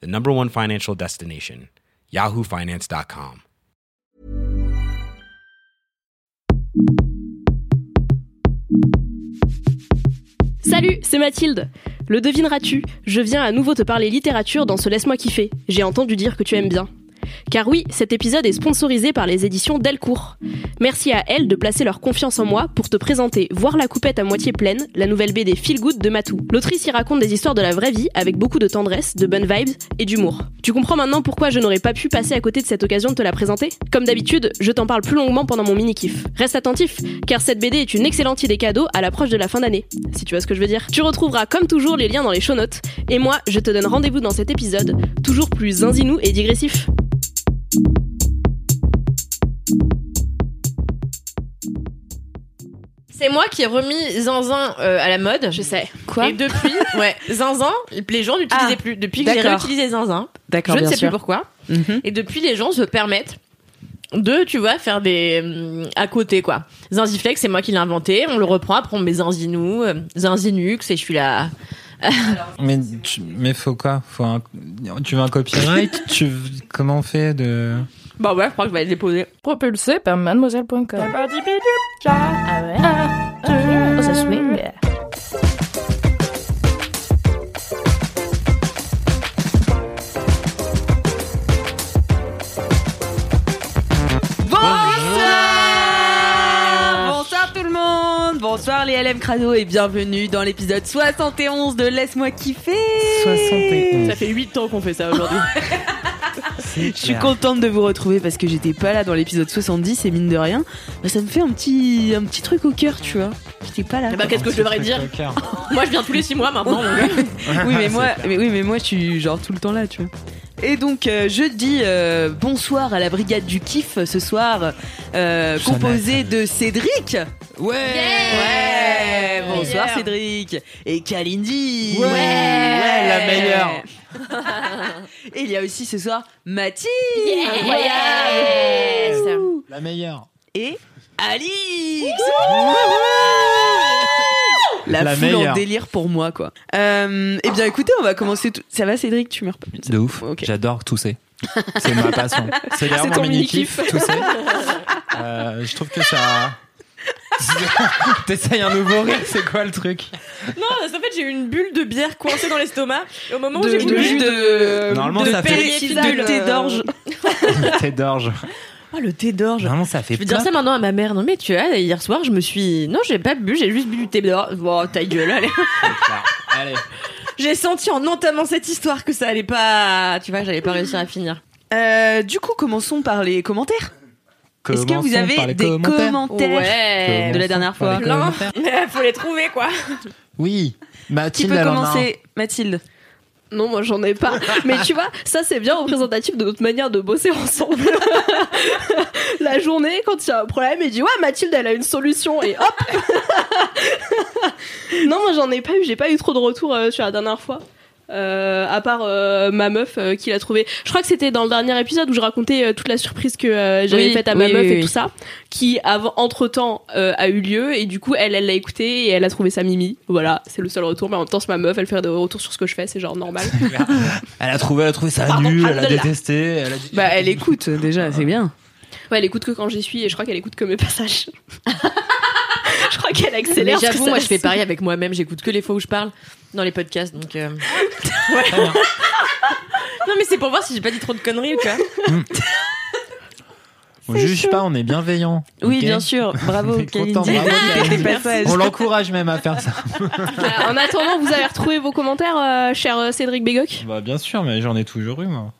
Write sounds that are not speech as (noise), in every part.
the number one financial destination, yahoofinance.com. Salut, c'est Mathilde. Le devineras-tu Je viens à nouveau te parler littérature dans ce Laisse-moi kiffer. J'ai entendu dire que tu aimes bien. Car oui, cet épisode est sponsorisé par les éditions Delcourt. Merci à elles de placer leur confiance en moi pour te présenter Voir la coupette à moitié pleine, la nouvelle BD Feel Good de Matou. L'autrice y raconte des histoires de la vraie vie avec beaucoup de tendresse, de bonnes vibes et d'humour. Tu comprends maintenant pourquoi je n'aurais pas pu passer à côté de cette occasion de te la présenter? Comme d'habitude, je t'en parle plus longuement pendant mon mini-kiff. Reste attentif, car cette BD est une excellente idée cadeau à l'approche de la fin d'année, si tu vois ce que je veux dire. Tu retrouveras comme toujours les liens dans les show notes, et moi, je te donne rendez-vous dans cet épisode, toujours plus zinzinou et digressif. C'est moi qui ai remis Zinzin euh, à la mode. Je sais. Et depuis, (laughs) ouais, Zinzin, les gens n'utilisaient Ah, plus. Depuis que j'ai réutilisé Zinzin, D'accord, je ne sais sûr. plus pourquoi. Mhm. Et depuis, les gens se permettent de, tu vois, faire des hum, à côté quoi. Zinziflex, c'est moi qui l'ai inventé. On le reprend, après on met Zinzinou, euh, Zinzinux, et je suis là. Mais, tu- mais faut quoi faut un, Tu veux un copyright (laughs) tu, Comment on fait de... Bah ouais, je crois que je vais le déposer. Propulsé par mademoiselle.com. Ah ouais Oh, ça swing. Bonsoir les LM Crado et bienvenue dans l'épisode 71 de Laisse-moi kiffer 71. Ça fait 8 ans qu'on fait ça aujourd'hui. (laughs) Je suis contente de vous retrouver parce que j'étais pas là dans l'épisode 70 et mine de rien, bah, ça me fait un petit, un petit truc au cœur, tu vois. J'étais pas là. Eh bah, qu'est-ce que je devrais dire Moi, je viens tous les 6 mois maintenant. donc. (laughs) oui mais (laughs) moi mais oui mais moi je suis genre tout le temps là tu vois et donc euh, je dis euh, bonsoir à la brigade du kiff ce soir euh, composée de Cédric Ouais ouais bonsoir Meilleur. Cédric et Kalindi Ouais. Ouais, la meilleure. (laughs) et il y a aussi ce soir Mathilde Yes. La meilleure. et Alix La, La foule en délire pour moi quoi. Euh, eh bien écoutez, on va commencer tout. Ça va Cédric, tu meurs pas De ouf. Ok. J'adore tousser. C'est ma passion. (laughs) C'est d'ailleurs mon mini-kiff. tousser. Euh, je trouve que ça... (laughs) T'essayes un nouveau rire, c'est quoi le truc Non, en fait, j'ai eu une bulle de bière coincée dans l'estomac. Et au moment où j'ai voulu jus de, Normalement, de ça fait- de thé d'orge. (laughs) T'es d'orge. Oh, le thé d'orge. Vraiment, ça fait Je vais dire ça maintenant à ma mère. Non, mais tu vois, hier soir, je me suis. Non, j'ai pas bu, j'ai juste bu du thé d'orge. Bon, ta gueule, allez. Allez. J'ai senti en entamant cette histoire que ça allait pas. Tu vois, que j'allais pas réussir à finir. Euh, du coup, commençons par les commentaires. Est-ce que vous avez des commentaires. commentaires, Ouais. de la dernière fois. (laughs) Mais faut les trouver, quoi. Oui. Qui Mathilde, peut a un. commencer Mathilde Non, moi j'en ai pas. (laughs) Mais tu vois, ça c'est bien représentatif de notre manière de bosser ensemble. (laughs) La journée, quand il y a un problème, il dit Ouais, Mathilde, elle a une solution. Et hop Non, moi j'en ai pas eu. J'ai pas eu trop de retours euh, sur la dernière fois. Euh, à part euh, ma meuf euh, qui l'a trouvé. Je crois que c'était dans le dernier épisode où je racontais euh, toute la surprise que euh, j'avais Oui, faite à ma oui, meuf oui, et oui. tout ça, qui avant entre temps a eu lieu et du coup elle elle l'a écouté et elle a trouvé ça mimi. Voilà, c'est le seul retour. Mais en même temps c'est ma meuf, elle fait des retours sur ce que je fais, c'est genre normal. (laughs) Elle a trouvé, elle a trouvé ça Pardon, nul, elle a détesté. Elle a dit... Bah, elle écoute déjà, c'est bien. Ouais, elle écoute que quand j'y suis et je crois qu'elle écoute que mes passages. (laughs) (laughs) je crois qu'elle Mais accélère. que j'avoue, moi, je fais pareil avec moi-même. J'écoute que les fois où je parle dans les podcasts. Donc. euh. Non, mais c'est pour voir si j'ai pas dit trop de conneries, tu vois. On juge pas, on est bienveillant. Oui, bien sûr. Bravo, (laughs) On content, bravo. On l'encourage même à faire ça. En attendant, vous avez retrouvé vos commentaires, euh, cher euh, Cédric Bégoc? Bah bien sûr, mais j'en ai toujours eu moi.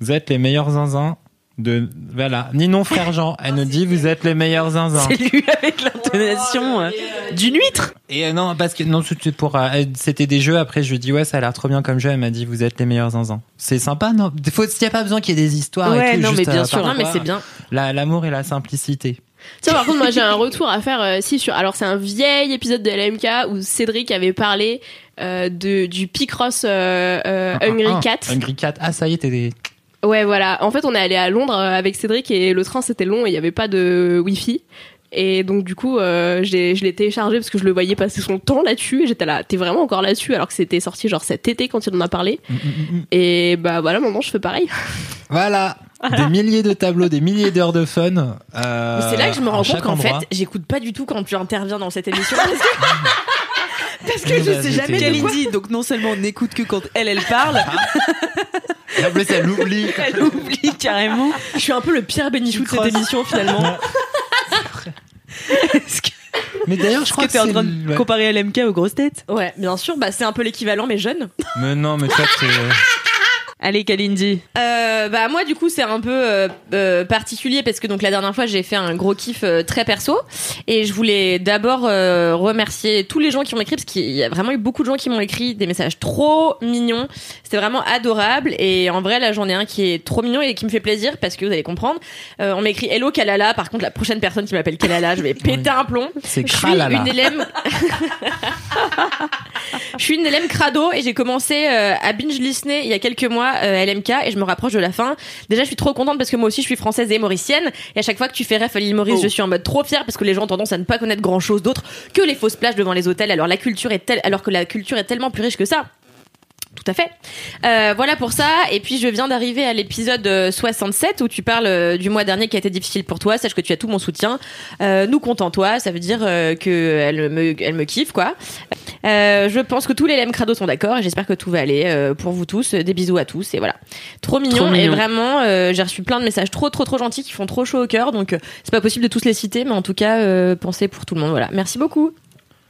Vous êtes les meilleurs zinzins De, voilà. Ninon frère Jean, elle nous dit vous êtes les meilleurs zinzins. C'est lui avec l'intonation euh, d'une huître. Et euh, non, parce que non, c'était pour, euh, c'était des jeux. Après, je lui dis ouais, ça a l'air trop bien comme jeu. Elle m'a dit vous êtes les meilleurs zinzins. C'est sympa, non? Des fois, il y a pas besoin qu'il y ait des histoires. Ouais, et tout, non, juste, mais bien euh, sûr. Non, mais c'est bien. la- L'amour et la simplicité. Tiens, par contre, moi j'ai un retour à faire euh, si sur. Alors, c'est un vieil épisode de LMK où Cédric avait parlé euh, de, du Picross euh, euh, Ah, Hungry ah, Cat. Hungry Cat. Ah, ça y est, t'es des. Ouais, voilà. En fait, on est allé à Londres euh, avec Cédric et le train c'était long et il n'y avait pas de Wi-Fi. Et donc, du coup, euh, j'ai- je l'ai téléchargé parce que je le voyais passer son temps là-dessus et j'étais là, t'es vraiment encore là-dessus alors que c'était sorti genre cet été quand il en a parlé. Mm, mm, mm. Et bah voilà, maintenant je fais pareil. (laughs) Voilà. Des milliers de tableaux, des milliers d'heures de fun. euh, c'est là que je me à rends compte qu'en fait, j'écoute pas du tout quand tu interviens dans cette émission. (laughs) Parce que, que je sais jamais. Indie, donc non seulement on n'écoute que quand elle, elle parle, Et en plus, elle oublie. (laughs) elle oublie carrément. Je suis un peu le Pierre Bénichou de cette émission finalement. Est-ce que, Mais d'ailleurs, je crois que t'es en c'est train de ouais. comparer LMK aux grosses têtes? Ouais, bien sûr, bah c'est un peu l'équivalent mais jeune. Mais non, mais toi, c'est. (laughs) Allez, Kalindi. Euh, bah moi du coup c'est un peu euh, euh, particulier parce que donc la dernière fois j'ai fait un gros kiff euh, très perso. Et je voulais d'abord euh, remercier tous les gens qui m'ont écrit parce qu'il y a vraiment eu beaucoup de gens qui m'ont écrit des messages trop mignons. C'était vraiment adorable. Et en vrai là j'en ai un qui est trop mignon et qui me fait plaisir parce que vous allez comprendre. Euh, on m'écrit Hello Kalala. Par contre la prochaine personne qui m'appelle Kalala je vais (laughs) péter un plomb. C'est je suis une élève (laughs) (laughs) je suis une élève crado et j'ai commencé euh, à binge listener il y a quelques mois euh, LMK et je me rapproche de la fin. Déjà, je suis trop contente parce que moi aussi je suis française et mauricienne et à chaque fois que tu fais ref à l'île Maurice, Oh. je suis en mode trop fière parce que les gens ont tendance à ne pas connaître grand chose d'autre que les fausses plages devant les hôtels. Alors la culture est telle, alors que la culture est tellement plus riche que ça. Tout à fait. Euh, voilà pour ça. Et puis je viens d'arriver à l'épisode euh, 67 où tu parles euh, du mois dernier qui a été difficile pour toi. Sache que tu as tout mon soutien. Euh, nous comptons toi. Ça veut dire euh, que elle me, elle me kiffe quoi. Euh, je pense que tous les LM Crado sont d'accord et j'espère que tout va aller euh, pour vous tous. Des bisous à tous et voilà. Trop mignon, Trop mignon. et vraiment euh, j'ai reçu plein de messages trop trop trop gentils qui font trop chaud au cœur. Donc euh, c'est pas possible de tous les citer, mais en tout cas euh, pensez pour tout le monde. Voilà. Merci beaucoup.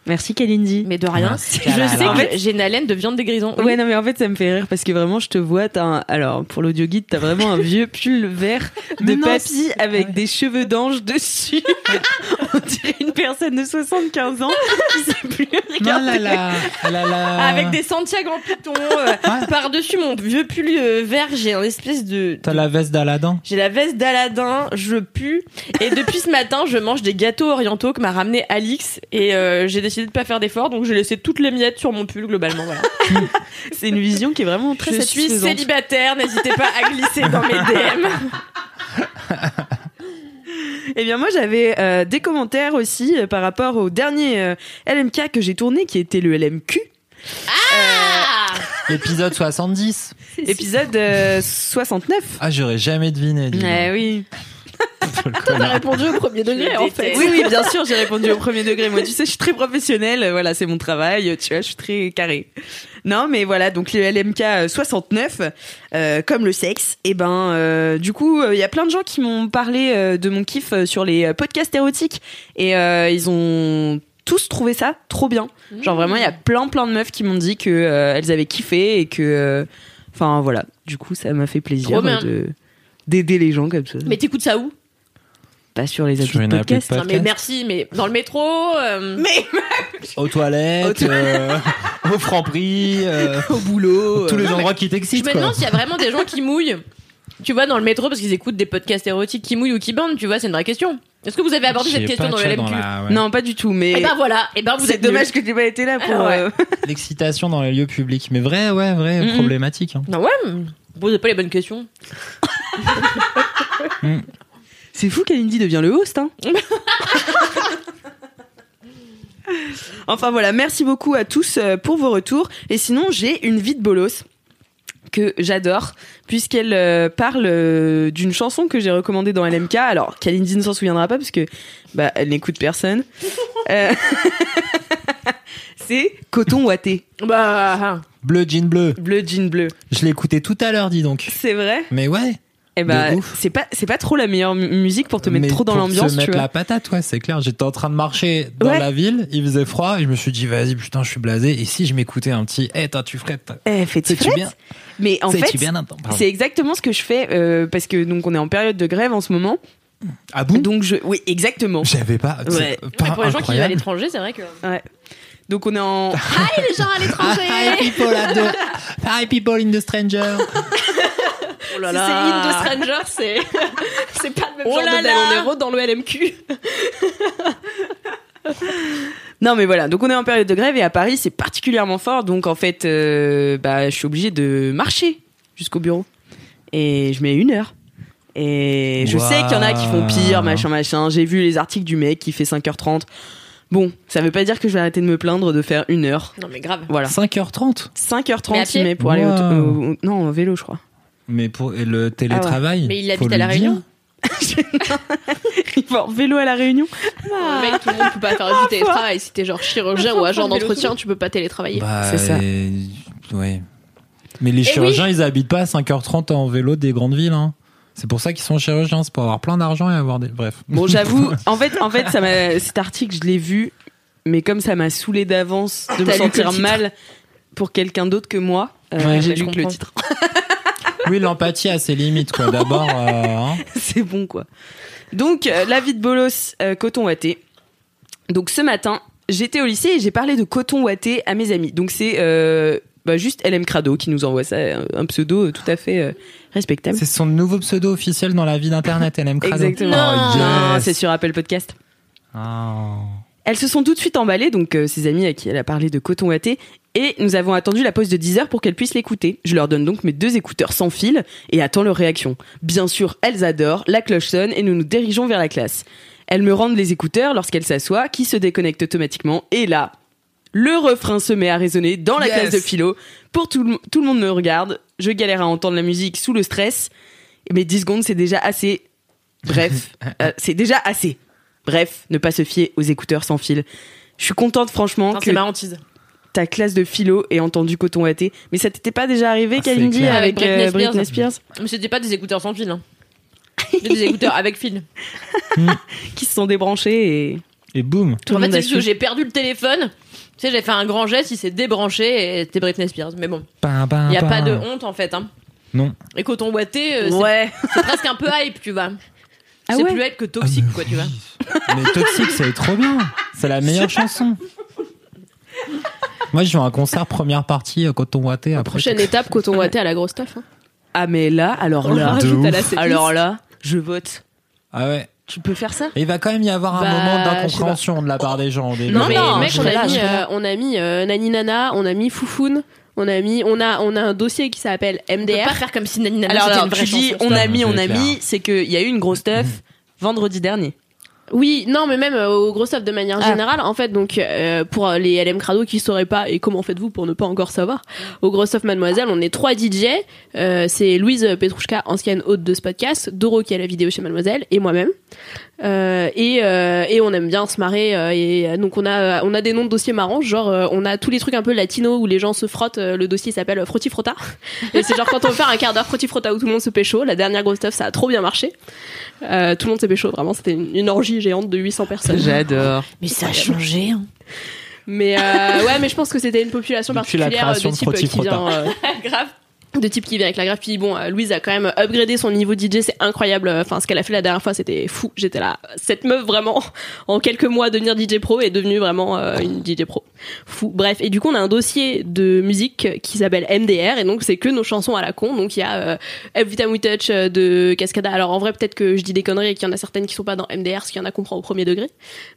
Merci Kalindi. Mais de rien. Merci, je sais En que fait- j'ai une haleine de viande des grisons. Oui. Ouais, non, mais en fait, ça me fait rire parce que vraiment, je te vois, t'as un... alors, pour l'audio guide, t'as vraiment un vieux pull vert (laughs) de non, papy avec ouais. des cheveux d'ange dessus. (laughs) On dirait une personne de 75 ans qui sait plus Non, regarder. là, là, là, là. Avec des Santiago en python. euh, Ouais. Par-dessus mon vieux pull euh, vert, j'ai un espèce de. T'as la veste d'Aladin. J'ai la veste d'Aladin, je pue. Et depuis ce matin, je mange des gâteaux orientaux que m'a ramené Alix. Et euh, j'ai décidé de pas faire d'efforts, donc j'ai laissé toutes les miettes sur mon pull globalement. Voilà. (laughs) C'est une vision qui est vraiment très je suis célibataire, n'hésitez pas à glisser dans mes DM. (laughs) Eh bien, moi, j'avais euh, des commentaires aussi euh, par rapport au dernier euh, LMK que j'ai tourné, qui était le LMQ. Ah Épisode 70. Épisode euh, 69. Ah, j'aurais jamais deviné. Eh oui. T'as répondu au premier degré en fait. Oui, oui, bien sûr, j'ai répondu au premier degré. Moi, tu sais, je suis très professionnelle. euh, Voilà, c'est mon travail. Tu vois, je suis très carré. Non, mais voilà, donc le LMK euh, 69, euh, comme le sexe, et ben, euh, du coup, il y a plein de gens qui m'ont parlé euh, de mon kiff euh, sur les euh, podcasts érotiques, et euh, ils ont tous trouvé ça trop bien. Genre vraiment, il y a plein, plein de meufs qui m'ont dit que euh, elles avaient kiffé et que, euh, enfin voilà, du coup, ça m'a fait plaisir euh, de d'aider les gens comme ça. Mais t'écoutes ça où? Pas sur les applis Sur de une appli de podcast. podcast. Non mais merci, mais dans le métro. euh, Mais Aux toilettes, euh, (laughs) au franc prix, euh, au boulot. tous les euh, endroits qui Je t'excitent. me quoi. demande s'il y a vraiment des gens qui mouillent. Tu vois, dans le métro, parce qu'ils écoutent des podcasts érotiques qui mouillent ou qui bandent, tu vois, c'est une vraie question. Est-ce que vous avez abordé cette question dans le LMQ dans la- ouais. Non, pas du tout, mais Et ben voilà, et ben vous c'est êtes dommage que tu n'aies pas été là pour. Ah ouais. euh, (laughs) L'excitation dans les lieux publics. Mais vrai, ouais, vrai, problématique. hein. Non ouais, vous posez pas les bonnes questions. (laughs) C'est fou qu'Alindy devient le host, hein. (laughs) enfin voilà, merci beaucoup à tous euh, pour vos retours. Et sinon, j'ai une vie de bolos que j'adore puisqu'elle euh, parle euh, d'une chanson que j'ai recommandée dans LMK. Alors, qu'Alindy ne s'en souviendra pas parce que bah elle n'écoute personne. Euh, (laughs) C'est Coton Ouaté, Bah, Bleu, jean bleu. bleu jean bleu. Je l'ai écouté tout à l'heure, dis donc. C'est vrai? Mais ouais. Eh ben, ouf. c'est pas, c'est pas trop la meilleure mu- musique pour te mettre Mais trop dans l'ambiance, tu vois. la patate, ouais, c'est clair. J'étais en train de marcher dans Ouais. la ville, il faisait froid, et je me suis dit, vas-y, putain, je suis blasé. Et si je m'écoutais un petit, eh, toi, tu frettes. Eh, fais-tu bien Mais en fait, c'est exactement ce que je fais euh, parce que donc on est en période de grève en ce moment. Ah bon? Donc je, oui, exactement. J'avais pas. Ouais. pas Ouais, pour les gens qui vivent à l'étranger, c'est vrai que. Ouais. Donc on est en. (laughs) les gens à l'étranger Hi people at the, hi people in the stranger. (laughs) Oh là Si c'est In the Stranger, c'est (laughs) c'est pas le même Oh genre là de là. dans le LMQ. (laughs) Non mais voilà, donc on est en période de grève et à Paris c'est particulièrement fort, donc en fait, euh, bah je suis obligée de marcher jusqu'au bureau et je mets une heure. Et je sais qu'il y en a qui font pire, machin, machin. J'ai vu les articles du mec qui fait 5h30. Bon, ça veut pas dire que je vais arrêter de me plaindre de faire une heure. Non, mais grave. Voilà. 5h30. 5h30 Mais à pied il met pour aller au- non, au vélo, je crois. Mais pour et le télétravail. Mais il faut habite à La. Réunion (laughs) Il va en vélo à la Réunion. Mec, tout le monde peut pas faire du télétravail. Si t'es genre chirurgien ou agent d'entretien, tu peux pas télétravailler. Bah, C'est ça. et- Ouais. Mais les chirurgiens, ils habitent pas à 5h30 en vélo des grandes villes. Hein. C'est pour ça qu'ils sont chirurgiens, c'est pour avoir plein d'argent et avoir des. Bref. Bon, j'avoue, (laughs) en fait, en fait, ça m'a, cet article, je l'ai vu, mais comme ça m'a saoulé d'avance de me sentir mal pour quelqu'un d'autre que moi, euh, Ouais, j'ai lu que le titre. (laughs) Oui, l'empathie a ses limites, quoi. D'abord, euh, hein. (laughs) C'est bon, quoi. Donc, euh, la vie de bolos, euh, coton watté. Donc, ce matin, j'étais au lycée et j'ai parlé de coton watté à mes amis. Donc, c'est bah, juste LM Crado qui nous envoie ça, un pseudo tout à fait respectable. c'est son nouveau pseudo officiel dans la vie d'internet, LM Crado. Exactement. Oh, yes. c'est sur Apple Podcast. Ah. Elles se sont tout de suite emballées, donc euh, ses amis à qui elle a parlé de coton watté, et nous avons attendu la pause de 10 heures pour qu'elles puissent l'écouter. Je leur donne donc mes deux écouteurs sans fil et attends leur réaction. Bien sûr, elles adorent, la cloche sonne et nous nous dirigeons vers la classe. Elles me rendent les écouteurs lorsqu'elles s'assoient, qui se déconnectent automatiquement, et là, le refrain se met à résonner dans la Yes. classe de philo. Pour tout le, tout le monde me regarde, je galère à entendre la musique sous le stress, mais 10 secondes c'est déjà assez. Bref, (laughs) euh, c'est déjà assez. Bref, ne pas se fier aux écouteurs sans fil. Je suis contente franchement Enfin, que C'est marrant, tease. Ta classe de philo ait entendu coton watté. Mais ça t'était pas déjà arrivé, Ah, Kalindi, clair. avec, Avec Britney euh, Spears. Britney Spears, Mais c'était pas des écouteurs sans fil. Hein. (laughs) Des écouteurs avec fil. (laughs) qui se sont débranchés et Et boum. tout en fait, j'ai perdu le téléphone. Tu sais, j'ai fait un grand geste, il s'est débranché et c'était Britney Spears. Mais bon, il n'y a pas de honte en fait. Hein. Non. Et coton boité, euh, c'est Ouais. (laughs) c'est presque un peu hype, tu vois. Ah c'est ouais plus hype que toxique, quoi, tu vois. Mais Toxique, c'est trop bien. C'est la meilleure chanson. Moi, je vais à un concert première partie euh, coton watté après. Prochaine étape, coton watté à la grosse stuff. Hein. Ah mais là, alors là, rajoute à ouf. la setlist. alors là, je vote. Ah ouais. Tu peux faire ça Et il va quand même y avoir un Bah, moment d'incompréhension de la part des gens au début. Non, mais non, mec, je on serai a là, mis, je serai euh, on a mis euh, Nani Nana, on a mis Foufoun, on a mis, on a, on a un dossier qui s'appelle On peut MDR. pas faire comme si Nani Nana Alors, c'était alors une vraie tu dis chanson. on a mis, on a mis, c'est qu'il y a eu une grosse stuff vendredi dernier. Oui, non, mais même euh, au gros stuff de manière Ah. générale, en fait, donc euh, pour les LM Crado qui sauraient pas et comment faites-vous pour ne pas encore savoir, au gros stuff Mademoiselle, on est trois DJ. Euh, c'est Louise Petrouchka, ancienne hôte de ce podcast, Doro qui a la vidéo chez Mademoiselle et moi-même. Euh, et, euh, et on aime bien se marrer euh, et euh, donc on a on a des noms de dossiers marrants genre euh, on a tous les trucs un peu latinos où les gens se frottent euh, le dossier s'appelle Frotti Frotta (laughs) et c'est genre quand on veut faire un quart d'heure Frotti Frotta où tout le monde se pécho la dernière grosse stuff ça a trop bien marché euh, tout le monde s'est pécho vraiment c'était une, une orgie géante de 800 personnes J'adore. (laughs) Mais ça a changé. Hein. mais euh, ouais mais je pense que c'était une population Depuis particulière de type qui vient euh, (laughs) Grave. De type qui vient avec la graphe. Puis bon, euh, Louise a quand même upgradé son niveau DJ, c'est incroyable. Enfin, ce qu'elle a fait la dernière fois, c'était fou. J'étais là, cette meuf vraiment, (laughs) en quelques mois, devenir DJ pro est devenue vraiment euh, une DJ pro. Fou. Bref, et du coup, on a un dossier de musique qui s'appelle MDR, et donc c'est que nos chansons à la con. Donc il y a euh, Every Time We Touch euh, de Cascada. Alors en vrai, peut-être que je dis des conneries et qu'il y en a certaines qui sont pas dans MDR, ce qu'il y en a comprend au premier degré.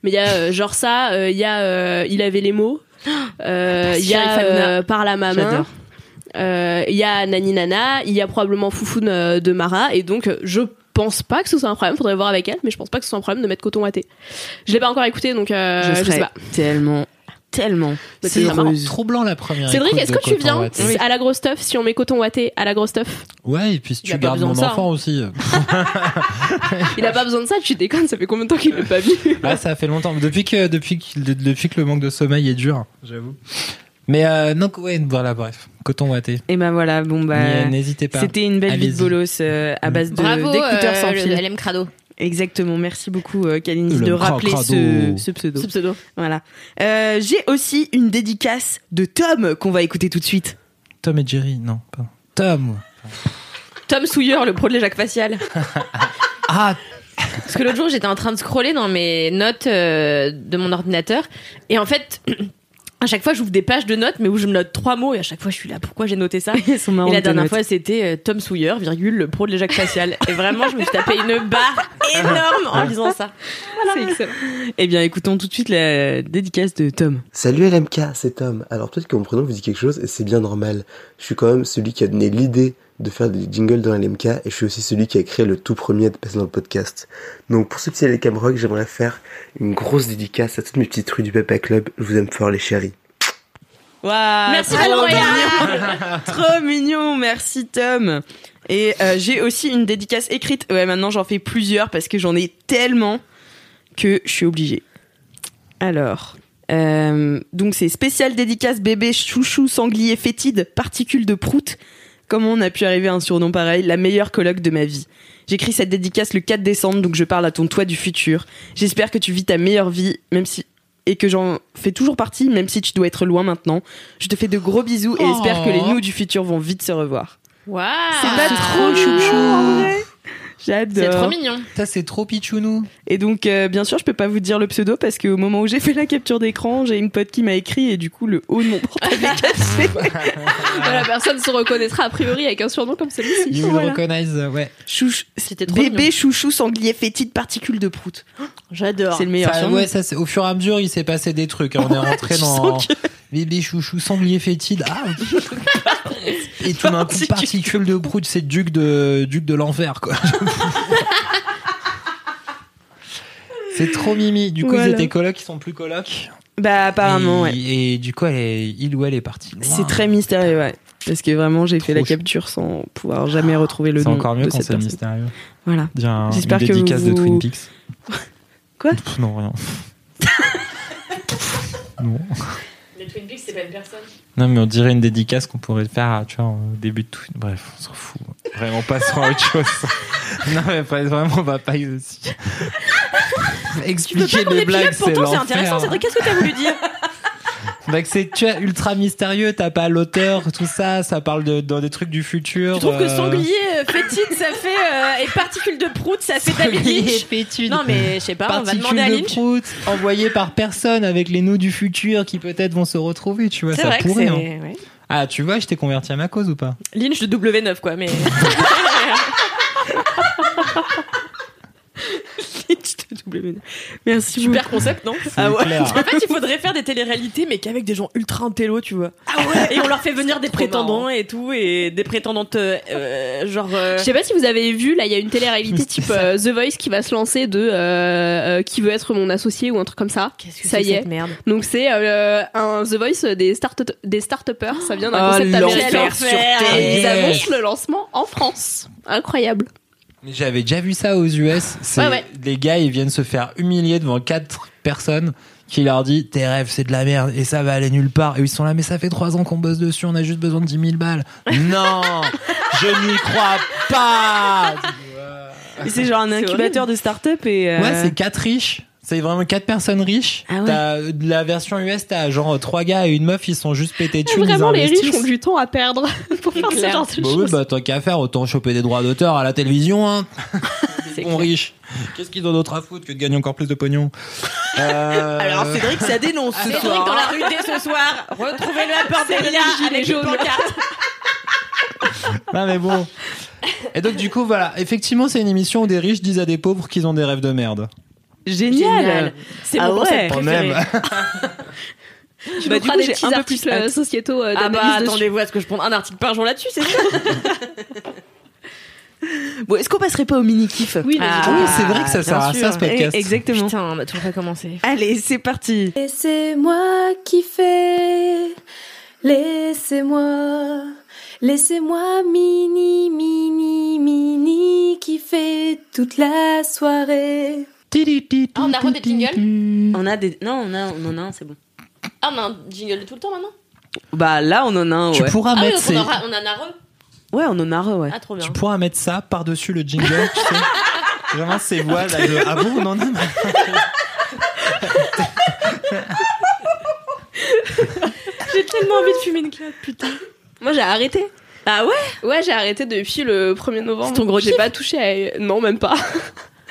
Mais il y a euh, genre ça, euh, il y a euh, Il avait les mots. (gasps) Euh, Il y a euh, Par la main. Euh, Il y a Nani Nana, il y a probablement Foufoune euh, de Mara, et donc euh, je pense pas que ce soit un problème, faudrait voir avec elle, mais je pense pas que ce soit un problème de mettre coton watté. Je l'ai pas encore écouté, donc euh, je je, sais pas. tellement, tellement C'est heureuse. troublant la première. Cédric, est-ce que tu viens à la grosse stuff si on met coton watté à la grosse stuff? Ouais, et puis si tu gardes mon ça, enfant aussi. (laughs) Il a pas besoin de ça, tu déconnes, ça fait combien de temps qu'il l'a pas vu? Ah, ça fait longtemps. Depuis que, depuis que, depuis que le manque de sommeil est dur, j'avoue. Mais euh, donc, ouais, voilà, bref. Coton ouaté. Et ben voilà, bon bah. N'y- N'hésitez pas. C'était une belle vie de bolos euh, à base de- Bravo, d'écouteurs sans euh, le fil. LM Crado. Exactement, merci beaucoup euh, Kalindi Le de rappeler ce, ce pseudo. Ce pseudo. Voilà. Euh, J'ai aussi une dédicace de Tom qu'on va écouter tout de suite. Tom et Jerry, non, pas. Tom. Tom Sawyer, le pro de l'éjac facial. (laughs) Ah, Parce que l'autre jour, j'étais en train de scroller dans mes notes euh, de mon ordinateur. Et en fait, à chaque fois, j'ouvre des pages de notes, mais où je me note trois mots. Et à chaque fois, je suis là, pourquoi j'ai noté ça? (laughs) Elles sont Et marrantes, la dernière fois, c'était euh, Tom Sawyer, virgule, le pro de l'éjac facial. (laughs) Et vraiment, je me suis tapé une barre (laughs) énorme en lisant ça. C'est excellent. Eh bien, écoutons tout de suite la dédicace de Tom. Salut LMK, c'est Tom. Alors peut-être que mon prénom vous dit quelque chose et c'est bien normal. Je suis quand même celui qui a donné l'idée de faire des jingles dans LMK et je suis aussi celui qui a créé le tout premier de passer dans le podcast. Donc pour ce petit LMK Rock, j'aimerais faire une grosse dédicace à toutes mes petites rues du Papa Club. Je vous aime fort les chéris. Waouh, Merci, trop mignon. (laughs) trop mignon, merci Tom. Et euh, j'ai aussi une dédicace écrite. Ouais, maintenant j'en fais plusieurs parce que j'en ai tellement que je suis obligée. Alors, euh, donc c'est spécial dédicace bébé chouchou sanglier fétide particules de prout. Comment on a pu arriver à un surnom pareil La meilleure colloque de ma vie. J'écris cette dédicace le 4 décembre, donc je parle à ton toi du futur. J'espère que tu vis ta meilleure vie, même si et que j'en fais toujours partie, même si tu dois être loin maintenant. Je te fais de gros bisous et Oh. espère que les nous du futur vont vite se revoir. Waouh C'est pas trop chouchou J'adore. C'est trop mignon. ça c'est trop pichounou. Et donc, euh, bien sûr, je peux pas vous dire le pseudo parce qu'au moment où j'ai fait la capture d'écran, j'ai une pote qui m'a écrit et du coup, le haut de mon portable est cassé. Voilà, (laughs) personne se reconnaîtra a priori avec un surnom comme celui-ci. You will Voilà. recognize, euh, ouais. Chouche, C'était trop bébé mignon. chouchou sanglier fétide particules de prout. J'adore. C'est le meilleur Ça, ouais, ça, au fur et à mesure, il s'est passé des trucs. hein. On est (laughs) rentré dans sens que- bébé chouchou sanglier fétide. Ah. (laughs) Et tout d'un coup, Particules. particule de prout, c'est duc de duc de l'enfer, quoi. (laughs) c'est trop mimi. Du coup, Voilà. ils étaient colocs, ils sont plus colocs. Bah, apparemment, et, ouais. et du coup, elle est, il ou elle est partie. loin. C'est très mystérieux, ouais. Parce que vraiment, j'ai fait Trop la chou. capture sans pouvoir jamais retrouver le C'est nom encore mieux de quand cette c'est personne. mystérieux. Voilà. Un- J'espère une que dédicace de vous- Twin Peaks. (laughs) Quoi? Pff, Non, rien. non. Twin Peaks, c'est pas une personne. Non, mais on dirait une dédicace qu'on pourrait faire, tu vois, au début de tout. Bref, on s'en fout. Vraiment, passons à autre chose. (laughs) non, mais pas- vraiment, on va pas y aussi. Expliquer les blagues, c'est pourtant c'est l'enfer. intéressant. Cédric, qu'est-ce que t'as voulu dire? Bah, c'est, tu vois, ultra mystérieux, t'as pas l'auteur, tout ça, ça parle de, dans des trucs du futur. Tu trouves que euh, sanglier euh, fétide, ça fait euh, et particules de prout, ça fait David sanglier Lynch fétide. Non mais je sais pas, on va Particules demander à de Lynch. prout envoyées par personne avec les nous du futur qui peut-être vont se retrouver, tu vois, C'est ça vrai que pourrait. c'est hein. ouais. Ah, tu vois, je t'ai converti à ma cause ou pas? Lynch de W9 quoi, mais (laughs) Merci super concept non Ah ouais. clair. En fait, il faudrait faire des téléréalités, mais qu'avec des gens ultra intello, tu vois. Ah ouais. Et on leur fait venir des prétendants et tout, et des prétendantes, euh, euh, genre. euh, Je sais pas si vous avez vu, là, il y a une télé-réalité (laughs) type euh, The Voice qui va se lancer de euh, euh, qui veut être mon associé ou un truc comme ça. Qu'est-ce que Ça c'est y est. cette merde Donc c'est euh, un The Voice des start des start-upers. Ça vient d'un Oh, concept américain. ils terre. annoncent le lancement en France. Incroyable. Mais J'avais déjà vu ça aux US. C'est Ouais, ouais. les gars, ils viennent se faire humilier devant quatre personnes qui leur dit tes rêves c'est de la merde et ça va aller nulle part. Et ils sont là, mais ça fait trois ans qu'on bosse dessus, on a juste besoin de 10 000 balles. (laughs) non, je n'y crois pas. Et c'est genre un incubateur de start-up et. euh, Ouais, c'est quatre riches. C'est vraiment quatre personnes riches. Ah ouais. T'as de la version US, t'as genre trois gars et une meuf, ils sont juste pétés de Vraiment, les riches ont du temps à perdre (laughs) pour faire ce genre de Bah oui, choses. bah tant qu'à faire, autant choper des droits d'auteur à la télévision, hein. (laughs) C'est Bon clair. riche. Qu'est-ce qu'ils ont d'autre à foutre que de gagner encore plus de pognon (laughs) Euh, Alors Cédric, ça dénonce ce Cédric soir. dans la rue dès ce soir. Retrouvez-le à Port C'est Villa les avec gilets une jaunes. Non mais bon. Et donc du coup voilà, effectivement c'est une émission où des riches disent à des pauvres qu'ils ont des rêves de merde. Génial. Génial. C'est Ah mon ouais. Quand préféré. même. (laughs) Tu Bah, nous du coup, des j'ai petits un peu articles plus euh, sociétaux euh, Ah bah attendez-vous à ce que je prenne un article par jour là-dessus, c'est ça (laughs) Bon, est-ce qu'on passerait pas au mini kiff Oui. Ah, oui, c'est vrai que ça sert à ça ce podcast. Eh, Exactement. Putain, on a toujours pas commencé. Allez, c'est parti. Laissez-moi kiffer, laissez-moi, laissez-moi mini, mini, mini kiffer toute la soirée. Ah, on a re des jingles On a des. Non, on a, on en a un, c'est bon. Ah, on a un jingle de tout le temps maintenant? Bah là, on en a un, Tu ouais. pourras Ah oui, mettre donc ces- on, aura- on en a re. Ouais, on en a un, ouais. Ah, trop bien. Tu pourras mettre ça par-dessus le jingle, tu sais. (laughs) Vraiment ces voix là de Ah bon, on en a (laughs) J'ai tellement envie de fumer une clope, putain. Moi, j'ai arrêté. Ah ouais? Ouais, j'ai arrêté depuis le 1er novembre. C'est ton gros J'ai kiff? pas touché à... Non, même pas.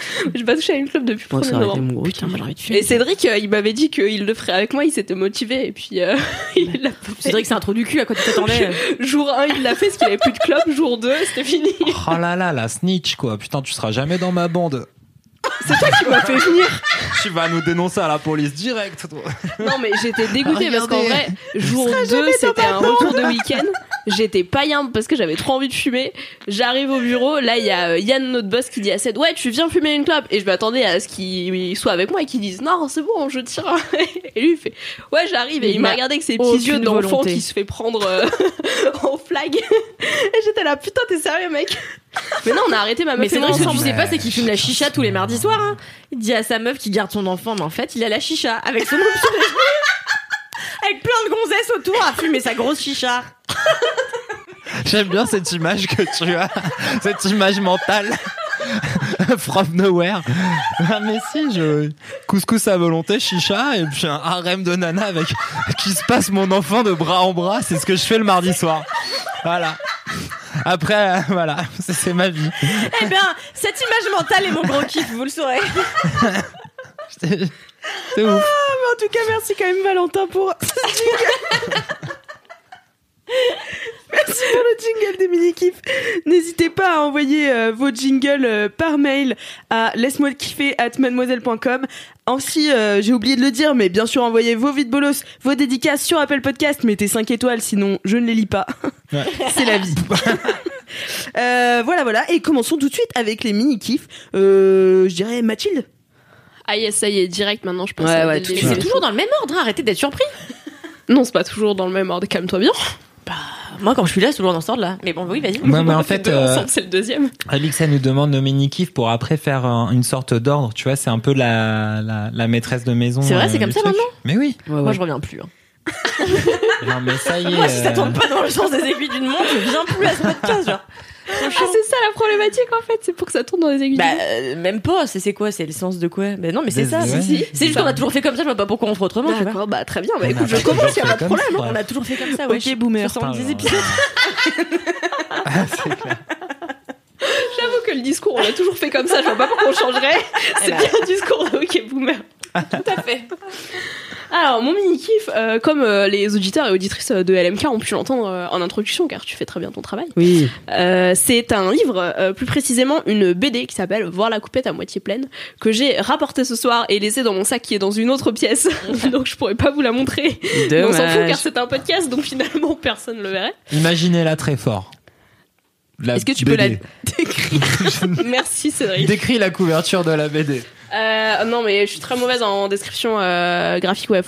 (laughs) j'ai pas touché à une club depuis 1er ça aurait été novembre. mon gros Putain, moi j'ai envie de Et. Cédric, euh, il m'avait dit qu'il le ferait avec moi, il s'était motivé, et puis euh, (laughs) il l'a pas fait. Cédric, c'est un trou du cul à quoi tu t'attendais. (laughs) Jour 1, il l'a fait parce qu'il avait plus de clope. Jour 2, c'était fini. Oh là là, la snitch quoi. Putain, tu seras jamais dans ma bande. (laughs) C'est toi qui m'as fait venir. Tu vas nous dénoncer à la police direct. toi. Non, mais j'étais dégoûtée parce qu'en vrai, jour 2, c'était un retour de week-end. J'étais païen parce que j'avais trop envie de fumer. J'arrive au bureau, là, il y a euh, Yann, notre boss, qui dit à Ced Ouais, tu viens fumer une clope. Et je m'attendais à ce qu'il soit avec moi et qu'il dise Non, c'est bon, je tire. (laughs) Et lui, il fait Ouais, j'arrive. Et il Il m'a regardé avec ses petits yeux d'enfant qui se fait prendre euh, (laughs) en flag. Et j'étais là Putain, t'es sérieux, mec? Mais non, on a arrêté ma meuf Mais c'est vrai, ce que tu sais pas, c'est qu'il fume la chicha tous les mardis soirs. Hein. Il dit à sa meuf qu'il garde son enfant, mais en fait, il a la chicha avec son option Avec plein de gonzesses autour à fumer sa grosse chicha. J'aime bien cette image que tu as, cette image mentale. (laughs) From nowhere. Ah, mais si, je. Couscous à volonté, chicha, et puis un harem de nana avec qui se passe mon enfant de bras en bras. C'est ce que je fais le mardi soir. Voilà. Après, euh, voilà, (laughs) c'est ma vie. Eh bien, cette image mentale est mon gros kiff, vous le saurez. (laughs) C'est ouf. En tout cas, merci quand même Valentin pour. Merci pour le jingle des mini-kifs. N'hésitez pas à envoyer euh, vos jingles euh, par mail à laisse-moi le kiffer at mademoiselle.com. Ainsi, euh, j'ai oublié de le dire, mais bien sûr, envoyez vos vides bolos, vos dédicaces sur Apple Podcast. Mettez 5 étoiles, sinon je ne les lis pas. Ouais. (laughs) C'est la vie. (laughs) Euh, voilà, voilà. Et commençons tout de suite avec les mini-kifs. Euh, je dirais Mathilde. Ah yes, ça y est, direct maintenant, je pense. Ouais. C'est toujours dans le même ordre, hein, arrêtez d'être surpris. Non, c'est pas toujours dans le même ordre. Calme-toi bien. Moi, quand je suis là, c'est toujours dans ce ordre-là. Mais bon, oui, vas-y. Ouais, mais (laughs) On en fait, euh, c'est le deuxième. Alix, elle nous demande nos mini-kifs pour après faire un- une sorte d'ordre. Tu vois, c'est un peu la, la, la maîtresse de maison. C'est vrai, c'est euh, comme ça truc. maintenant Mais oui. Moi, je reviens plus. hein. (laughs) Non, mais ça y est. Moi, si ça euh, tourne pas dans le sens des aiguilles d'une montre, je viens plus à ce podcast, genre. Ah, c'est ça la problématique en fait, c'est pour que ça tourne dans les aiguilles. Bah, euh, même pas, c'est c'est quoi? C'est le sens de quoi? Ben non, mais c'est ça. ouais. si, si. C'est juste qu'on a toujours fait comme ça, je vois pas pourquoi on ferait autrement, monde. tu vois. D'accord, bah très bien. Bah on écoute, a je pas commence, toujours y a fait pas de comme problème. ça. On a toujours fait comme ça, ouais. Ok, boomer. 70 Alors. épisodes. (laughs) Ah, c'est clair. J'avoue que le discours, on l'a toujours fait comme ça, je vois pas pourquoi on changerait. (laughs) C'est bien un discours de OK Boomer. Tout à fait. Alors, mon mini-kiff, euh, comme euh, les auditeurs et auditrices de LMK ont pu l'entendre euh, en introduction, car tu fais très bien ton travail, Oui. euh, c'est un livre, euh, plus précisément une BD qui s'appelle Voir la coupette à moitié pleine, que j'ai rapporté ce soir et laissé dans mon sac qui est dans une autre pièce, (laughs) donc je pourrais pas vous la montrer. Mais on s'en fout car c'est un podcast, donc finalement personne ne le verrait. Imaginez-la très fort. Est-ce que tu peux la décrire? (laughs) Merci Cédric. Décris la couverture de la BD. Euh, non, mais je suis très mauvaise en description euh, graphique web.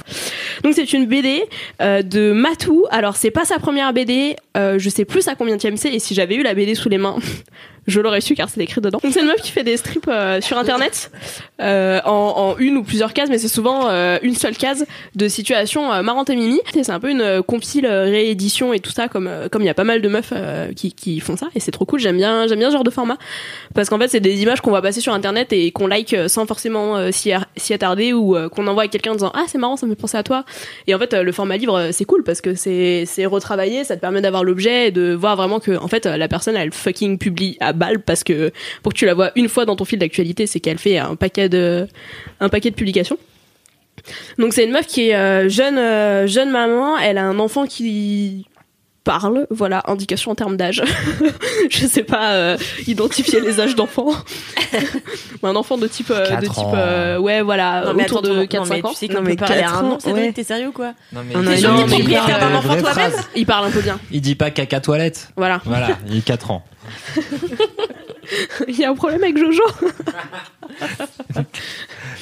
Donc c'est une BD euh, de Matou. Alors c'est pas sa première BD. Euh, je sais plus à combien de c'est. Et si j'avais eu la BD sous les mains, (laughs) je l'aurais su car c'est écrit dedans. C'est une meuf qui fait des strips euh, sur internet euh, en, en une ou plusieurs cases, mais c'est souvent euh, une seule case de situations euh, marrantes et mimi. C'est un peu une euh, compile euh, réédition et tout ça, comme comme il y a pas mal de meufs qui, qui font ça. Et c'est trop cool. J'aime bien j'aime bien ce genre de format parce qu'en fait c'est des images qu'on va passer sur internet et qu'on like sans forcément s'y s'y attarder ou qu'on envoie à quelqu'un en disant ah c'est marrant ça me fait penser à toi et en fait le format livre c'est cool parce que c'est c'est retravaillé ça te permet d'avoir l'objet et de voir vraiment que en fait la personne elle fucking publie balle parce que pour que tu la vois une fois dans ton fil d'actualité c'est qu'elle fait un paquet de un paquet de publications donc c'est une meuf qui est euh, jeune euh, jeune maman elle a un enfant qui parle, voilà, indication en termes d'âge. (laughs) je sais pas euh, identifier les âges d'enfants. (laughs) un enfant de type, euh, de type, euh, ouais, voilà, Non, mais autour attends, de non, 4-5 mais ans. tu sais Non, qu'on mais peut parler à un an, ouais. t'es sérieux ou quoi Non, mais On il a dit une pas idée des propriétaire d'un enfant. Il parle un peu bien. Il dit pas caca toilette. Voilà. Voilà, il est 4 ans. (laughs) Il y a un problème avec Jojo. (laughs)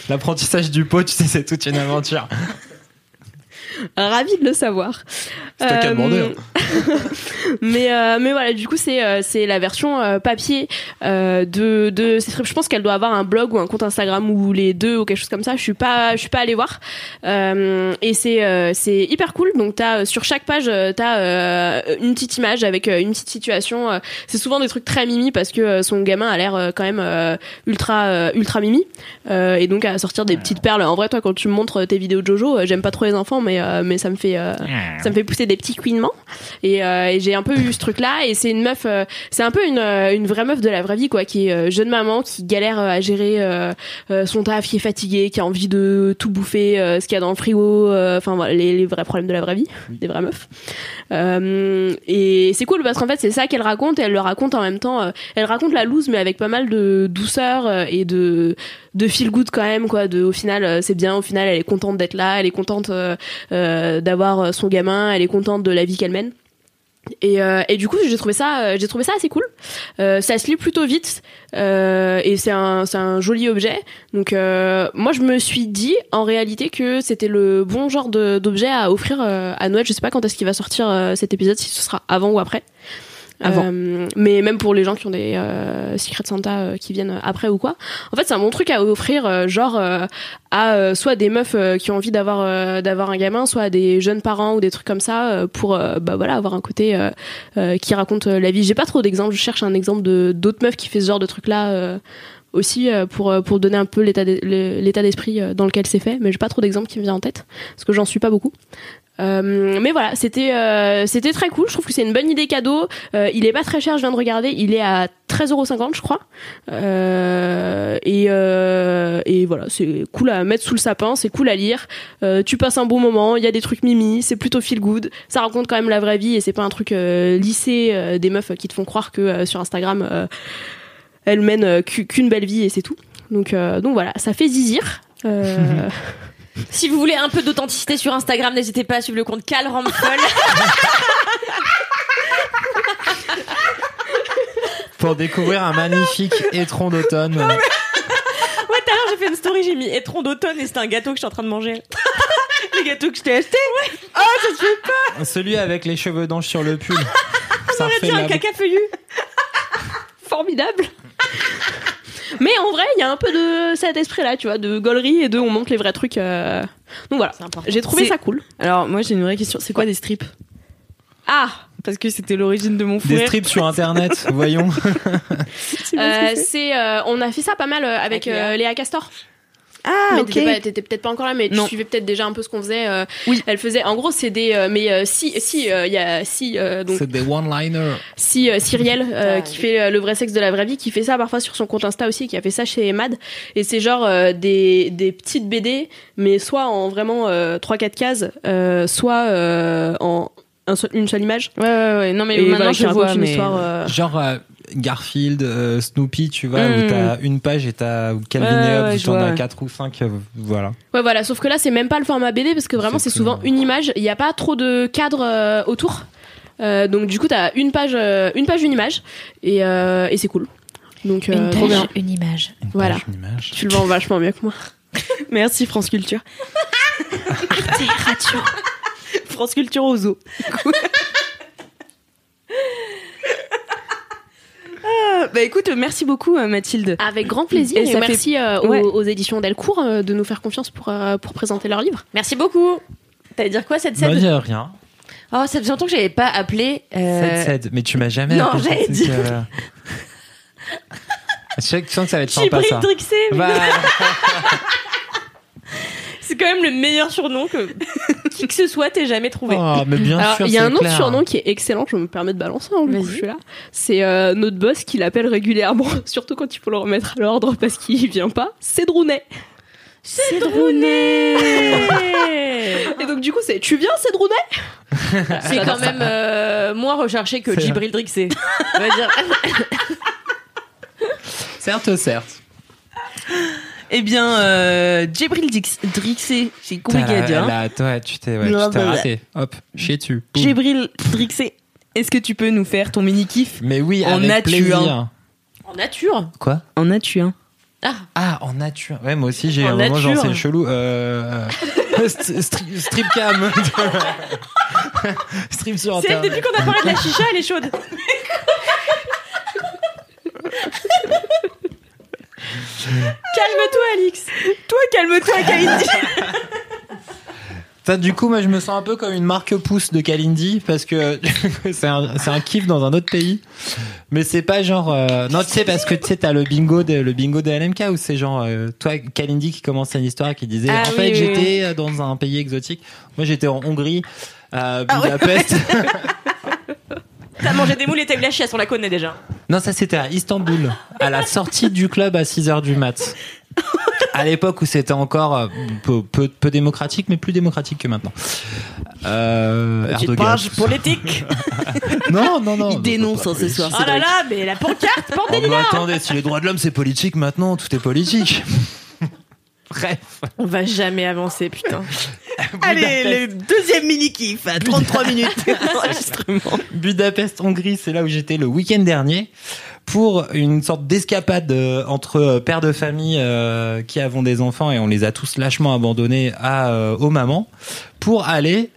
L'apprentissage du pot, tu sais, c'est toute une aventure. Ravi de le savoir. C'est Euh, hein. (laughs) mais euh, mais voilà, du coup c'est euh, c'est la version euh, papier euh, de de. Je pense qu'elle doit avoir un blog ou un compte Instagram ou les deux ou quelque chose comme ça. Je suis pas je suis pas allée voir. Euh, et c'est c'est hyper cool. Donc t'as sur chaque page t'as une petite image avec une petite situation. C'est souvent des trucs très mimi parce que son gamin a l'air quand même ultra ultra mimi et donc à sortir des petites perles. En vrai, toi quand tu me montres tes vidéos de Jojo, j'aime pas trop les enfants, mais mais ça me fait euh, ça me fait pousser des petits couinements. Et, euh, et j'ai un peu eu ce truc là et c'est une meuf euh, c'est un peu une, euh, une vraie meuf de la vraie vie quoi qui est euh, jeune maman qui galère euh, à gérer euh, euh, son taf qui est fatiguée qui a envie de tout bouffer euh, ce qu'il y a dans le frigo euh, enfin voilà les, les vrais problèmes de la vraie vie des vraies meufs. Euh, et c'est cool parce qu'en fait c'est ça qu'elle raconte et elle le raconte en même temps euh, elle raconte la loose mais avec pas mal de douceur euh, et de de feel good quand même quoi de au final euh, c'est bien au final elle est contente d'être là elle est contente euh, euh, d'avoir euh, son gamin elle est contente de la vie qu'elle mène. Et, euh, et du coup j'ai trouvé ça euh, j'ai trouvé ça assez cool. Ça se lit plutôt vite et c'est un c'est un joli objet. Donc moi je me suis dit en réalité que c'était le bon genre de d'objet à offrir à Noël. Je sais pas quand est-ce qu'il va sortir cet épisode si ce sera avant ou après Euh, mais même pour les gens qui ont des euh, Secret Santa euh, qui viennent après ou quoi. En fait, c'est un bon truc à offrir, euh, genre à soit des meufs qui ont envie d'avoir d'avoir un gamin, soit à des jeunes parents ou des trucs comme ça pour bah voilà avoir un côté qui raconte la vie. J'ai pas trop d'exemples. Je cherche un exemple de d'autres meufs qui fait ce genre de truc là. aussi pour pour donner un peu l'état l'état d'esprit dans lequel c'est fait mais j'ai pas trop d'exemples qui me viennent en tête parce que j'en suis pas beaucoup mais voilà, c'était euh, c'était très cool. Je trouve que c'est une bonne idée cadeau. Euh, il est pas très cher, je viens de regarder. Il est à 13,50€ je crois. Euh, et euh, et voilà, c'est cool à mettre sous le sapin, c'est cool à lire. Euh, tu passes un bon moment. Il y a des trucs mimi, c'est plutôt feel good. Ça raconte quand même la vraie vie et c'est pas un truc euh, euh, des meufs qui te font croire que euh, sur Instagram euh, elles mènent euh, qu'u- qu'une belle vie et c'est tout. Donc euh, donc voilà, ça fait zizir. Euh, (laughs) Si vous voulez un peu d'authenticité sur Instagram, n'hésitez pas à suivre le compte Cal Ramphol. (laughs) Pour découvrir un magnifique étron d'automne. Ouais, tout à l'heure, j'ai fait une story, j'ai mis étron d'automne et c'était un gâteau que je suis en train de manger. (laughs) Les gâteaux que je t'ai achetés Celui avec les cheveux d'ange sur le pull. Ça dit un caca feuillu. formidable. (laughs) Mais en vrai, il y a un peu de cet esprit-là, tu vois, de gaulerie et de on montre les vrais trucs. euh. Donc voilà, C'est important. j'ai trouvé C'est- ça cool. Alors, moi, j'ai une vraie question. C'est quoi des strips? Ah, Parce que c'était l'origine de mon Des frère. strips sur internet, (laughs) voyons. (laughs) euh, c'est, euh, on a fait ça pas mal euh, avec Avec Léa. euh, Léa Castor. Ah, mais ok. t'étais, pas- t'étais peut-être pas encore là, mais Non. tu suivais peut-être déjà un peu ce qu'on faisait. euh, Oui. Elle faisait, en gros, c'est des, euh, mais euh, si, si, euh, il y a si, euh, donc C'est des one-liners. si euh, Cyrielle euh, Ah, qui oui. fait le vrai sexe de la vraie vie qui fait ça parfois sur son compte Insta aussi qui a fait ça chez Mad et c'est genre euh, des, des petites BD mais soit en vraiment euh, 3-4 cases euh, soit euh, en un seul- une seule image Ouais, ouais, ouais. Non, mais et maintenant, voilà, je vois, une mais... histoire euh, Genre euh, Garfield, euh, Snoopy, tu vois, Mm. où t'as une page et t'as ou Calvin Ouais, et Hobbes, ouais, où t'en as. 4 ou 5, voilà. ouais voilà sauf que là c'est même pas le format BD parce que vraiment C'est souvent une image il n'y a pas trop de cadre euh, autour Euh, donc du coup t'as une page euh, une page une image et, euh, et c'est cool donc euh, trop bien une image. Une Voilà. page, une image. tu le vends vachement mieux que moi (laughs) Merci, France Culture. (laughs) France Culture aux eaux. (laughs) Ah, bah écoute, merci beaucoup euh, Mathilde. avec grand plaisir Et et, ça fait- merci euh, aux, Ouais. aux éditions Delcourt euh, de nous faire confiance pour, euh, pour présenter leur livre Merci beaucoup. T'allais dire quoi, cette Bah, scène a rien. Oh, ça fait longtemps que j'avais pas appelé. euh, 7 mais tu m'as jamais non, appelé, j'allais c'est dire. que- Je sais que- je sens que ça va être sympa ça. Drixé, mais Bah, c'est quand même le meilleur surnom que (laughs) qui que ce soit t'ait jamais trouvé. oh, mais bien Alors, sûr, il y a c'est un autre clair. surnom qui est excellent, je me permets de balancer, hein, du coup, Vas-y. je suis là. C'est euh, notre boss qui l'appelle régulièrement, (laughs) surtout quand il faut le remettre à l'ordre parce qu'il vient pas. C'est Drounet. C'est Drounet Et donc, du coup, c'est Tu viens, c'est Drounet? (laughs) C'est quand même euh, moins recherché que C'est- Djibril Drixé. On va dire. Certes, certes. Eh bien, euh, Djibril Dix- Drixé, dit, hein. Là, toi, tu t'es ouais, tu t'es bah, raté. Hop, chier dessus. Boum. Djibril Drixé, est-ce que tu peux nous faire ton mini-kiff Mais oui, En avec nature. plaisir. En nature. Quoi? En nature Ah, Ah, en nature. Ouais, moi aussi, j'ai un moment, genre, c'est chelou. Euh, euh, (laughs) st- stri- strip cam. (laughs) Stream sur C'est internet. depuis qu'on a parlé de la chicha, elle est chaude. (laughs) (laughs) Calme-toi, Alix. Toi, calme-toi, Kalindi. Ça, du coup, moi, je me sens un peu comme une marque pouce de Kalindi parce que (laughs) c'est un, c'est un kiff dans un autre pays. Mais c'est pas genre. euh, Non, tu sais, parce que tu sais, t'as le bingo de, le bingo de LMK où c'est genre, euh, toi, Kalindi qui commençait une histoire qui disait Ah En oui, fait, oui, j'étais dans un pays exotique. Moi, j'étais en Hongrie, à Ah Budapest. (laughs) T'as mangé des moules et t'as eu la chiasse, on la connaît déjà. Non, ça c'était à Istanbul, à la sortie du club à 6h du mat. À l'époque où c'était encore euh, peu, peu, peu démocratique, mais plus démocratique que maintenant. Euh, Erdogan. page politique. (laughs) Non, non, non. Il dénonce hein, ce soir. Oh là là, mais la pancarte, Oh, bordel bah, attendez, si les droits de l'homme c'est politique maintenant, tout est politique. Bref. On va jamais avancer, putain. Allez, le deuxième mini-kiff à 33 minutes. (laughs) D'enregistrement. Budapest, Hongrie, c'est là où j'étais le week-end dernier pour une sorte d'escapade euh, entre euh, pères de famille euh, qui avons des enfants et on les a tous lâchement abandonnés à euh, aux mamans pour aller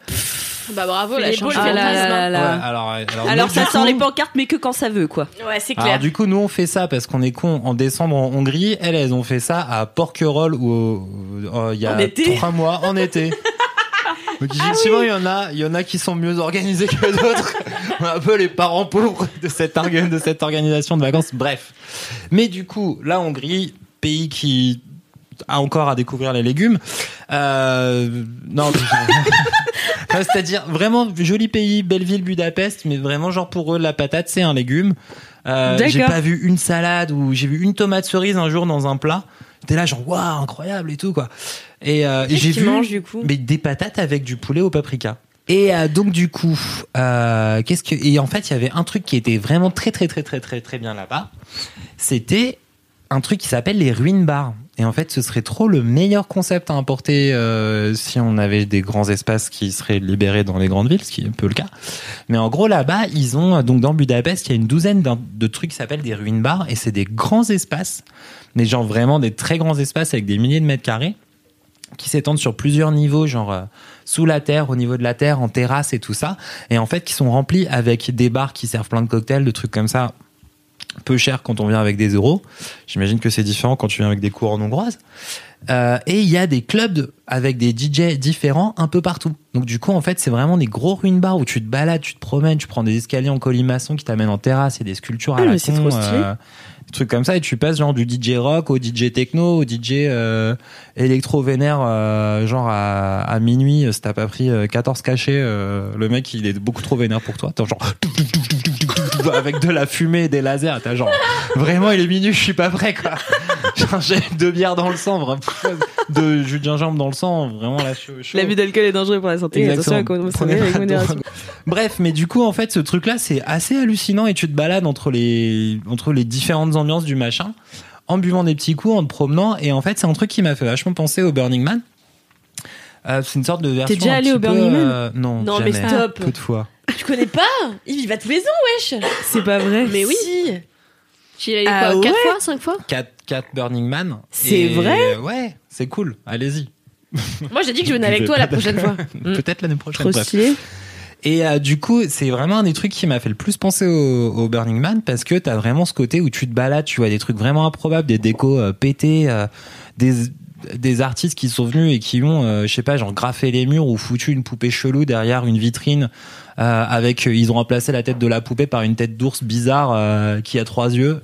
Bah bravo, la beaux Ah là là là là. Ouais, alors, alors, Alors nous, ça sort coup- les pancartes, mais que quand ça veut, quoi. Ouais, c'est Alors clair. du coup, nous on fait ça parce qu'on est con en décembre en Hongrie. Elles, elles ont fait ça à Porquerolles où euh, il y a En été trois mois en été. (laughs) Donc effectivement, il y en a, il y en a qui sont mieux organisés que d'autres. (laughs) On est un peu les parents pauvres de cette, de cette organisation de vacances. Bref. Mais du coup, la Hongrie, pays qui a encore à découvrir les légumes. Euh, non, (laughs) C'est-à-dire vraiment joli pays, belle ville Budapest, mais vraiment genre pour eux la patate c'est un légume. Euh, j'ai pas vu une salade ou j'ai vu une tomate cerise un jour dans un plat. J'étais là genre waouh incroyable et tout quoi. Et, euh, et j'ai vu mangent, du coup? mais des patates avec du poulet au paprika. Et euh, donc du coup, euh, qu'est-ce que et en fait il y avait un truc qui était vraiment très très très très très très bien là-bas. C'était un truc qui s'appelle les ruines bars. Et en fait, ce serait trop le meilleur concept à importer euh, si on avait des grands espaces qui seraient libérés dans les grandes villes, ce qui est peu le cas. Mais en gros, là-bas, ils ont donc dans Budapest, il y a une douzaine de trucs qui s'appellent des ruines bars, et c'est des grands espaces, mais genre vraiment des très grands espaces avec des milliers de mètres carrés qui s'étendent sur plusieurs niveaux, genre euh, sous la terre, au niveau de la terre, en terrasse et tout ça, et en fait qui sont remplis avec des bars qui servent plein de cocktails, de trucs comme ça, peu cher quand on vient avec des euros. J'imagine que c'est différent quand tu viens avec des couronnes hongroises. Euh, et il y a des clubs de- avec des DJ différents un peu partout. Donc du coup, en fait, c'est vraiment des gros ruines bars où tu te balades, tu te promènes, tu prends des escaliers en colimaçon qui t'amènent en terrasse et des sculptures à Ah, la con, trop stylé. euh, des trucs comme ça, et tu passes genre du DJ rock au DJ techno, au DJ euh, électro vénère, euh, genre à, à minuit, si t'as pas pris euh, 14 cachets, euh, le mec il est beaucoup trop vénère pour toi. T'as genre (laughs) avec de la fumée et des lasers, t'as genre vraiment il est minuit, je suis pas prêt quoi. (laughs) J'ai deux bières dans le sang, vraiment, de jus de gingembre dans le sang, vraiment là chaud. chaud. L'abus d'alcool est dangereux pour la santé. Exactement. Attention à Prenez avec modération. Bref, mais du coup, en fait, ce truc-là, c'est assez hallucinant et tu te balades entre les, entre les différentes ambiances du machin, en buvant des petits coups, en te promenant. Et en fait, c'est un truc qui m'a fait vachement penser au Burning Man. Euh, c'est une sorte de version. déjà un allé petit au peu, Burning Man euh, Non, Non, mais jamais. stop. Peu de fois. Tu connais pas Il y va tous les ans, wesh C'est pas vrai. Mais oui Tu y es allé Ah quoi ouais 4 fois 5 fois 4, 4 Burning Man. C'est Et, vrai Ouais, c'est cool. Allez-y. Moi, j'ai dit que je venais avec toi la prochaine fois. (laughs) Peut-être l'année prochaine. Trop bref. stylé. Et euh, du coup, c'est vraiment un des trucs qui m'a fait le plus penser au, au Burning Man parce que t'as vraiment ce côté où tu te balades, tu vois des trucs vraiment improbables, des décos euh, pétés, euh, des des artistes qui sont venus et qui ont, euh, je sais pas, genre graffé les murs ou foutu une poupée chelou derrière une vitrine euh, avec, ils ont remplacé la tête de la poupée par une tête d'ours bizarre euh, qui a trois yeux.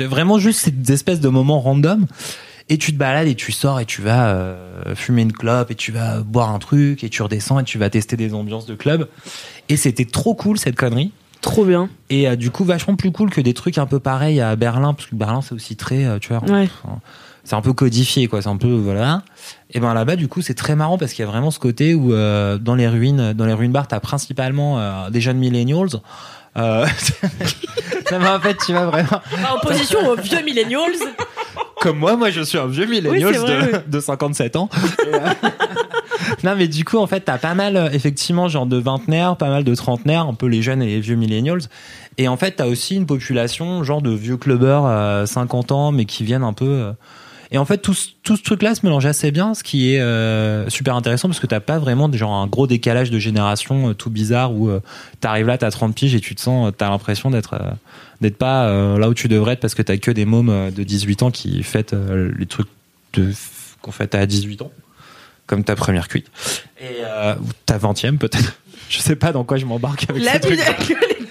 Vraiment juste ces espèces de moments random. Et tu te balades et tu sors et tu vas euh, fumer une clope et tu vas boire un truc et tu redescends et tu vas tester des ambiances de club. Et c'était trop cool cette connerie. Trop bien. Et euh, du coup, vachement plus cool que des trucs un peu pareils à Berlin, parce que Berlin c'est aussi très, euh, tu vois, Ouais. enfin, c'est un peu codifié, quoi. C'est un peu voilà. Et ben là-bas, du coup, c'est très marrant parce qu'il y a vraiment ce côté où euh, dans les ruines, dans les ruines bars, t'as principalement euh, des jeunes millennials. Euh, (laughs) ça m'a en fait, tu vois vraiment En opposition aux vieux millennials. comme moi, moi je suis un vieux millennial Oui, c'est vrai, de, de 57 ans. (laughs) Non mais du coup en fait t'as pas mal effectivement genre de vingtenaires, pas mal de trentenaires, un peu les jeunes et les vieux millennials. Et en fait t'as aussi une population genre de vieux clubbers euh, 50 ans mais qui viennent un peu. Euh, Et en fait, tout, ce- tout ce truc-là se mélange assez bien, ce qui est euh, super intéressant parce que t'as pas vraiment genre un gros décalage de génération euh, tout bizarre où euh, t'arrives là, t'as 30 piges et tu te sens, t'as l'impression d'être euh, d'être pas euh, là où tu devrais être parce que t'as que des mômes euh, de 18 ans qui fêtent euh, les trucs de, qu'on fête à 18 ans, comme ta première cuite. Et euh, ou ta 20e peut-être. (laughs) Je sais pas dans quoi je m'embarque avec La ces trucs.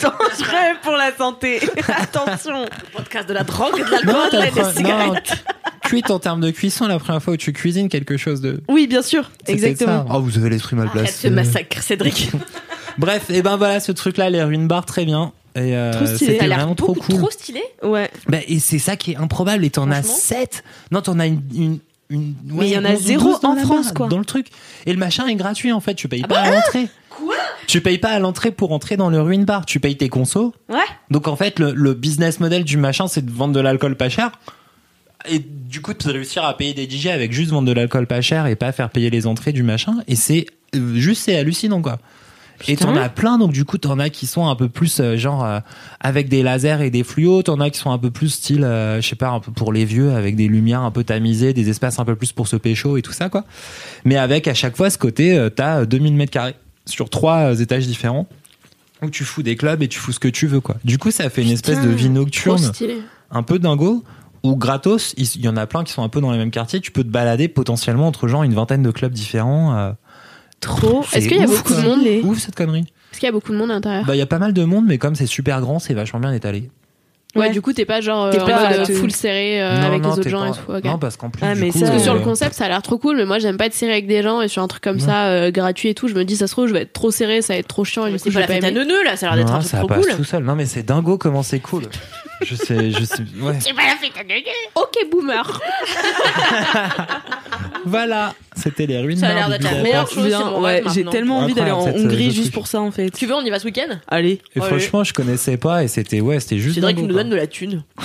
Dangereux pour la santé. (laughs) Attention. Podcast de la drogue et de l'alcool et des cigarettes. non, cuite en termes de cuisson, la première fois où tu cuisines quelque chose de. Oui, bien sûr. Exactement. ça. Oh, vous avez l'esprit mal Arrête placé. ce massacre, Cédric. (laughs) Bref, et ben voilà, ce truc-là, les ruines bar, très bien. Et euh, Trop stylé. Ça vraiment trop cool. trop stylé. Ouais. Bah, et c'est ça qui est improbable. Et t'en as Franchement. 7. Non, t'en as une. une une- Mais il y en a 11 ou zéro 12 dans en France, quoi. Dans le truc. Et le machin est gratuit, en fait. Tu payes pas à l'entrée. Tu payes pas à l'entrée pour entrer dans le ruine bar. Tu payes tes consos. Ouais. Donc, en fait, le, le business model du machin, c'est de vendre de l'alcool pas cher. Et du coup, de réussir à payer des DJ avec juste vendre de l'alcool pas cher et pas faire payer les entrées du machin. Et c'est euh, juste, c'est hallucinant, quoi. Et t'en as plein, donc du coup, t'en as qui sont un peu plus euh, genre euh, avec des lasers et des fluos, t'en as qui sont un peu plus style, euh, je sais pas, un peu pour les vieux, avec des lumières un peu tamisées, des espaces un peu plus pour se pécho et tout ça, quoi. Mais avec à chaque fois ce côté, euh, t'as 2000 mètres carrés sur trois étages différents où tu fous des clubs et tu fous ce que tu veux, quoi. Du coup, ça fait une espèce de vie nocturne un peu dingo ou gratos, il y en a plein qui sont un peu dans les mêmes quartiers, tu peux te balader potentiellement entre genre une vingtaine de clubs différents. euh, Trop. Est-ce qu'il y a beaucoup de monde Ouf cette connerie. Est-ce qu'il y a beaucoup de monde à l'intérieur? Bah il y a pas mal de monde mais comme c'est super grand, c'est vachement bien étalé. Ouais, Ouais. du coup, t'es pas genre euh, T'es en pas, mode euh, full serré euh, Non, avec non, les autres gens pas- et tout. Non, parce qu'en plus Ah, du mais coup, Parce que sur le concept, ça a l'air trop cool, mais moi j'aime pas être serré avec des gens et sur un truc comme ça, euh, gratuit et tout, je me dis ça se trouve, je vais être trop serré, ça va être trop chiant et du coup, C'est je pas vais la pas fête à neuneux là, ça a l'air d'être non, un truc ça trop passe cool. tout seul. Non mais c'est dingo comment c'est cool. (laughs) je sais, je sais. Ouais. Ok, boomer. (laughs) Voilà, c'était les ruines. Ça a l'air d'être la meilleure chose, ouais, j'ai tellement envie d'aller en cette, Hongrie euh, juste pour ça en fait. Tu veux, on y va ce week-end? Allez. Et franchement, je connaissais pas et c'était ouais, c'était juste. Cédric dingo, nous quoi. donne de la thune. (laughs)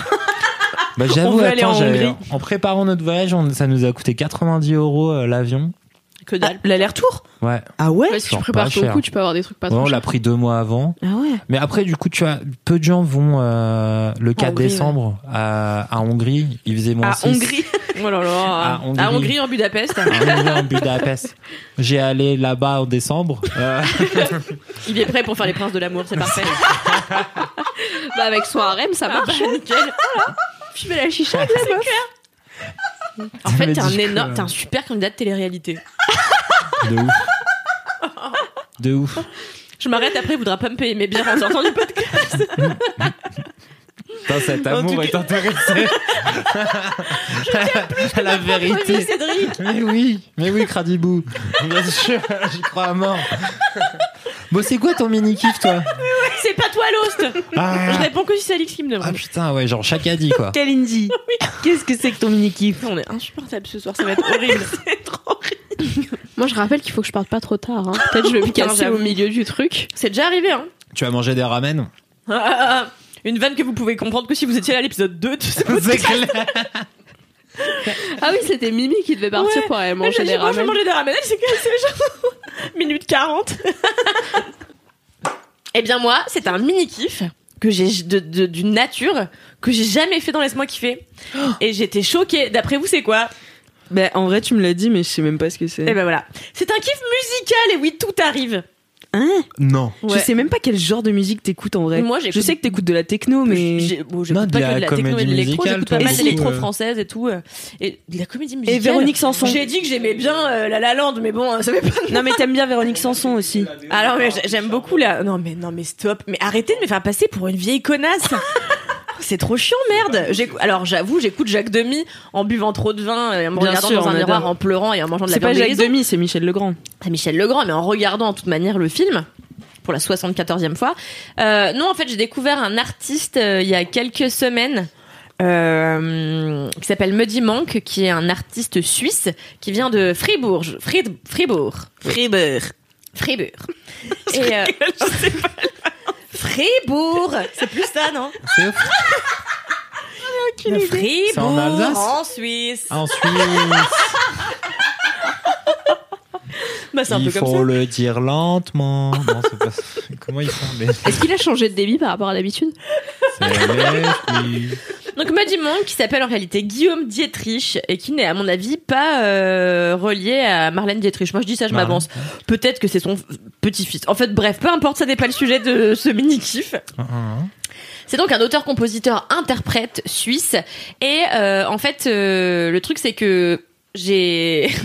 Bah, On j'avoue, attends, en en préparant notre voyage, on- ça nous a coûté 90 euros euh, l'avion. Que dalle. L'aller-retour? Ouais. Ah ouais? Ouais, si tu prépares ton coup, tu peux avoir des trucs pas Ouais, trop on l'a pris deux mois avant. Ah ouais. Mais après, du coup, tu vois, peu de gens vont euh, le 4 Hongrie, décembre à, à Hongrie. Il faisait moins À 6. Hongrie. (laughs) Oh là là. À Hongrie. À Hongrie, en Budapest. À Hongrie, en Budapest. J'ai allé là-bas en décembre. Euh, (laughs) Il est prêt pour faire les princes de l'amour, c'est parfait. (laughs) Bah, avec son harem, ça marche. nickel. Je fais la chicha avec la meuf. (laughs) En Ça fait, t'es un énorme, t'es un super candidat de télé-réalité. de ouf. De ouf. Je m'arrête après, il voudra pas me payer mes bières en sortant du podcast. Putain, cet amour est intéressé. (laughs) La vérité. Cédric. Mais oui, mais oui, Cradibou. Bien sûr, j'y crois à mort. Bon, c'est quoi ton mini-kiff, toi? C'est pas toi l'host. ah. Je réponds que si c'est Alix qui me Ah demande. putain, ouais, genre Chakadi, quoi. (laughs) Kalindi. Qu'est-ce que c'est que ton mini-kiff On est insupportable ce soir, ça va être horrible. (laughs) c'est trop horrible. Moi, je rappelle qu'il faut que je parte pas trop tard. hein. Peut-être je vais me casser au milieu du truc. C'est déjà arrivé, hein. Tu as mangé des ramen? Une vanne que vous pouvez comprendre que si vous étiez là à l'épisode 2 de ce (laughs) C'est clair. Ah oui, c'était Mimi qui devait partir Ouais. pour aller Moi, manger j'ai des dit, moi, je vais ramen. manger des ramen, cassée, genre, (laughs) minute 40. (laughs) eh bien, moi, c'est un mini-kiff que j'ai de, de- d'une nature que j'ai jamais fait dans Laisse-moi kiffer. Et j'étais choquée. D'après vous, c'est quoi? Bah en vrai tu me l'as dit mais je sais même pas ce que c'est. Eh ben voilà. C'est un kiff musical, et oui, tout arrive. Hein Non. Je sais même pas quel genre de musique t'écoutes en vrai. Moi, je sais que t'écoutes de la techno mais J'ai- bon, Non, de pas la que de la techno et de l'électro, musicale, j'écoute toi, pas mal beaucoup, d'électro euh. française et tout. euh, Et de la comédie et musicale. Véronique Sanson. J'ai dit que j'aimais bien euh, La La Land, mais bon, ça fait pas Non mais t'aimes bien Véronique Sanson aussi. Alors mais j'ai- j'aime beaucoup la. Non mais non mais stop. Mais arrêtez de me faire passer pour une vieille connasse. C'est trop chiant, merde. Alors j'avoue, j'écoute Jacques Demy en buvant trop de vin, et en me Bien regardant sûr, dans un miroir, adore. en pleurant et en mangeant de la C'est pas viande Jacques. Demy, c'est Michel Legrand. C'est Michel Legrand, mais en regardant en toute manière le film pour la 74e fois. Euh, non, en fait, j'ai découvert un artiste euh, il y a quelques semaines. euh, qui s'appelle Muddy Monk, qui est un artiste suisse qui vient de Fribourg. Fribourg. Fribourg. Fribourg. (laughs) Et euh, Fribourg, c'est plus ça, non? C'est ouf. Fribourg, C'est en Alsace? en Suisse. Ah, Ensuite, (laughs) Bah, c'est un il peu comme faut ça. le dire lentement. Non, c'est pas. Comment ils font Est-ce qu'il a changé de débit par rapport à d'habitude C'est les fruits. Donc Muddy Monk qui s'appelle en réalité Guillaume Dietrich et qui n'est à mon avis pas euh, relié à Marlène Dietrich. Moi je dis ça, je Marlène. m'avance. Peut-être que c'est son petit-fils. En fait bref, peu importe, ça n'est pas le sujet de ce mini-kiff. C'est donc un auteur-compositeur-interprète suisse. Et euh, en fait, euh, le truc, c'est que j'ai... (laughs)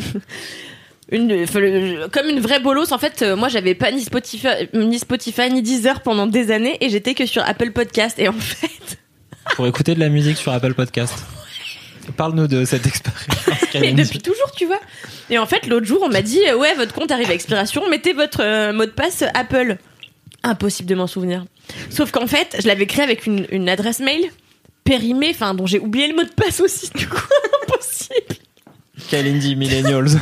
Une, comme une vraie bolos, en fait, moi j'avais pas ni Spotify, ni Spotify ni Deezer pendant des années et j'étais que sur Apple Podcast. Et en fait, Pour écouter de la musique sur Apple Podcast. Parle-nous de cette expérience. mais depuis toujours, tu vois. Et en fait, l'autre jour, on m'a dit euh, ouais, votre compte arrive à expiration, mettez votre euh, mot de passe Apple. Impossible de m'en souvenir. Sauf qu'en fait, je l'avais créé avec une, une adresse mail périmée, enfin dont j'ai oublié le mot de passe aussi. Du coup, (laughs) impossible. Kalindi Millennials. (laughs)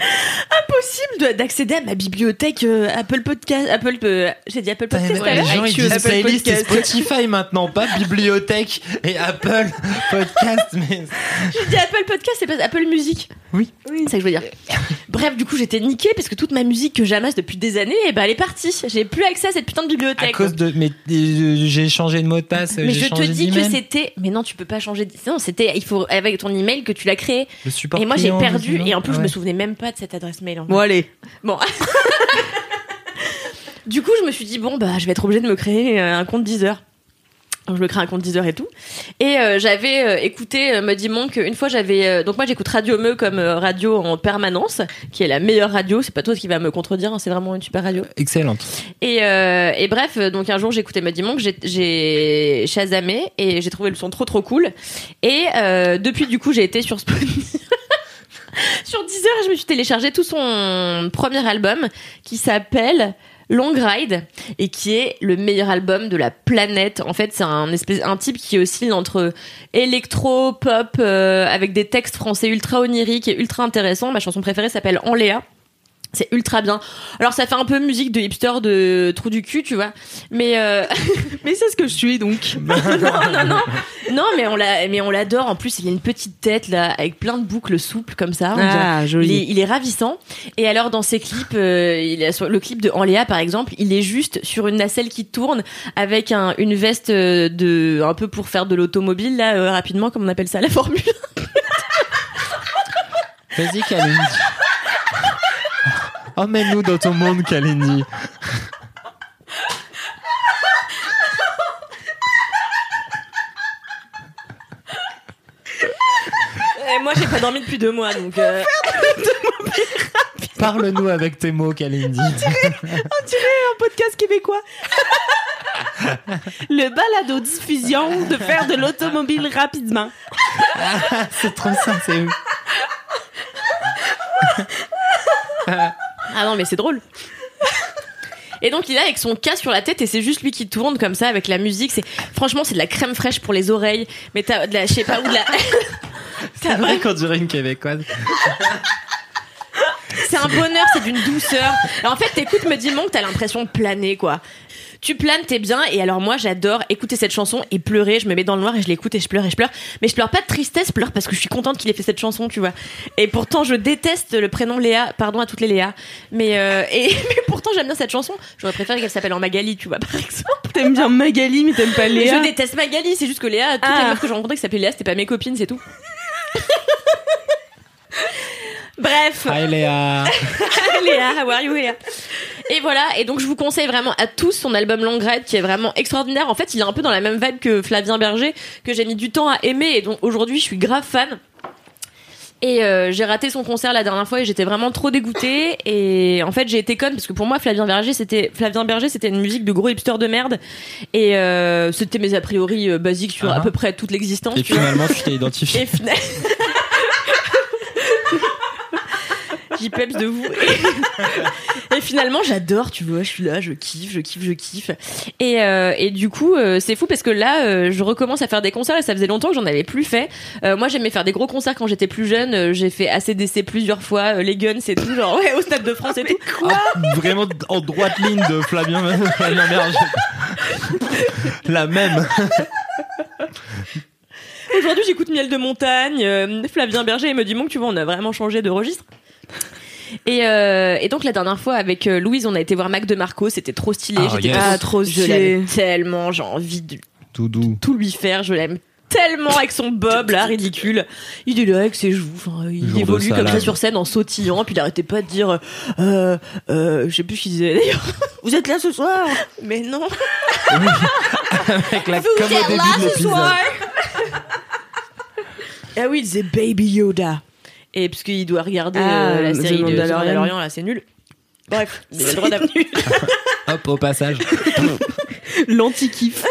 impossible de- d'accéder à ma bibliothèque euh, Apple Podcast. Apple, euh, j'ai dit Apple Podcast. à les gens ils disent Apple playlist et. Spotify maintenant, pas bibliothèque et Apple Podcast. Mais (laughs) J'ai dit Apple Podcast, c'est pas Apple Music. Oui. C'est ça que je veux dire. Bref, du coup, j'étais niquée parce que toute ma musique que j'amasse depuis des années, eh ben, elle est partie. J'ai plus accès à cette putain de à bibliothèque. cause de, mais euh, j'ai changé de mot de passe. Mais je te dis que c'était. Mais non, tu peux pas changer. Non, c'était. Il faut avec ton email que tu l'as créé. le support. Et moi, j'ai perdu. Et en plus, je Ouais. me souvenais même pas de cette adresse mail. en fait. Bon, allez. Bon. (laughs) du coup, je me suis dit bon bah je vais être obligée de me créer euh, un compte Deezer. Donc je me crée un compte Deezer et tout. Et euh, j'avais euh, écouté euh, Muddy Monk une fois j'avais euh, donc moi j'écoute Radio Meux comme euh, radio en permanence qui est la meilleure radio, c'est pas toi qui va me contredire, hein, c'est vraiment une super radio. Excellente. Et, euh, et bref, donc un jour j'écoutais Muddy Monk, j'ai- Shazamé et j'ai trouvé le son trop trop cool. Et euh, depuis du coup j'ai été sur Spotify. (laughs) sur Deezer et je me suis téléchargé tout son premier album qui s'appelle Long Ride et qui est le meilleur album de la planète. En fait, c'est un type qui oscille entre électro, pop euh, avec des textes français ultra oniriques et ultra intéressants. Ma chanson préférée s'appelle En Léa. C'est ultra bien. Alors ça fait un peu musique de hipster de trou du cul, tu vois. Mais euh, (laughs) Mais c'est ce que je suis donc. (laughs) non, non, non, non, mais on l'a, mais on l'adore. En plus, il a une petite tête là, avec plein de boucles souples comme ça. Ah, il est, joli. il est ravissant. Et alors dans ses clips, euh, il a, sur le clip de En Léa par exemple, il est juste sur une nacelle qui tourne avec un, une veste euh, de un peu pour faire de l'automobile là euh, rapidement comme on appelle ça la formule. Vas-y, Kalindi. (laughs) Emmène-nous dans ton monde, Kalindi. Et moi j'ai pas dormi depuis deux mois donc. euh, Parle-nous avec tes mots, Kalindi. Un podcast québécois. Le balado diffusion de faire de l'automobile rapidement. c'est trop ça, c'est Ah non, mais c'est drôle. Et donc il est avec son cas sur la tête et c'est juste lui qui tourne comme ça avec la musique. C'est franchement c'est de la crème fraîche pour les oreilles. Mais t'as de la je sais pas où de la. (laughs) C'est vrai qu'on dirait une québécoise. C'est un bonheur, c'est d'une douceur. En fait t'écoutes me dis que t'as l'impression de planer quoi. Tu planes, t'es bien. Et alors moi j'adore écouter cette chanson et pleurer. Je me mets dans le noir et je l'écoute et je pleure et je pleure. Mais je pleure pas de tristesse, je pleure parce que je suis contente qu'il ait fait cette chanson, tu vois. Et pourtant je déteste le prénom Léa. Pardon à toutes les Léa. Mais euh, et (laughs) mais pourtant j'aime bien cette chanson. J'aurais préféré qu'elle s'appelle en Magali, tu vois par exemple. T'aimes bien Magali, mais t'aimes pas Léa. Je déteste Magali, c'est juste que Léa, toutes Ah. les meufs que j'ai rencontrées qui s'appelaient Léa, c'était pas mes copines, c'est tout. (laughs) Bref, Hi Léa. (laughs) Léa, how are you Léa? Et voilà, et donc je vous conseille vraiment à tous son album Long Ride qui est vraiment extraordinaire. En fait, il est un peu dans la même vibe que Flavien Berger, que j'ai mis du temps à aimer et dont aujourd'hui je suis grave fan. Et euh, j'ai raté son concert la dernière fois et j'étais vraiment trop dégoûtée. Et en fait, j'ai été conne parce que pour moi, Flavien Berger, c'était Flavien Berger, c'était une musique de gros hipster de merde. Et euh, c'était mes a priori euh, basiques sur Ah. à peu près toute l'existence. Et tu finalement, tu t'es identifié. Et fina- (laughs) J'y peps de vous. (laughs) Et finalement, j'adore, tu vois, je suis là, je kiffe, je kiffe, je kiffe. Et, euh, et du coup, euh, c'est fou parce que là, euh, je recommence à faire des concerts et ça faisait longtemps que j'en avais plus fait. Euh, moi, j'aimais faire des gros concerts quand j'étais plus jeune. Euh, J'ai fait ACDC plusieurs fois, euh, les Guns et tout, genre ouais, au Stade de France et tout. Ah, vraiment en droite ligne de Flavien, Flavien Berger. La même. Aujourd'hui, j'écoute Miel de Montagne, euh, Flavien Berger et me dit que tu vois, on a vraiment changé de registre. Et, euh, et donc la dernière fois avec euh, Louise, on a été voir Mac de Marco, c'était trop stylé. Ah, J'étais yes. trop- Ah, trop je tellement, j'ai envie de Tout doux. tout lui faire. Je l'aime tellement avec son bob là ridicule. Il est là avec ses joues. Enfin, il Jour évolue comme ça sur scène en sautillant. Puis il arrêtait pas de dire. Euh, euh, je sais plus ce qu'il disait d'ailleurs. (laughs) Vous êtes là ce soir? Mais non. (laughs) Avec la, comme au début de l'épisode. Ah oui, il disait Baby Yoda. Et parce qu'il doit regarder Ah, euh, la The série de Mandalorian. Là, c'est nul. Bref, (laughs) il a le droit d'avoir. (laughs) (laughs) Hop, au passage. L'anti-kiff.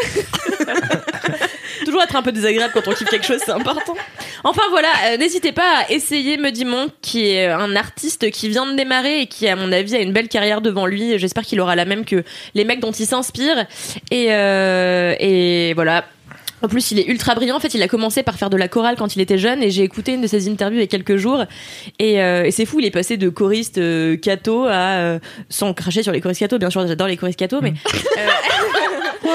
Toujours être un peu désagréable quand on kiffe quelque chose, c'est important. Enfin voilà, euh, n'hésitez pas à essayer Muddy Monk, qui est un artiste qui vient de démarrer et qui, à mon avis, a une belle carrière devant lui. J'espère qu'il aura la même que les mecs dont il s'inspire. Et, euh, et voilà. En plus, il est ultra brillant. En fait, il a commencé par faire de la chorale quand il était jeune et j'ai écouté une de ses interviews il y a quelques jours. Et, euh, et c'est fou, il est passé de choriste euh, catho à... euh, sans cracher sur les choristes catho, bien sûr, j'adore les choristes catho, mais... euh, (laughs) Ah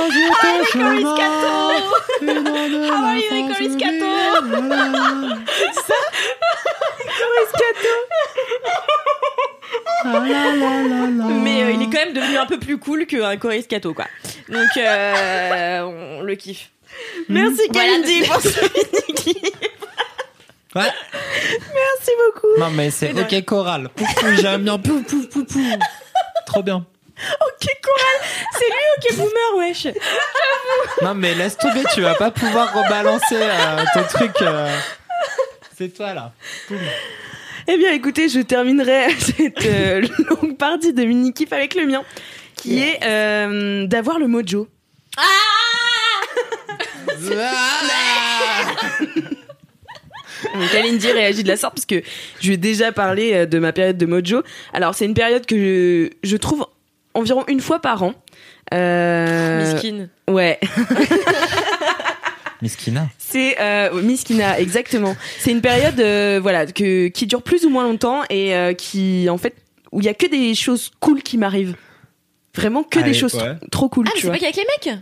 oui, (laughs) les choristes catho Mais euh, il est quand même devenu un peu plus cool qu'un choriste catho, quoi. Donc, euh, on le kiffe. (laughs) Merci Voilà, Kalindi c'est- pour ce (laughs) mini Ouais. Merci beaucoup. Non, mais c'est ok choral. Pouf, pouf, j'aime bien. Pouf, pouf, pouf, pouf. Trop bien. Ok, choral C'est lui, ok, boomer, wesh Non, mais laisse tomber, tu vas pas pouvoir rebalancer euh, ton truc. euh. C'est toi là. Poum. Eh bien, écoutez, je terminerai (laughs) cette euh, longue partie de mini kiff avec le mien, qui est euh, d'avoir le mojo. Donc Kalindi réagit de la sorte parce que je lui ai déjà parlé euh, de ma période de mojo. Alors c'est une période que je, je trouve environ une fois par an. Euh, Miskin. Ouais, (laughs) Miskina. c'est euh, Miskina exactement. C'est une période euh, voilà que qui dure plus ou moins longtemps et euh, qui en fait où il y a que des choses cool qui m'arrivent. Vraiment que Allez, des choses ouais. tro- trop cool, Ah, mais c'est pas qu'avec les mecs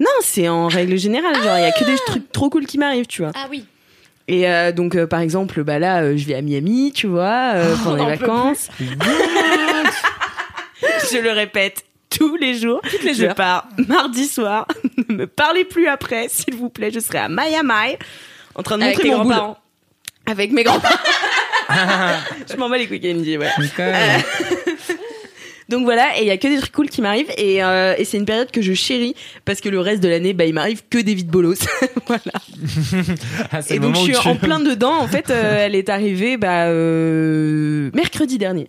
Non, c'est en règle générale, genre il y a que des trucs trop cool qui m'arrivent, tu vois. Ah oui. Et euh, donc euh, par exemple, bah là euh, je vais à Miami, tu vois, euh, pendant les vacances. (laughs) je le répète tous les jours. les je heures. pars mardi soir. (laughs) ne me parlez plus après, s'il vous plaît. Je serai à Miami en train de Avec montrer boule. grands-parents. Avec mes grands-parents. (laughs) je m'en bats les couilles, Kalindi, ouais. Donc voilà, et il y a que des trucs cool qui m'arrivent et, euh, et c'est une période que je chéris parce que le reste de l'année, bah il m'arrive que des vides bolos. (laughs) voilà. Ah, Et donc je suis tu- en plein (laughs) dedans. En fait, euh, elle est arrivée bah, euh, mercredi dernier.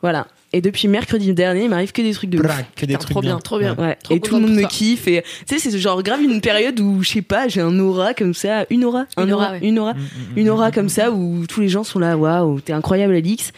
Voilà. Et depuis mercredi dernier, il m'arrive que des trucs de ouf. Braque, que des Putain, trucs trop bien, bien. trop bien. Ouais. Trop et tout le monde me kiffe. Et tu sais, c'est genre grave une période où je sais pas, j'ai un aura comme ça, une aura, un Une aura, aura, ouais. une aura, Mm, mm, une aura mm, comme mm. ça où tous les gens sont là, waouh, t'es incroyable, Alix.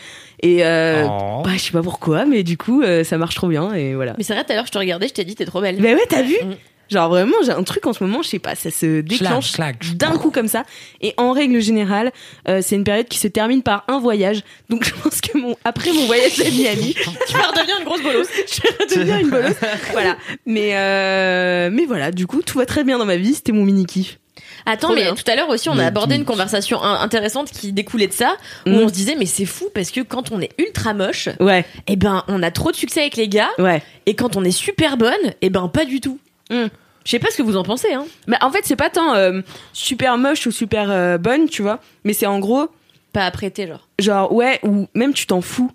Et euh, Oh. bah je sais pas pourquoi, mais du coup euh, ça marche trop bien et voilà. Mais c'est vrai, tout à l'heure, je te regardais, je t'ai dit, t'es trop belle. Bah ouais, t'as vu Mm. Genre vraiment, j'ai un truc en ce moment, je sais pas, ça se déclenche d'un coup comme ça. Et en règle générale, euh, c'est une période qui se termine par un voyage. Donc je pense que mon après mon voyage à Miami, (laughs) Tu vas redevenir une grosse bolosse. (laughs) je vais redevenir une bolosse. (laughs) Voilà. Mais euh, mais voilà, du coup, tout va très bien dans ma vie. C'était mon mini kiff. Attends, Trop mais bien. tout à l'heure aussi, on a abordé une conversation in- intéressante qui découlait de ça, où Mm. on se disait, mais c'est fou parce que quand on est ultra moche, Ouais, eh ben, on a trop de succès avec les gars, ouais. et quand on est super bonne, eh ben, pas du tout. Mm. Je sais pas ce que vous en pensez, hein. Mais en fait, c'est pas tant euh, super moche ou super euh, bonne, tu vois. Mais c'est en gros, Pas apprêté, genre. genre ouais, ou même tu t'en fous.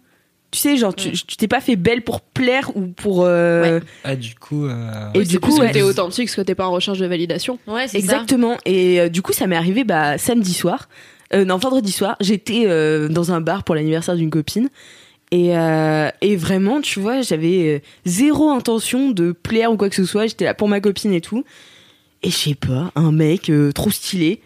Tu sais, genre tu tu t'es pas fait belle pour plaire ou pour. euh, Ah, du coup. euh, Et Oui, du c'est coup, ouais. que t'es authentique, que t'es pas en recherche de validation. Ouais, c'est ça. Exactement. Et euh, du coup, ça m'est arrivé bah, samedi soir. Euh, non, vendredi soir. J'étais euh, dans un bar pour l'anniversaire d'une copine. Et, euh, et vraiment, tu vois, j'avais zéro intention de plaire ou quoi que ce soit. J'étais là pour ma copine et tout. Et je sais pas, un mec euh, trop stylé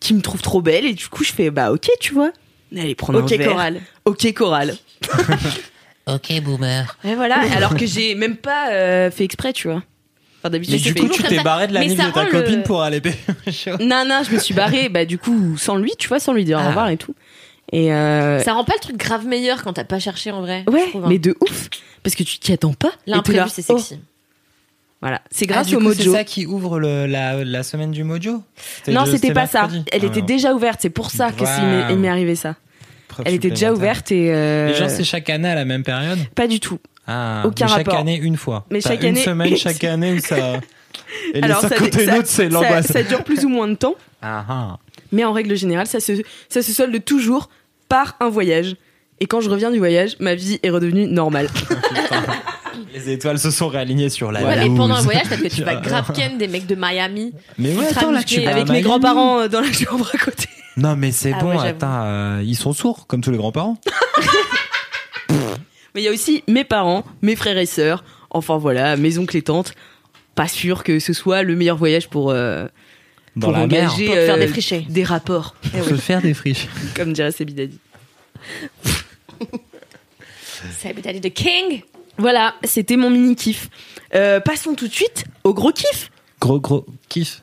qui me trouve trop belle. Et du coup, je fais bah ok, tu vois. Allez, prendre Ok, un verre. chorale. Ok, chorale. (laughs) Ok, boomer. Et voilà. Alors que j'ai même pas euh, fait exprès, tu vois. Enfin, d'habitude, Et je du fais- coup, toujours tu comme t'es ça. barré de la Mais ça de ta rend le- copine pour aller payer. (laughs) Non, non, je me suis barrée, bah, du coup, sans lui, tu vois, sans lui dire au Ah. revoir et tout. Et euh, Ça rend pas le truc grave meilleur quand t'as pas cherché en vrai. je ouais, trouve, hein. mais de ouf. Parce que tu t'y attends pas. et t'es L'imprévu, là, c'est oh, sexy. voilà. C'est Ah, grâce au coup, mojo. C'est ça qui ouvre le- la, la semaine du mojo? Non, c'était pas ça. mercredi. Elle Ah, était non. déjà ouverte. C'est pour ça que c'est- il m'est- il m'est arrivé ça. Elle était déjà ouverte et euh, Les gens, c'est chaque année à la même période pas du tout. Ah, Aucun mais chaque rapport. année une fois. Mais T'as chaque une année- semaine (laughs) chaque année où ça. (laughs) Et Alors, les ça, 51 ça- autres, c'est l'angoisse. ça dure plus ou moins de temps, Ah, ah. mais en règle générale, ça se, ça se solde toujours par un voyage. Et quand je reviens du voyage, ma vie est redevenue normale. (laughs) Les étoiles se sont réalignées sur la Ouais, et pendant un voyage, peut-être que tu vas grave ken des mecs de Miami. Mais ouais, attends, là, tu vas avec mes grands-parents euh, dans la chambre à côté. Non, mais c'est Ah bon, ouais, j'avoue. attends, euh, ils sont sourds, comme tous les grands-parents. (laughs) Mais il y a aussi mes parents, mes frères et sœurs, enfin voilà, mes oncles et tantes. Pas sûr que ce soit le meilleur voyage pour, euh, Dans pour la mer. engager Pour te faire euh, défricher. des rapports, Pour se faire des friches. (laughs) comme dirait Sebidadi. C'est (laughs) the King. Voilà, c'était mon mini kiff. Euh, passons tout de suite au gros kiff. Gros, gros kiff.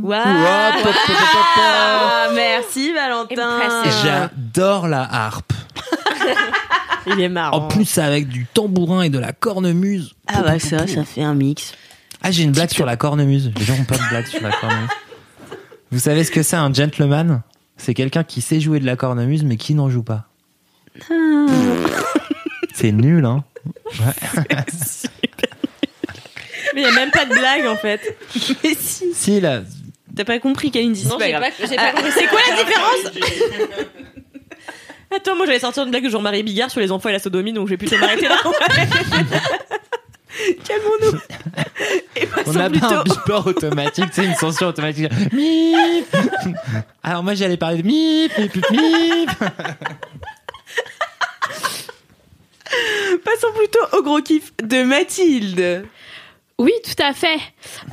Pop. Ah, Merci Valentin. J'adore la harpe. (laughs) Il est marrant. En plus, avec du tambourin et de la cornemuse. ah bah ça, ça fait un mix. Ah, j'ai une blague sur la cornemuse. Les gens ont pas de blague sur la cornemuse. Vous savez ce que c'est un gentleman? C'est quelqu'un qui sait jouer de la cornemuse mais qui n'en joue pas. C'est nul, hein (laughs) Mais il y a même pas de blague en fait. Mais (laughs) si, Si, là. T'as pas compris Kalindi, Non, j'ai pas, j'ai pas Ah, compris. C'est quoi la (laughs) différence (laughs) Attends, moi j'allais sortir une blague de Jean-Marie Bigard sur les enfants et la sodomie, donc j'ai plutôt m'arrêter là. (laughs) Calmons-nous. Et On n'a pas un beeper automatique, c'est une censure automatique. Mip Alors moi j'allais parler de mip, mip, mip, mip. Passons plutôt au gros kiff de Mathilde. Oui, tout à fait.